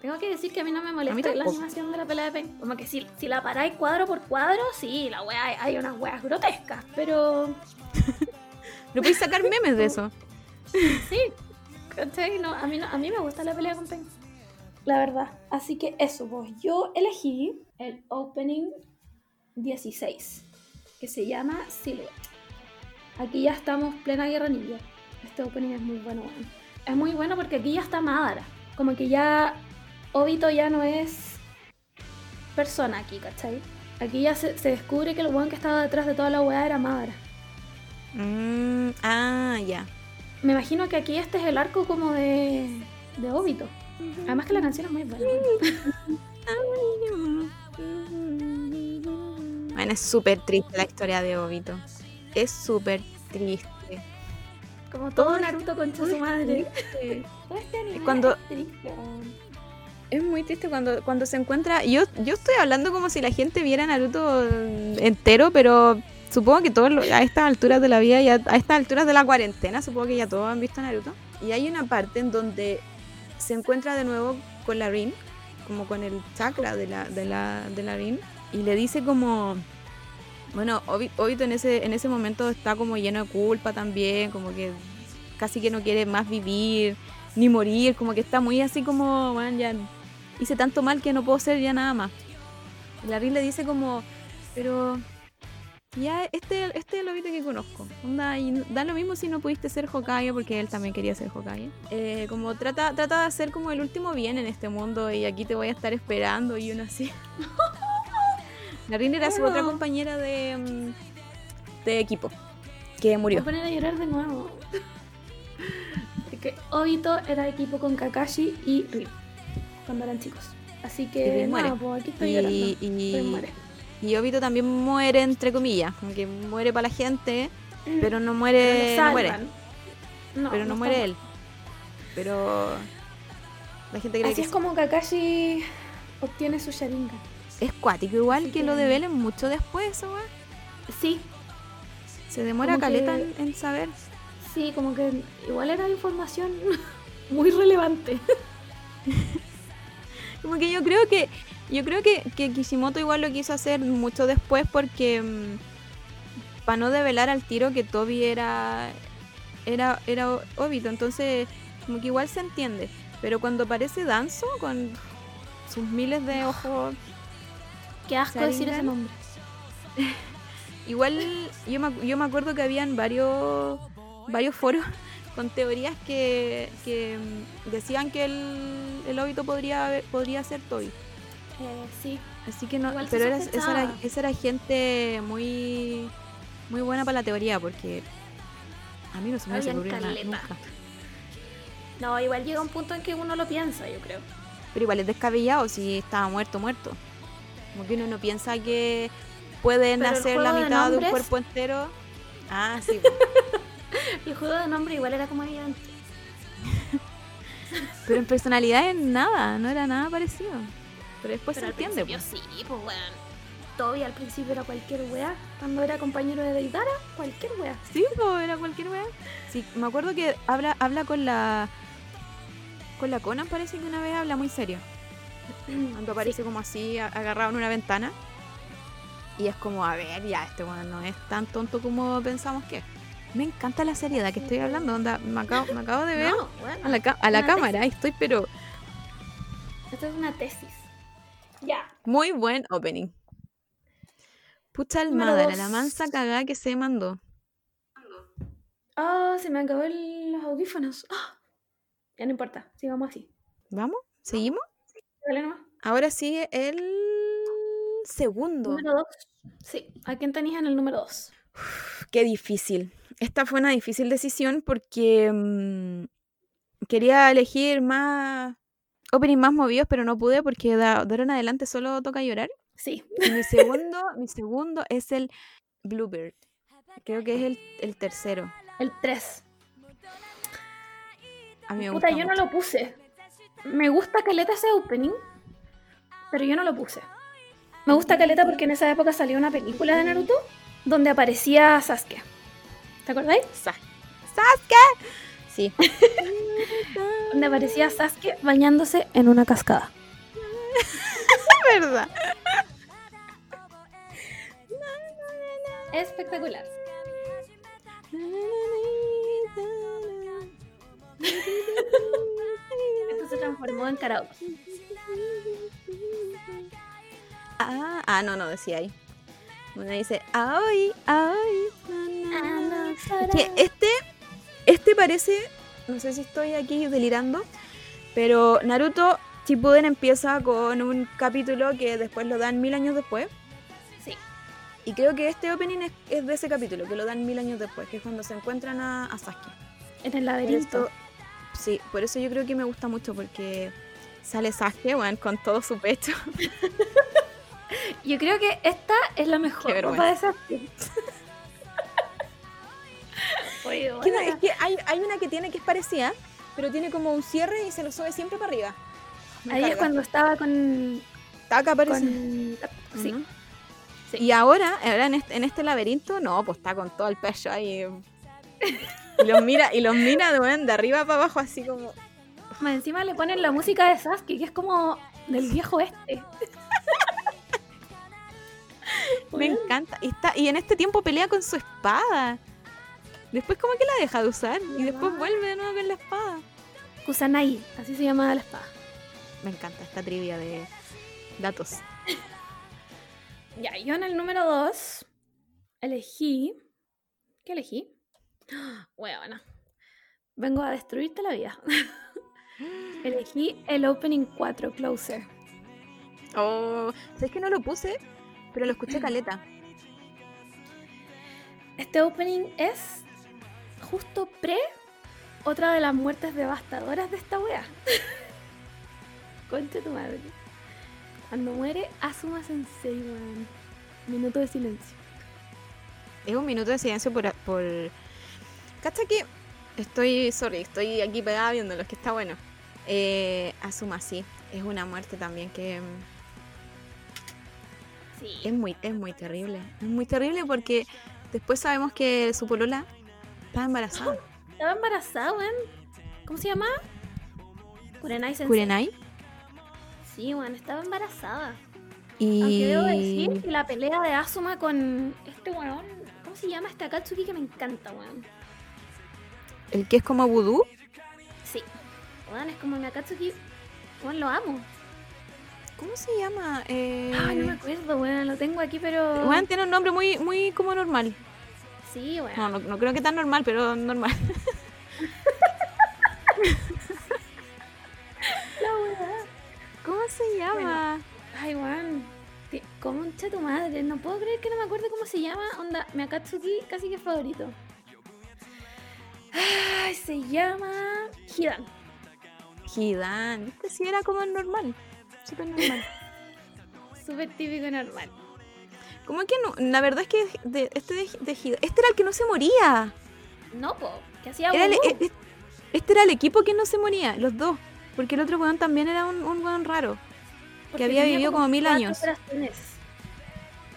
[SPEAKER 2] Tengo que decir que a mí no me molesta la animación de la pelea de Pain. Como que si, si la paráis cuadro por cuadro, sí, la wea, hay, unas weas grotescas. Pero [laughs]
[SPEAKER 1] No podéis sacar memes de eso. [laughs]
[SPEAKER 2] sí, ¿cachai? No, a, mí no, a mí me gusta la pelea con Pain. La verdad. Así que eso, pues yo elegí el opening 16, que se llama Silhouette. Aquí ya estamos plena guerra ninja. Este opening es muy bueno, weón. Es muy bueno porque aquí ya está Madara. Como que ya Obito ya no es persona aquí, ¿cachai? Aquí ya se, se descubre que el weón que estaba detrás de toda la weá era Madara.
[SPEAKER 1] Mm, ah, ya.
[SPEAKER 2] Me imagino que aquí este es el arco como de, de Obito. Además que la canción es muy buena. [laughs]
[SPEAKER 1] Bueno, es súper triste la historia de Obito. Es súper triste.
[SPEAKER 2] Como todo Naruto contra su madre. Todo este anime
[SPEAKER 1] Cuando-
[SPEAKER 2] es triste, weón.
[SPEAKER 1] Es muy triste cuando, cuando se encuentra. Yo, yo estoy hablando como si la gente viera Naruto entero, pero supongo que todos a estas alturas de la vida, ya, a estas alturas de la cuarentena, supongo que ya todos han visto Naruto. Y hay una parte en donde se encuentra de nuevo con la Rin, como con el chakra de la, de la, de la Rin, y le dice como. Bueno, Obi- Obito en ese, en ese momento está como lleno de culpa también, como que casi que no quiere más vivir, ni morir, como que está muy así como, bueno, ya hice tanto mal que no puedo ser ya nada más. Y la Rin le dice como, pero ya este, este es el Obito que conozco. Onda, y da lo mismo si no pudiste ser Hokage, porque él también quería ser Hokage. Eh, como trata, trata de hacer como el último bien en este mundo y aquí te voy a estar esperando y uno así. [laughs] la Rin era su otra compañera de, de equipo, que murió.
[SPEAKER 2] voy a poner a llorar de nuevo. Porque Obito era equipo con Kakashi y Rin cuando eran chicos. Así
[SPEAKER 1] Y
[SPEAKER 2] que
[SPEAKER 1] muere.
[SPEAKER 2] nada, pues aquí estoy llorando.
[SPEAKER 1] Y, y,
[SPEAKER 2] muere.
[SPEAKER 1] y Obito también muere, entre comillas, como que muere para la gente, pero no
[SPEAKER 2] Pero
[SPEAKER 1] muere, no muere,
[SPEAKER 2] salvan. No,
[SPEAKER 1] pero no, muere él. Pero la gente cree
[SPEAKER 2] Así
[SPEAKER 1] que
[SPEAKER 2] es como Kakashi obtiene su Sharingan.
[SPEAKER 1] es cuático, igual que,
[SPEAKER 2] que-
[SPEAKER 1] lo develen mucho después, eso, weá.
[SPEAKER 2] Sí,
[SPEAKER 1] Se demora
[SPEAKER 2] Como
[SPEAKER 1] caleta
[SPEAKER 2] que-
[SPEAKER 1] en saber.
[SPEAKER 2] sí, como que igual era información [laughs] muy relevante. [laughs]
[SPEAKER 1] Como que yo creo que yo creo que, que Kishimoto igual lo quiso hacer mucho después porque para no develar al tiro que Toby era era era Obito, entonces como que igual se entiende, pero cuando aparece Danzo con sus miles de ojos,
[SPEAKER 2] Qué asco decir ese
[SPEAKER 1] Sharingan.
[SPEAKER 2] nombre. [laughs]
[SPEAKER 1] igual yo me, yo me acuerdo que habían varios varios foros con teorías que, que mm, decían que el, el Obito podría haber- podría ser Toby.
[SPEAKER 2] Eh, sí,
[SPEAKER 1] Así que no,
[SPEAKER 2] Igual
[SPEAKER 1] pero era, esa, era,
[SPEAKER 2] sospechaba.
[SPEAKER 1] esa era gente muy muy buena para la teoría porque a mí no se me ocurrido nada nunca.
[SPEAKER 2] no, igual llega un punto en que uno lo piensa, yo creo.
[SPEAKER 1] Pero igual es descabellado si estaba muerto, muerto. Como que uno no piensa que puede
[SPEAKER 2] Pero el
[SPEAKER 1] nacer la
[SPEAKER 2] juego de
[SPEAKER 1] mitad de un cuerpo entero. Ah, sí. [laughs]
[SPEAKER 2] El juego de nombre igual era como evidente. [laughs]
[SPEAKER 1] pero en personalidad en nada, no era nada parecido. Pero después
[SPEAKER 2] Pero
[SPEAKER 1] se entiende.
[SPEAKER 2] principio sí, pues weón. Toby al principio era cualquier weá. Cuando era compañero de Deidara, cualquier weá.
[SPEAKER 1] Sí, po, era cualquier wea. Sí, me acuerdo que habla, habla con la. Con la Conan parece que una vez habla muy serio. [clears throat] Cuando aparece como así, agarrado en una ventana. Y es como, a ver, ya, este weón no es tan tonto como pensamos que es. Me encanta la seriedad que estoy hablando, onda, me acabo, me acabo de ver
[SPEAKER 2] No, bueno,
[SPEAKER 1] a la, a cámara estoy, pero
[SPEAKER 2] Esto es una tesis. Ya.
[SPEAKER 1] muy buen opening. Pucha almada,
[SPEAKER 2] dos.
[SPEAKER 1] la mansa cagada que se mandó.
[SPEAKER 2] Ah, se me acabó el- los audífonos. Ah, Ya no importa, sigamos así.
[SPEAKER 1] ¿Vamos? ¿Seguimos?
[SPEAKER 2] Dale nomás.
[SPEAKER 1] Ahora sigue el segundo.
[SPEAKER 2] Número 2. Sí, ¿a quién tenías en el número 2? [sighs]
[SPEAKER 1] Qué difícil. Esta fue una difícil decisión porque mm, quería elegir más opening más movidos, pero no pude porque de, ahora en adelante solo toca llorar.
[SPEAKER 2] Sí.
[SPEAKER 1] Y mi segundo, [laughs] mi segundo es el Bluebird. Creo que es el, el tercero.
[SPEAKER 2] El 3.
[SPEAKER 1] A mí me
[SPEAKER 2] Puta,
[SPEAKER 1] gusta
[SPEAKER 2] yo no lo puse. Me gusta Caleta ese opening, pero yo no lo puse. Me gusta Caleta porque en esa época salió una película de Naruto donde aparecía Sasuke. ¿Te acordáis?
[SPEAKER 1] Sa- ¡Sasuke! Sí. [laughs]
[SPEAKER 2] Donde aparecía Sasuke bañándose en una cascada. [laughs]
[SPEAKER 1] verdad.
[SPEAKER 2] Espectacular. Esto se transformó en karaoke.
[SPEAKER 1] Ah, ah, no, no, decía ahí. Una dice, na, na, na". Es que este, este parece, no sé si estoy aquí delirando, pero Naruto Shippuden empieza con un capítulo que después lo dan mil años después.
[SPEAKER 2] Sí.
[SPEAKER 1] Y creo que este opening es, es de ese capítulo, que lo dan mil años después, que es cuando se encuentran a, a Sasuke.
[SPEAKER 2] En el laberinto.
[SPEAKER 1] sí, por eso yo creo que me gusta mucho, porque sale Sasuke, bueno, con todo su pecho. [laughs]
[SPEAKER 2] Yo creo que esta es la mejor
[SPEAKER 1] Qué
[SPEAKER 2] ropa de Sasuke. [laughs] Oye,
[SPEAKER 1] Que no,
[SPEAKER 2] buena.
[SPEAKER 1] es que hay, hay una que tiene que es parecida, pero tiene como un cierre y se lo sube siempre para arriba. Me
[SPEAKER 2] Ahí es cuando estaba con.
[SPEAKER 1] Acá aparece.
[SPEAKER 2] con... Sí.
[SPEAKER 1] Y ahora, ahora en este, en este laberinto, no, pues está con todo el pecho ahí. Y los mira, y los mira de, arriba para abajo, así como.
[SPEAKER 2] Encima le ponen la música de Sasuke, que es como del viejo este. [laughs]
[SPEAKER 1] Me encanta. Y, está, y en este tiempo pelea con su espada. Después como que la deja de usar. Y después vuelve de nuevo con la espada.
[SPEAKER 2] Kusanagi, así se llamaba la espada.
[SPEAKER 1] Me encanta esta trivia de datos. [laughs]
[SPEAKER 2] Ya, yo en el número 2 elegí. ¿Qué elegí? [gasps] Bueno, vengo a destruirte la vida. [laughs] elegí el Opening 4, Closer.
[SPEAKER 1] Oh, ¿sabes que no lo puse? Pero lo escuché caleta.
[SPEAKER 2] Este opening es justo pre otra de las muertes devastadoras de esta wea. [laughs] Concha tu madre. Cuando muere Asuma Sensei, weón. Minuto de silencio.
[SPEAKER 1] Es un minuto de silencio por... por... ¿Cacha que? Estoy, sorry, estoy aquí pegada viéndolo, que está bueno. Eh, Asuma, sí, es una muerte también que...
[SPEAKER 2] Sí.
[SPEAKER 1] Es muy, es muy terrible. Es muy terrible porque después sabemos que su polola está embarazada. [gasps]
[SPEAKER 2] Estaba embarazada, weón. ¿Cómo se llama? Kurenai Sensei.
[SPEAKER 1] Kurenai.
[SPEAKER 2] Sí, weón, estaba embarazada.
[SPEAKER 1] Y...
[SPEAKER 2] Aunque debo decir que la pelea de Asuma con este weón. ¿Cómo se llama este Akatsuki que me encanta, weón?
[SPEAKER 1] El que es como vudú.
[SPEAKER 2] Sí. Weón, es como un Akatsuki. Weón, lo amo.
[SPEAKER 1] ¿Cómo se llama? Eh...
[SPEAKER 2] Ay, no me acuerdo, weón. Lo tengo aquí, pero.
[SPEAKER 1] Bueno, tiene un nombre muy, muy como normal.
[SPEAKER 2] Sí, weón.
[SPEAKER 1] No, no, no creo que tan normal, pero normal. [laughs]
[SPEAKER 2] La weá.
[SPEAKER 1] ¿Cómo se llama?
[SPEAKER 2] Ay, weón. Ti- Concha tu madre. No puedo creer que no me acuerdo cómo se llama. Onda, mi Akatsuki casi que favorito. Ay, se llama. Hidan.
[SPEAKER 1] Hidan. Este sí era como normal. Súper normal. [laughs]
[SPEAKER 2] Súper típico normal.
[SPEAKER 1] ¿Cómo que no? La verdad es que de- este de, de Este era el que no se moría.
[SPEAKER 2] No, po. Que hacía
[SPEAKER 1] Era el- e- e- este era el equipo que no se moría, los dos. Porque el otro weón también era un, un weón raro.
[SPEAKER 2] Porque
[SPEAKER 1] había vivido como mil años.
[SPEAKER 2] corazones.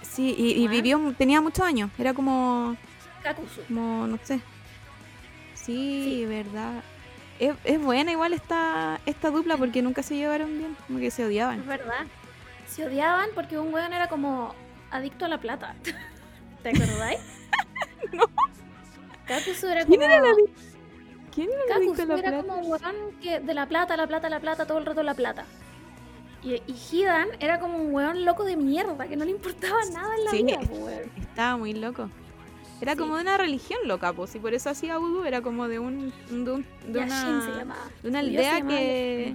[SPEAKER 1] Sí, y, vivió, tenía muchos años. Era como,
[SPEAKER 2] Kakuzu.
[SPEAKER 1] como, no sé. Sí,
[SPEAKER 2] Sí.
[SPEAKER 1] verdad. Es, es buena igual esta, esta dupla porque nunca se llevaron bien, como que se
[SPEAKER 2] Es
[SPEAKER 1] odiaban.
[SPEAKER 2] verdad. Se odiaban porque un weón era como adicto a la plata. [laughs] ¿Te acordáis? [laughs]
[SPEAKER 1] No.
[SPEAKER 2] Kakuzu era
[SPEAKER 1] ¿Quién
[SPEAKER 2] como.
[SPEAKER 1] era el adicto? ¿Quién era el adicto a la
[SPEAKER 2] era
[SPEAKER 1] plata?
[SPEAKER 2] como un weón que de la plata, la plata, la plata, todo el rato la plata. Y, y Hidan era como un weón loco de mierda, que no le importaba nada en la
[SPEAKER 1] Sí,
[SPEAKER 2] vida,
[SPEAKER 1] es-
[SPEAKER 2] po, weón.
[SPEAKER 1] Estaba muy loco. Era
[SPEAKER 2] Sí.
[SPEAKER 1] como de una religión loca, pues, y por eso hacía vudú, era como de un, de, un- de
[SPEAKER 2] Yashin
[SPEAKER 1] una,
[SPEAKER 2] se
[SPEAKER 1] de una aldea que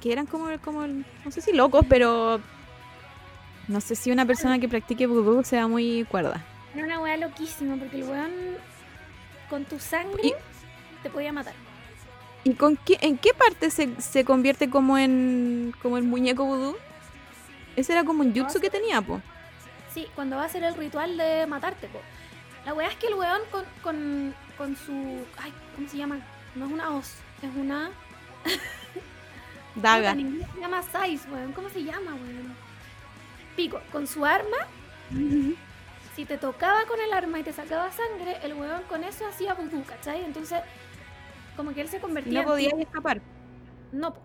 [SPEAKER 1] que eran como, como, no sé si locos, pero no sé si una persona que practique vudú sea muy cuerda.
[SPEAKER 2] Era una weá loquísima porque el weón con tu sangre
[SPEAKER 1] Y-
[SPEAKER 2] te podía matar.
[SPEAKER 1] ¿Y con qué, en qué parte se, se convierte como en como el muñeco vudú? Ese era como un jutsu que tenía, po.
[SPEAKER 2] Sí, cuando va a hacer el ritual de matarte, po. La weá es que el weón con, con, con su. Ay, ¿cómo se llama? No es una hoz, es una. [laughs]
[SPEAKER 1] Daga.
[SPEAKER 2] En inglés se llama size, weón. ¿Cómo se llama, weón? Pico, con su arma, si te tocaba con el arma y te sacaba sangre, el weón con eso hacía vudú, ¿cachai? Entonces, como que él se convertía
[SPEAKER 1] no
[SPEAKER 2] en
[SPEAKER 1] podía
[SPEAKER 2] tipo-
[SPEAKER 1] escapar.
[SPEAKER 2] No, po.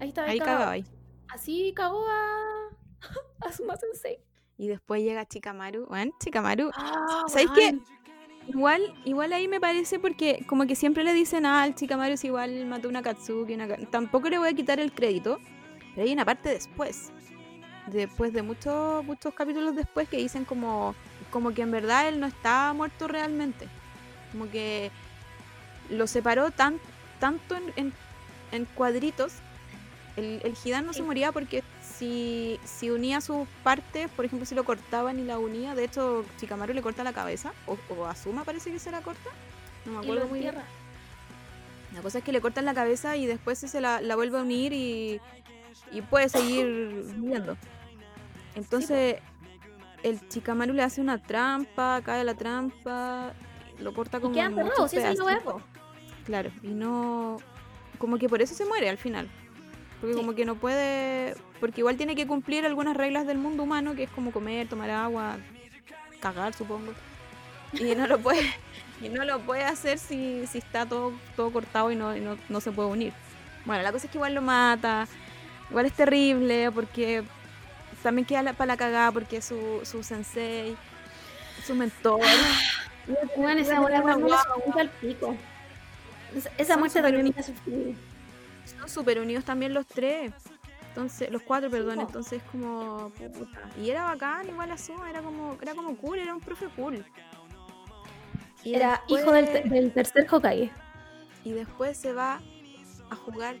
[SPEAKER 2] Ahí estaba
[SPEAKER 1] Ahí cagaba ahí.
[SPEAKER 2] Así cagó a. [laughs] a Suma Sensei.
[SPEAKER 1] Y después llega Chikamaru. Bueno, Chikamaru.
[SPEAKER 2] Ah,
[SPEAKER 1] ¿Sabéis qué? Igual, igual ahí me parece porque como que siempre le dicen, ah, el Chikamaru es igual, mató una Katsuki, una... Ka-". Tampoco le voy a quitar el crédito, pero hay una parte después. Después de muchos muchos capítulos después que dicen como, como que en verdad él no estaba muerto realmente. Como que lo separó tan, tanto en, en- en cuadritos. El, el Hidan no se moría porque si, si unía sus partes, por ejemplo, si lo cortaban y la unía, de hecho, Chikamaru le corta la cabeza, o, o Asuma parece que se la corta. No me
[SPEAKER 2] Y
[SPEAKER 1] acuerdo muy bien. La cosa es que le cortan la cabeza y después se la, la vuelve a unir y, y puede seguir viviendo. Entonces, el Chikamaru le hace una trampa, cae la trampa, lo corta
[SPEAKER 2] Y
[SPEAKER 1] como
[SPEAKER 2] queda enterrado,
[SPEAKER 1] muchos
[SPEAKER 2] si esa es po.
[SPEAKER 1] Claro, y no. Como que por eso se muere al final. Porque
[SPEAKER 2] Sí.
[SPEAKER 1] como que no puede. Porque igual tiene que cumplir algunas reglas del mundo humano, que es como comer, tomar agua, cagar, supongo. Y no lo puede. [laughs] Y no lo puede hacer si, si está todo, todo cortado y, no, y no, no se puede unir. Bueno, la cosa es que igual lo mata. Igual es terrible porque también queda para la cagada porque su, su sensei, su mentor.
[SPEAKER 2] Esa weá cuando la sufrí al pico. Esa- Esa muerte también me.
[SPEAKER 1] Son súper unidos también los tres. Entonces, los cuatro, perdón, entonces como puta. Y era bacán, igual Asuma, era como, era como cool, era un profe cool. Y
[SPEAKER 2] Era
[SPEAKER 1] después-
[SPEAKER 2] hijo del, te- del tercer Hokage.
[SPEAKER 1] Y después se va a jugar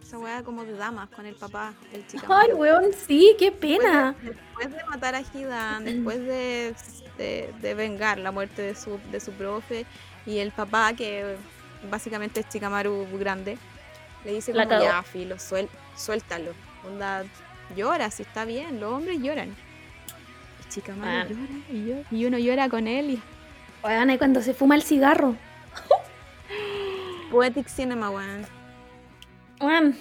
[SPEAKER 1] esa weá como de damas con el papá, el chico.
[SPEAKER 2] Ay, weón, sí, qué pena.
[SPEAKER 1] Después de matar a Hidan, después de, de, de vengar la muerte de su, de su profe y el papá, que básicamente es Chikamaru grande, le dice
[SPEAKER 2] La
[SPEAKER 1] como ya, filo, suel- suéltalo. Onda, llora, si está bien, los hombres lloran. Y Chikamaru
[SPEAKER 2] Man.
[SPEAKER 1] llora y, llora, y uno llora con él y
[SPEAKER 2] y cuando se fuma el cigarro. [laughs]
[SPEAKER 1] Poetic Cinema, weón.
[SPEAKER 2] Weón.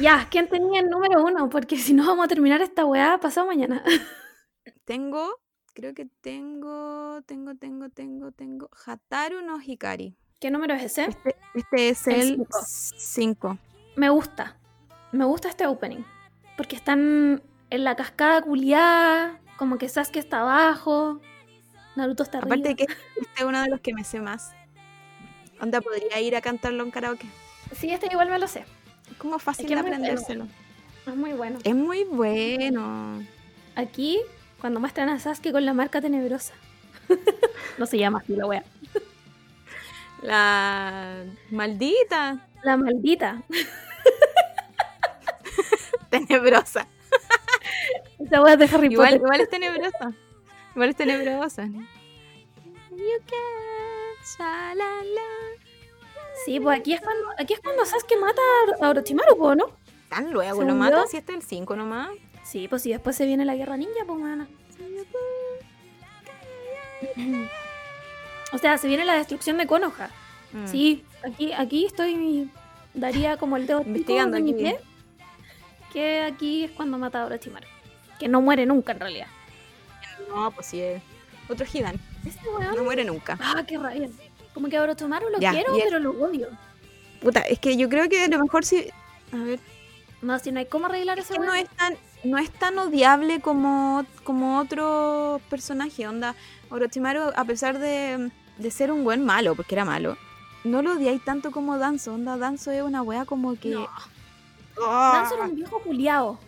[SPEAKER 2] Ya, ¿quién tenía el número uno? Porque si no vamos a terminar esta weá pasado mañana. [laughs]
[SPEAKER 1] Tengo, creo que tengo, tengo, tengo, tengo, tengo, Hataru no Hikari.
[SPEAKER 2] ¿Qué número es ese?
[SPEAKER 1] Este, este es
[SPEAKER 2] El
[SPEAKER 1] el
[SPEAKER 2] cinco.
[SPEAKER 1] 5.
[SPEAKER 2] Me gusta. Me gusta este opening. Porque están en la cascada culiada. Como que Sasuke está abajo. Naruto está arriba.
[SPEAKER 1] Aparte de que este es uno de los que me sé más. Onda, podría ir a cantarlo en karaoke.
[SPEAKER 2] Sí, este igual me lo sé.
[SPEAKER 1] Es como fácil
[SPEAKER 2] Es que
[SPEAKER 1] de
[SPEAKER 2] es muy bueno.
[SPEAKER 1] aprendérselo.
[SPEAKER 2] Es muy bueno.
[SPEAKER 1] Es muy bueno.
[SPEAKER 2] Aquí, cuando muestran a Sasuke con la marca tenebrosa. [laughs] no se llama así la wea.
[SPEAKER 1] La maldita
[SPEAKER 2] La maldita. [laughs]
[SPEAKER 1] tenebrosa.
[SPEAKER 2] Esa wea es de Harry
[SPEAKER 1] Igual, igual es tenebrosa. Igual es tenebrosa. You can, shalala.
[SPEAKER 2] Sí, pues aquí es cuando, aquí es cuando Sasuke mata a Orochimaru, po, ¿no?
[SPEAKER 1] Tan luego lo matan si está el 5 nomás.
[SPEAKER 2] Sí, pues si después se viene la guerra ninja, pues mana. [laughs] O sea, se viene la destrucción de Konoha.
[SPEAKER 1] Mm.
[SPEAKER 2] Sí, aquí, aquí estoy. Daría como el dedo
[SPEAKER 1] Investigando
[SPEAKER 2] de mi pie. Que aquí es cuando mata a Orochimaru. Que no muere nunca en realidad.
[SPEAKER 1] No, pues sí. es Otro Hidan.
[SPEAKER 2] Este weón.
[SPEAKER 1] No muere nunca.
[SPEAKER 2] Ah, qué rabia. Como que a Orochimaru lo
[SPEAKER 1] Ya,
[SPEAKER 2] quiero, pero lo odio.
[SPEAKER 1] Puta, es que yo creo que a lo mejor sí. A ver,
[SPEAKER 2] No, si no hay cómo arreglar
[SPEAKER 1] es
[SPEAKER 2] ese
[SPEAKER 1] que no es tan, no es tan odiable como, como otro personaje. Onda, Orochimaru, a pesar de, de ser un buen malo, porque era malo, no lo odiáis tanto como Danzo. Onda, Danzo es una wea como que.
[SPEAKER 2] No.
[SPEAKER 1] ¡Ah!
[SPEAKER 2] Danzo era un viejo culiao.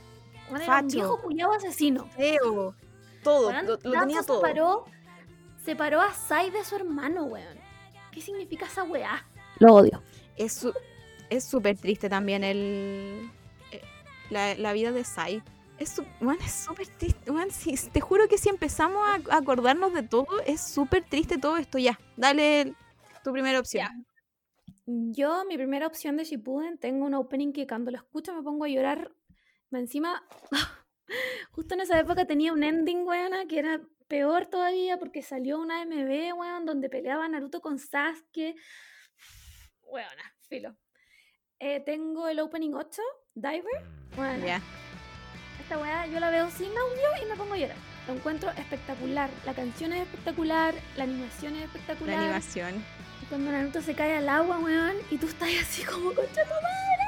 [SPEAKER 2] Era un viejo culiao asesino.
[SPEAKER 1] feo. Todo, lo, lo
[SPEAKER 2] Danzo
[SPEAKER 1] tenía todo.
[SPEAKER 2] Separó, separó a Sai de su hermano, weón. ¿Qué significa esa weá? Lo odio.
[SPEAKER 1] Es su- es súper triste también el eh, la, la vida de Sai. Es su- es súper triste. weón, si- te juro que si empezamos a a acordarnos de todo, es súper triste todo esto. Ya, dale tu primera opción.
[SPEAKER 2] Yo, mi primera opción de Shippuden, tengo un opening que cuando lo escucho me pongo a llorar. Encima, [laughs] justo en esa época tenía un ending, weona, que era peor todavía porque salió una MV, weón, donde peleaba Naruto con Sasuke. Weona, filo. Eh, tengo el opening 8, Diver. Weona,
[SPEAKER 1] Ya.
[SPEAKER 2] esta weá yo la veo sin audio y me pongo a llorar. Lo encuentro espectacular. La canción es espectacular, la animación es
[SPEAKER 1] La
[SPEAKER 2] espectacular.
[SPEAKER 1] animación.
[SPEAKER 2] Cuando Naruto se cae al agua, weón, y tú estás así como concha tu madre.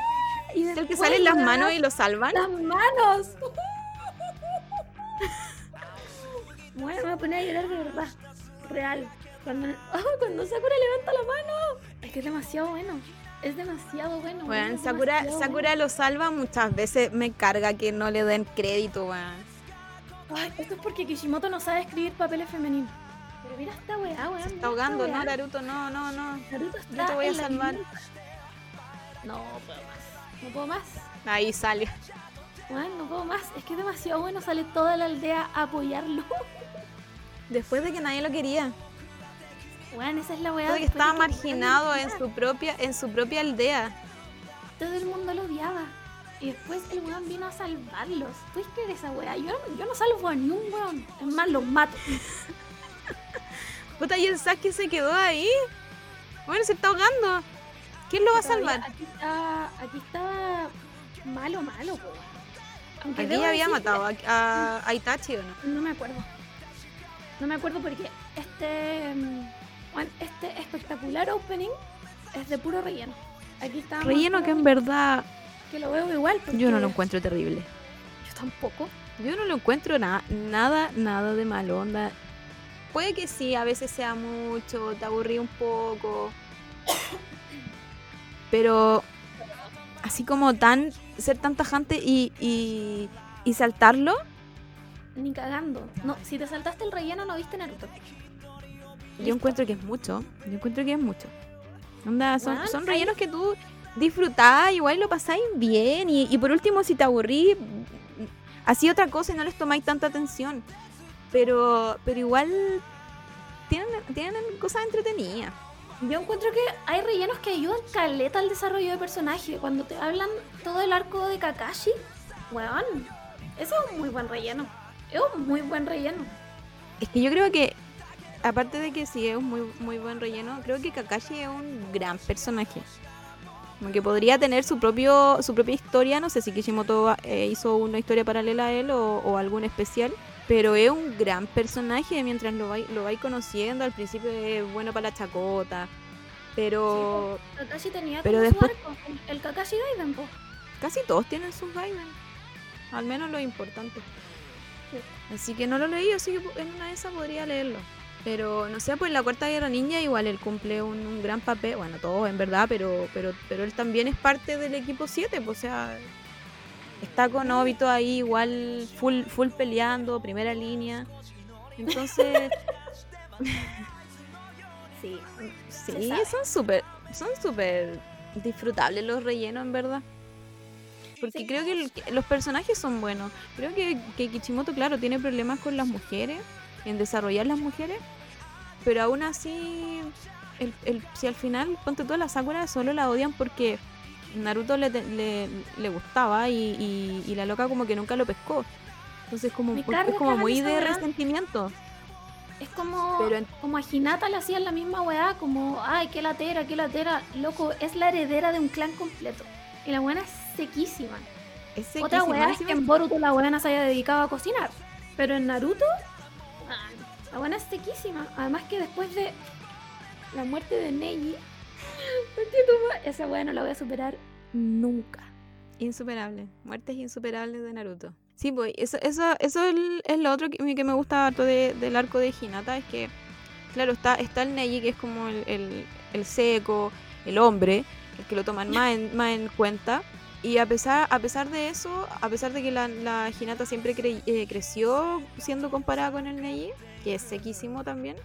[SPEAKER 2] Y
[SPEAKER 1] Es el que
[SPEAKER 2] después,
[SPEAKER 1] salen las manos y lo salvan.
[SPEAKER 2] ¡Las manos! [laughs] bueno, me voy a poner a llorar de verdad. Real. Cuando, [laughs] ah, cuando Sakura levanta la mano. Es que es demasiado bueno. Es demasiado bueno.
[SPEAKER 1] Weón,
[SPEAKER 2] weón, es
[SPEAKER 1] Sakura,
[SPEAKER 2] demasiado
[SPEAKER 1] Sakura lo salva muchas veces. Me carga que no le den crédito, weón.
[SPEAKER 2] bueno. Ay, esto es porque Kishimoto no sabe escribir papeles femeninos. Pero mira esta weá, weón.
[SPEAKER 1] Se está ahogando, ¿no. Naruto? No, no, no.
[SPEAKER 2] Naruto está
[SPEAKER 1] Yo te voy a salvar.
[SPEAKER 2] No puedo más. No puedo más.
[SPEAKER 1] Ahí sale.
[SPEAKER 2] Weón, no puedo más. Es que es demasiado bueno. Sale toda la aldea a apoyarlo. [laughs]
[SPEAKER 1] Después de que nadie lo quería.
[SPEAKER 2] Weón, esa es la weá.
[SPEAKER 1] Porque
[SPEAKER 2] de
[SPEAKER 1] estaba
[SPEAKER 2] que
[SPEAKER 1] marginado en su propia, en su propia aldea.
[SPEAKER 2] Todo el mundo lo odiaba. Y después el weón vino a salvarlos. ¿Puedes creer esa weá? Yo, yo no salvo a ni un weón. Es más, los mato. [laughs]
[SPEAKER 1] Puta, y el Sasuke se quedó ahí. Bueno, se está ahogando. ¿Quién lo va a salvar?
[SPEAKER 2] Aquí, está, aquí estaba malo, malo, po. Aunque
[SPEAKER 1] Aquí ya había matado a, a- a Itachi, ¿o no?
[SPEAKER 2] No me acuerdo. No me acuerdo porque este, mm, este espectacular opening es de puro relleno. Aquí está.
[SPEAKER 1] Relleno que en verdad
[SPEAKER 2] Que lo veo igual. Porque
[SPEAKER 1] yo no lo encuentro terrible.
[SPEAKER 2] Yo tampoco.
[SPEAKER 1] Yo no lo encuentro na- nada, nada de malo, onda. Puede que sí, a veces sea mucho, te aburrí un poco. Pero así como tan, ser tan tajante y, y, y saltarlo,
[SPEAKER 2] Ni cagando. No, si te saltaste el relleno no viste Naruto.
[SPEAKER 1] yo encuentro que es mucho. Yo encuentro que es mucho. Onda, son,
[SPEAKER 2] Weón,
[SPEAKER 1] son
[SPEAKER 2] hay-
[SPEAKER 1] rellenos que tú disfrutás, igual lo pasáis bien. Y, y por último, si te aburrí, así otra cosa y no les tomáis tanta atención. Pero, pero igual tienen, tienen cosas entretenidas.
[SPEAKER 2] Yo encuentro que hay rellenos que ayudan caleta al desarrollo de personaje. Cuando te hablan todo el arco de Kakashi, weón, ese es un muy buen relleno. Es un muy buen relleno.
[SPEAKER 1] Es que yo creo que, aparte de que sí es un muy, muy buen relleno, creo que Kakashi es un gran personaje. Como que podría tener su propio su propia historia, no sé si Kishimoto eh, hizo una historia paralela a él o, o algún especial, pero es un gran personaje mientras lo vais lo vais conociendo, al principio es bueno para la chacota, pero
[SPEAKER 2] Kakashi tenía
[SPEAKER 1] Pero después-
[SPEAKER 2] su arco, el, el Kakashi Gaiden, po.
[SPEAKER 1] casi todos tienen sus Gaiden, al menos lo importante. Así que no lo leí, así que en una de esas podría leerlo. Pero no sé, pues la Cuarta Guerra Ninja igual él cumple un, un gran papel, bueno, todos en verdad, pero, pero, pero él también es parte del equipo 7, pues, o sea, está con Obito ahí igual full, full peleando, primera línea. Entonces, [laughs]
[SPEAKER 2] Sí.
[SPEAKER 1] sí, son súper, son súper disfrutables los rellenos en verdad. Porque
[SPEAKER 2] Sí.
[SPEAKER 1] creo que el- que los personajes son buenos. Creo que, que Kichimoto, claro, tiene problemas con las mujeres, en desarrollar las mujeres. Pero aún así, el, el- si al final, ponte toda la Sakura, solo la odian porque Naruto le, te- le, le gustaba y, y- y la loca como que nunca lo pescó. Entonces como, es como muy de
[SPEAKER 2] weá.
[SPEAKER 1] resentimiento.
[SPEAKER 2] Es como,
[SPEAKER 1] Pero en-
[SPEAKER 2] como a Hinata le hacían la misma weá, como, ay, qué latera, qué latera. Loco, es la heredera de un clan completo. Y la buena es sequísima.
[SPEAKER 1] Es
[SPEAKER 2] Otra
[SPEAKER 1] sequísima,
[SPEAKER 2] weá es que en Boruto la buena se haya dedicado a cocinar. Pero en Naruto, ah, la buena es sequísima. Además que después de la muerte de Neji. Esa weá no la voy a superar nunca.
[SPEAKER 1] Insuperable. Muertes insuperables de Naruto. Sí, pues, eso, eso, eso es, lo otro que, que me gusta harto de- del arco de Hinata, es que, claro, está, está el Neji, que es como el, el- el seco, el hombre, el que lo toman más en, más en cuenta. Y a pesar, a pesar de eso, a pesar de que la, la Hinata siempre cre- eh, creció siendo comparada con el Neji, que es sequísimo también,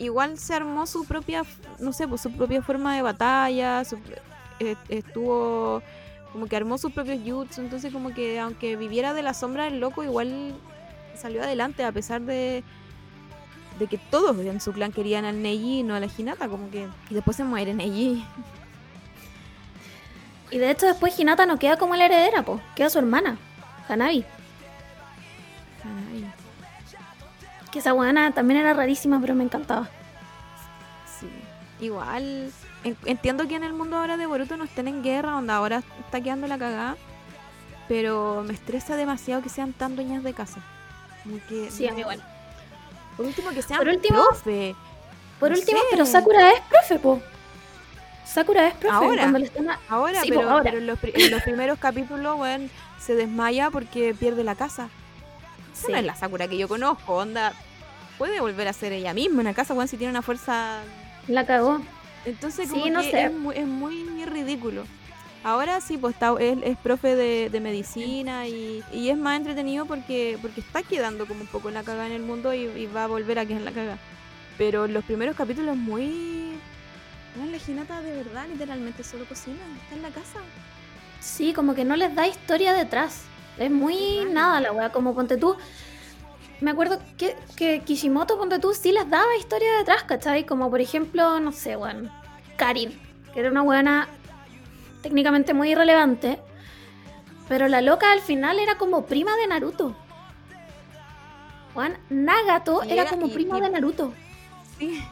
[SPEAKER 1] igual se armó su propia, no sé, pues su propia forma de batalla, su- eh, estuvo como que armó sus propios jutsu, entonces como que aunque viviera de la sombra del loco, igual salió adelante a pesar de de que todos en su clan querían al Neji y no a la Hinata, como que y después se muere Neji.
[SPEAKER 2] Y de hecho después Hinata no queda como la heredera, po. Queda su hermana, Hanabi.
[SPEAKER 1] Ay,
[SPEAKER 2] Que esa buena también era rarísima, pero me encantaba.
[SPEAKER 1] sí. Igual en- entiendo que en el mundo ahora de Boruto no estén en guerra, donde ahora está quedando la cagada, pero me estresa demasiado que sean tan dueñas de casa. Como que
[SPEAKER 2] Sí, a
[SPEAKER 1] no-
[SPEAKER 2] mí igual.
[SPEAKER 1] Por último que sean
[SPEAKER 2] Por último-
[SPEAKER 1] profe.
[SPEAKER 2] Por
[SPEAKER 1] No
[SPEAKER 2] último,
[SPEAKER 1] sé.
[SPEAKER 2] pero Sakura es profe, po. Sakura es profe.
[SPEAKER 1] Ahora.
[SPEAKER 2] Cuando le están a-
[SPEAKER 1] Ahora,
[SPEAKER 2] Sí,
[SPEAKER 1] pero,
[SPEAKER 2] ahora.
[SPEAKER 1] pero en, los, en los primeros capítulos, weón, se desmaya porque pierde la casa. Esa
[SPEAKER 2] Sí.
[SPEAKER 1] no es la Sakura que yo conozco, onda. Puede volver a ser ella misma en la casa, weón, si tiene una fuerza.
[SPEAKER 2] La cagó.
[SPEAKER 1] Entonces,
[SPEAKER 2] Sí,
[SPEAKER 1] como
[SPEAKER 2] no
[SPEAKER 1] que
[SPEAKER 2] sé.
[SPEAKER 1] Es, muy, es muy ridículo. Ahora sí, pues está, es, es profe de, de medicina y, y es más entretenido porque, porque está quedando como un poco en la caga en el mundo y, y va a volver a quedar en la caga. Pero los primeros capítulos muy... No, la de verdad, literalmente solo cocina, está en la casa.
[SPEAKER 2] Sí, como que no les da historia detrás. Es muy nada la weá. Como ponte tú. Me acuerdo que, que Kishimoto, ponte tú, sí les daba historia detrás, ¿cachai? Como por ejemplo, no sé, weón. Karin, que era una buena técnicamente muy irrelevante. Pero la loca al final era como prima de Naruto. Juan, Nagato
[SPEAKER 1] Y
[SPEAKER 2] era
[SPEAKER 1] era-
[SPEAKER 2] como
[SPEAKER 1] y-
[SPEAKER 2] prima
[SPEAKER 1] y-
[SPEAKER 2] de Naruto.
[SPEAKER 1] Sí.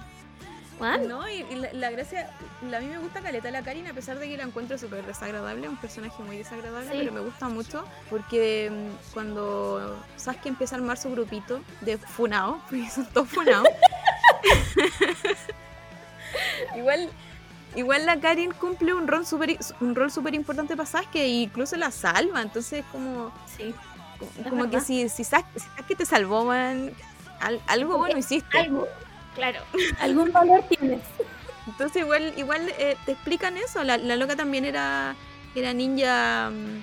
[SPEAKER 2] Juan,
[SPEAKER 1] No, y, y la, la gracia, a mí me gusta Caleta la Karin, a pesar de que la encuentro súper desagradable, un personaje muy desagradable,
[SPEAKER 2] Sí.
[SPEAKER 1] pero me gusta mucho porque mm, cuando Sasuke empieza a armar su grupito de Funao, [laughs] porque son todos Funao, [laughs] igual, igual la Karin cumple un rol súper un rol súper importante para Sasuke e incluso la salva, entonces como,
[SPEAKER 2] sí.
[SPEAKER 1] como, como que si, si, te salvó, man, al- algo bueno hiciste.
[SPEAKER 2] Algo, claro. [laughs] Algún valor tienes.
[SPEAKER 1] Entonces igual, igual eh, te explican eso. La, la loca también era, era ninja mm,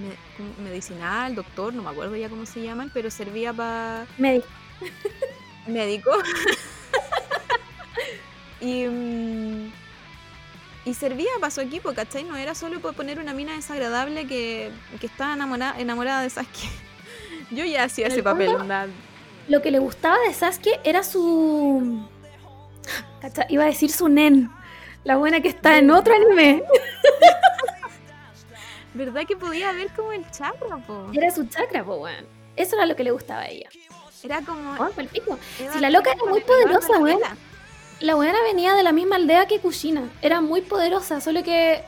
[SPEAKER 1] me- medicinal, doctor, no me acuerdo ya cómo se llaman, pero servía para
[SPEAKER 2] Me dijo.
[SPEAKER 1] médico. [laughs] [laughs] y, mm, y servía para su equipo, ¿cachai? No era solo poner una mina desagradable que, que estaba enamorada, enamorada de Sasuke. Yo ya hacía ese
[SPEAKER 2] el
[SPEAKER 1] papel, onda.
[SPEAKER 2] Lo que le gustaba de Sasuke era su. Cacha, Iba a decir su nen. La buena que está en otro anime. [laughs]
[SPEAKER 1] ¿Verdad que podía ver como el chakra, po?
[SPEAKER 2] Era su chakra, po, weón. Eso era lo que le gustaba a ella.
[SPEAKER 1] Era como...
[SPEAKER 2] Oh.
[SPEAKER 1] Iba
[SPEAKER 2] Si la loca era muy poderosa, weón. La buena venía de la misma aldea que Kushina. Era muy poderosa, solo que.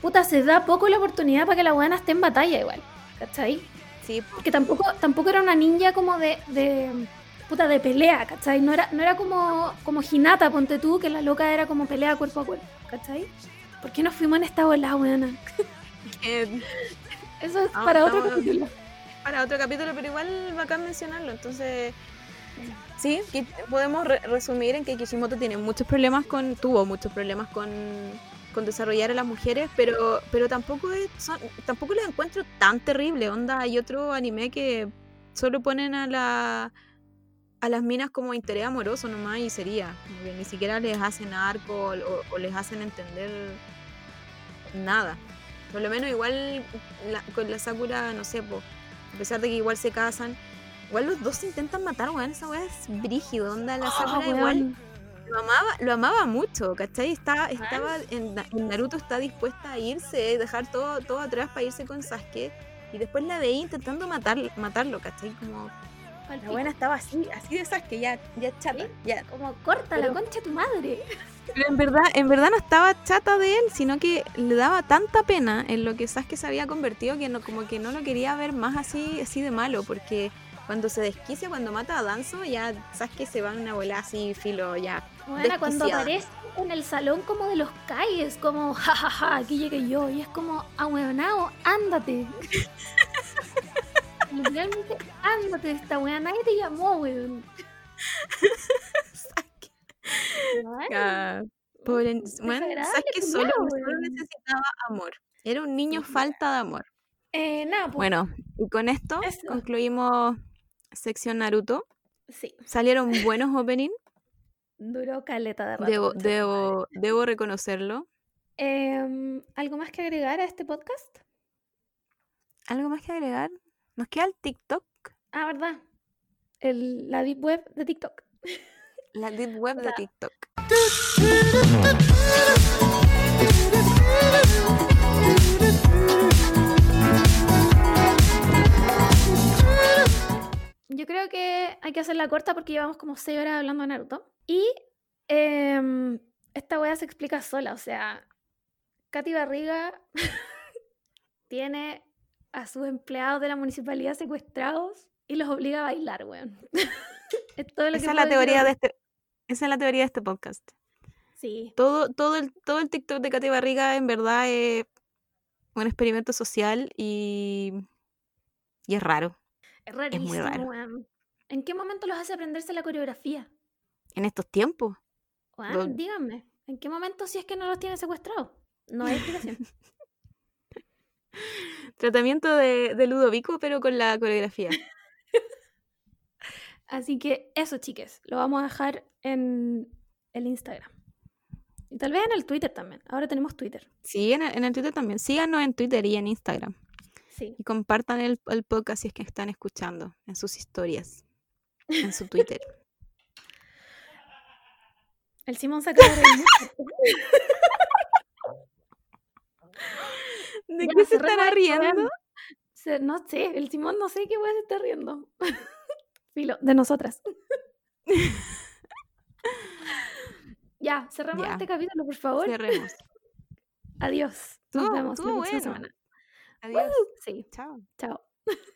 [SPEAKER 2] Puta, se da poco la oportunidad para que la buena esté en batalla igual. ¿Cachai?
[SPEAKER 1] Sí,
[SPEAKER 2] que tampoco, tampoco era una ninja como de, de puta de pelea, ¿cachai? No era, no era como, como Hinata, ponte tú, que la loca era como pelea cuerpo a cuerpo, ¿cachai? ¿Por qué nos fuimos en esta bola, weona? [laughs] Eso es
[SPEAKER 1] Ah,
[SPEAKER 2] para otro capítulo.
[SPEAKER 1] para otro capítulo, pero igual bacán mencionarlo. Entonces, sí, podemos re- resumir en que Kishimoto tiene muchos problemas con, tuvo muchos problemas con, con desarrollar a las mujeres, pero, pero tampoco es, son- tampoco las encuentro tan terrible. Onda, hay otro anime que solo ponen a la a las minas como interés amoroso nomás y sería. Que ni siquiera les hacen arco o, o les hacen entender nada. Por lo menos igual la- con la Sakura, no sé, po, a pesar de que igual se casan, igual los dos se intentan matar, weón. Esa weá es brígido, onda. La Sakura
[SPEAKER 2] Oh,
[SPEAKER 1] igual. Lo amaba, lo amaba mucho, ¿cachai? Está, estaba en, Na- en Naruto está dispuesta a irse, dejar todo, todo atrás para irse con Sasuke. Y después la veía intentando matar, matarlo, ¿cachai? Como la buena estaba así, así de Sasuke, ya, ya chata,
[SPEAKER 2] Sí.
[SPEAKER 1] ya.
[SPEAKER 2] Como corta
[SPEAKER 1] Pero-
[SPEAKER 2] la concha de tu madre.
[SPEAKER 1] Pero en verdad, en verdad no estaba chata de él, sino que le daba tanta pena en lo que Sasuke se había convertido que no, como que no lo quería ver más así, así de malo, porque cuando se desquicia, cuando mata a Danzo, ya sabes que se va en una bola así, filo, ya.
[SPEAKER 2] Bueno, cuando aparece en el salón como de los calles, como, [laughs] jajaja, aquí llegué yo, y es como, ahueonao, ándate. [laughs] Literalmente, ándate de esta wea, nadie te llamó, weón. [laughs] Bueno,
[SPEAKER 1] pobre- bueno, sabes que solo, necesitaba amor. Era un niño falta de amor.
[SPEAKER 2] Eh, nada, pues,
[SPEAKER 1] Bueno, y con esto
[SPEAKER 2] Eso.
[SPEAKER 1] concluimos sección Naruto.
[SPEAKER 2] sí,
[SPEAKER 1] Salieron buenos [laughs] opening,
[SPEAKER 2] duró caleta de rato.
[SPEAKER 1] debo, reconocerlo.
[SPEAKER 2] Em, ¿Algo más que agregar a este podcast?
[SPEAKER 1] ¿Algo más que agregar? Nos queda el TikTok,
[SPEAKER 2] Ah, ¿verdad? El, la deep web de TikTok.
[SPEAKER 1] la deep [laughs] web de TikTok. [laughs]
[SPEAKER 2] Yo creo que hay que hacerla corta porque llevamos como 6 horas hablando de Naruto. Y em, esta wea se explica sola. O sea, Katy Barriga [laughs] tiene a sus empleados de la municipalidad secuestrados y los obliga a bailar, weón. [laughs] es todo lo que
[SPEAKER 1] Esa es la teoría de este, esa es la teoría de este podcast.
[SPEAKER 2] Sí,
[SPEAKER 1] Todo, todo, el, todo el TikTok de Katy Barriga en verdad es un experimento social y, y es raro
[SPEAKER 2] es rarísimo,
[SPEAKER 1] raro.
[SPEAKER 2] weón. ¿En qué momento los hace aprenderse la coreografía?
[SPEAKER 1] en estos tiempos. Lo-
[SPEAKER 2] díganme, ¿en qué momento si es que no los tiene secuestrados? No hay explicación. [laughs]
[SPEAKER 1] Tratamiento de, de Ludovico, pero con la coreografía. [laughs]
[SPEAKER 2] Así que eso, chiques, lo vamos a dejar en el Instagram. Y tal vez en el Twitter también. Ahora tenemos Twitter.
[SPEAKER 1] Sí, en el, en el Twitter también. Síganos en Twitter y en Instagram.
[SPEAKER 2] Sí.
[SPEAKER 1] Y compartan el, el podcast si es que están escuchando en sus historias, en su Twitter. [laughs]
[SPEAKER 2] El Simón se acaba de.
[SPEAKER 1] ¿De
[SPEAKER 2] Ya,
[SPEAKER 1] qué se
[SPEAKER 2] cerremos
[SPEAKER 1] estará riendo?
[SPEAKER 2] Se- no sé, el Simón no sé qué weá se está riendo. [laughs] Filo, de nosotras. [laughs] ya, cerramos
[SPEAKER 1] Ya.
[SPEAKER 2] este capítulo, por favor.
[SPEAKER 1] Cerremos.
[SPEAKER 2] Adiós. Nos vemos la
[SPEAKER 1] estuvo
[SPEAKER 2] próxima
[SPEAKER 1] bueno.
[SPEAKER 2] semana.
[SPEAKER 1] Adiós.
[SPEAKER 2] Sí,
[SPEAKER 1] Chao.
[SPEAKER 2] chao. [laughs]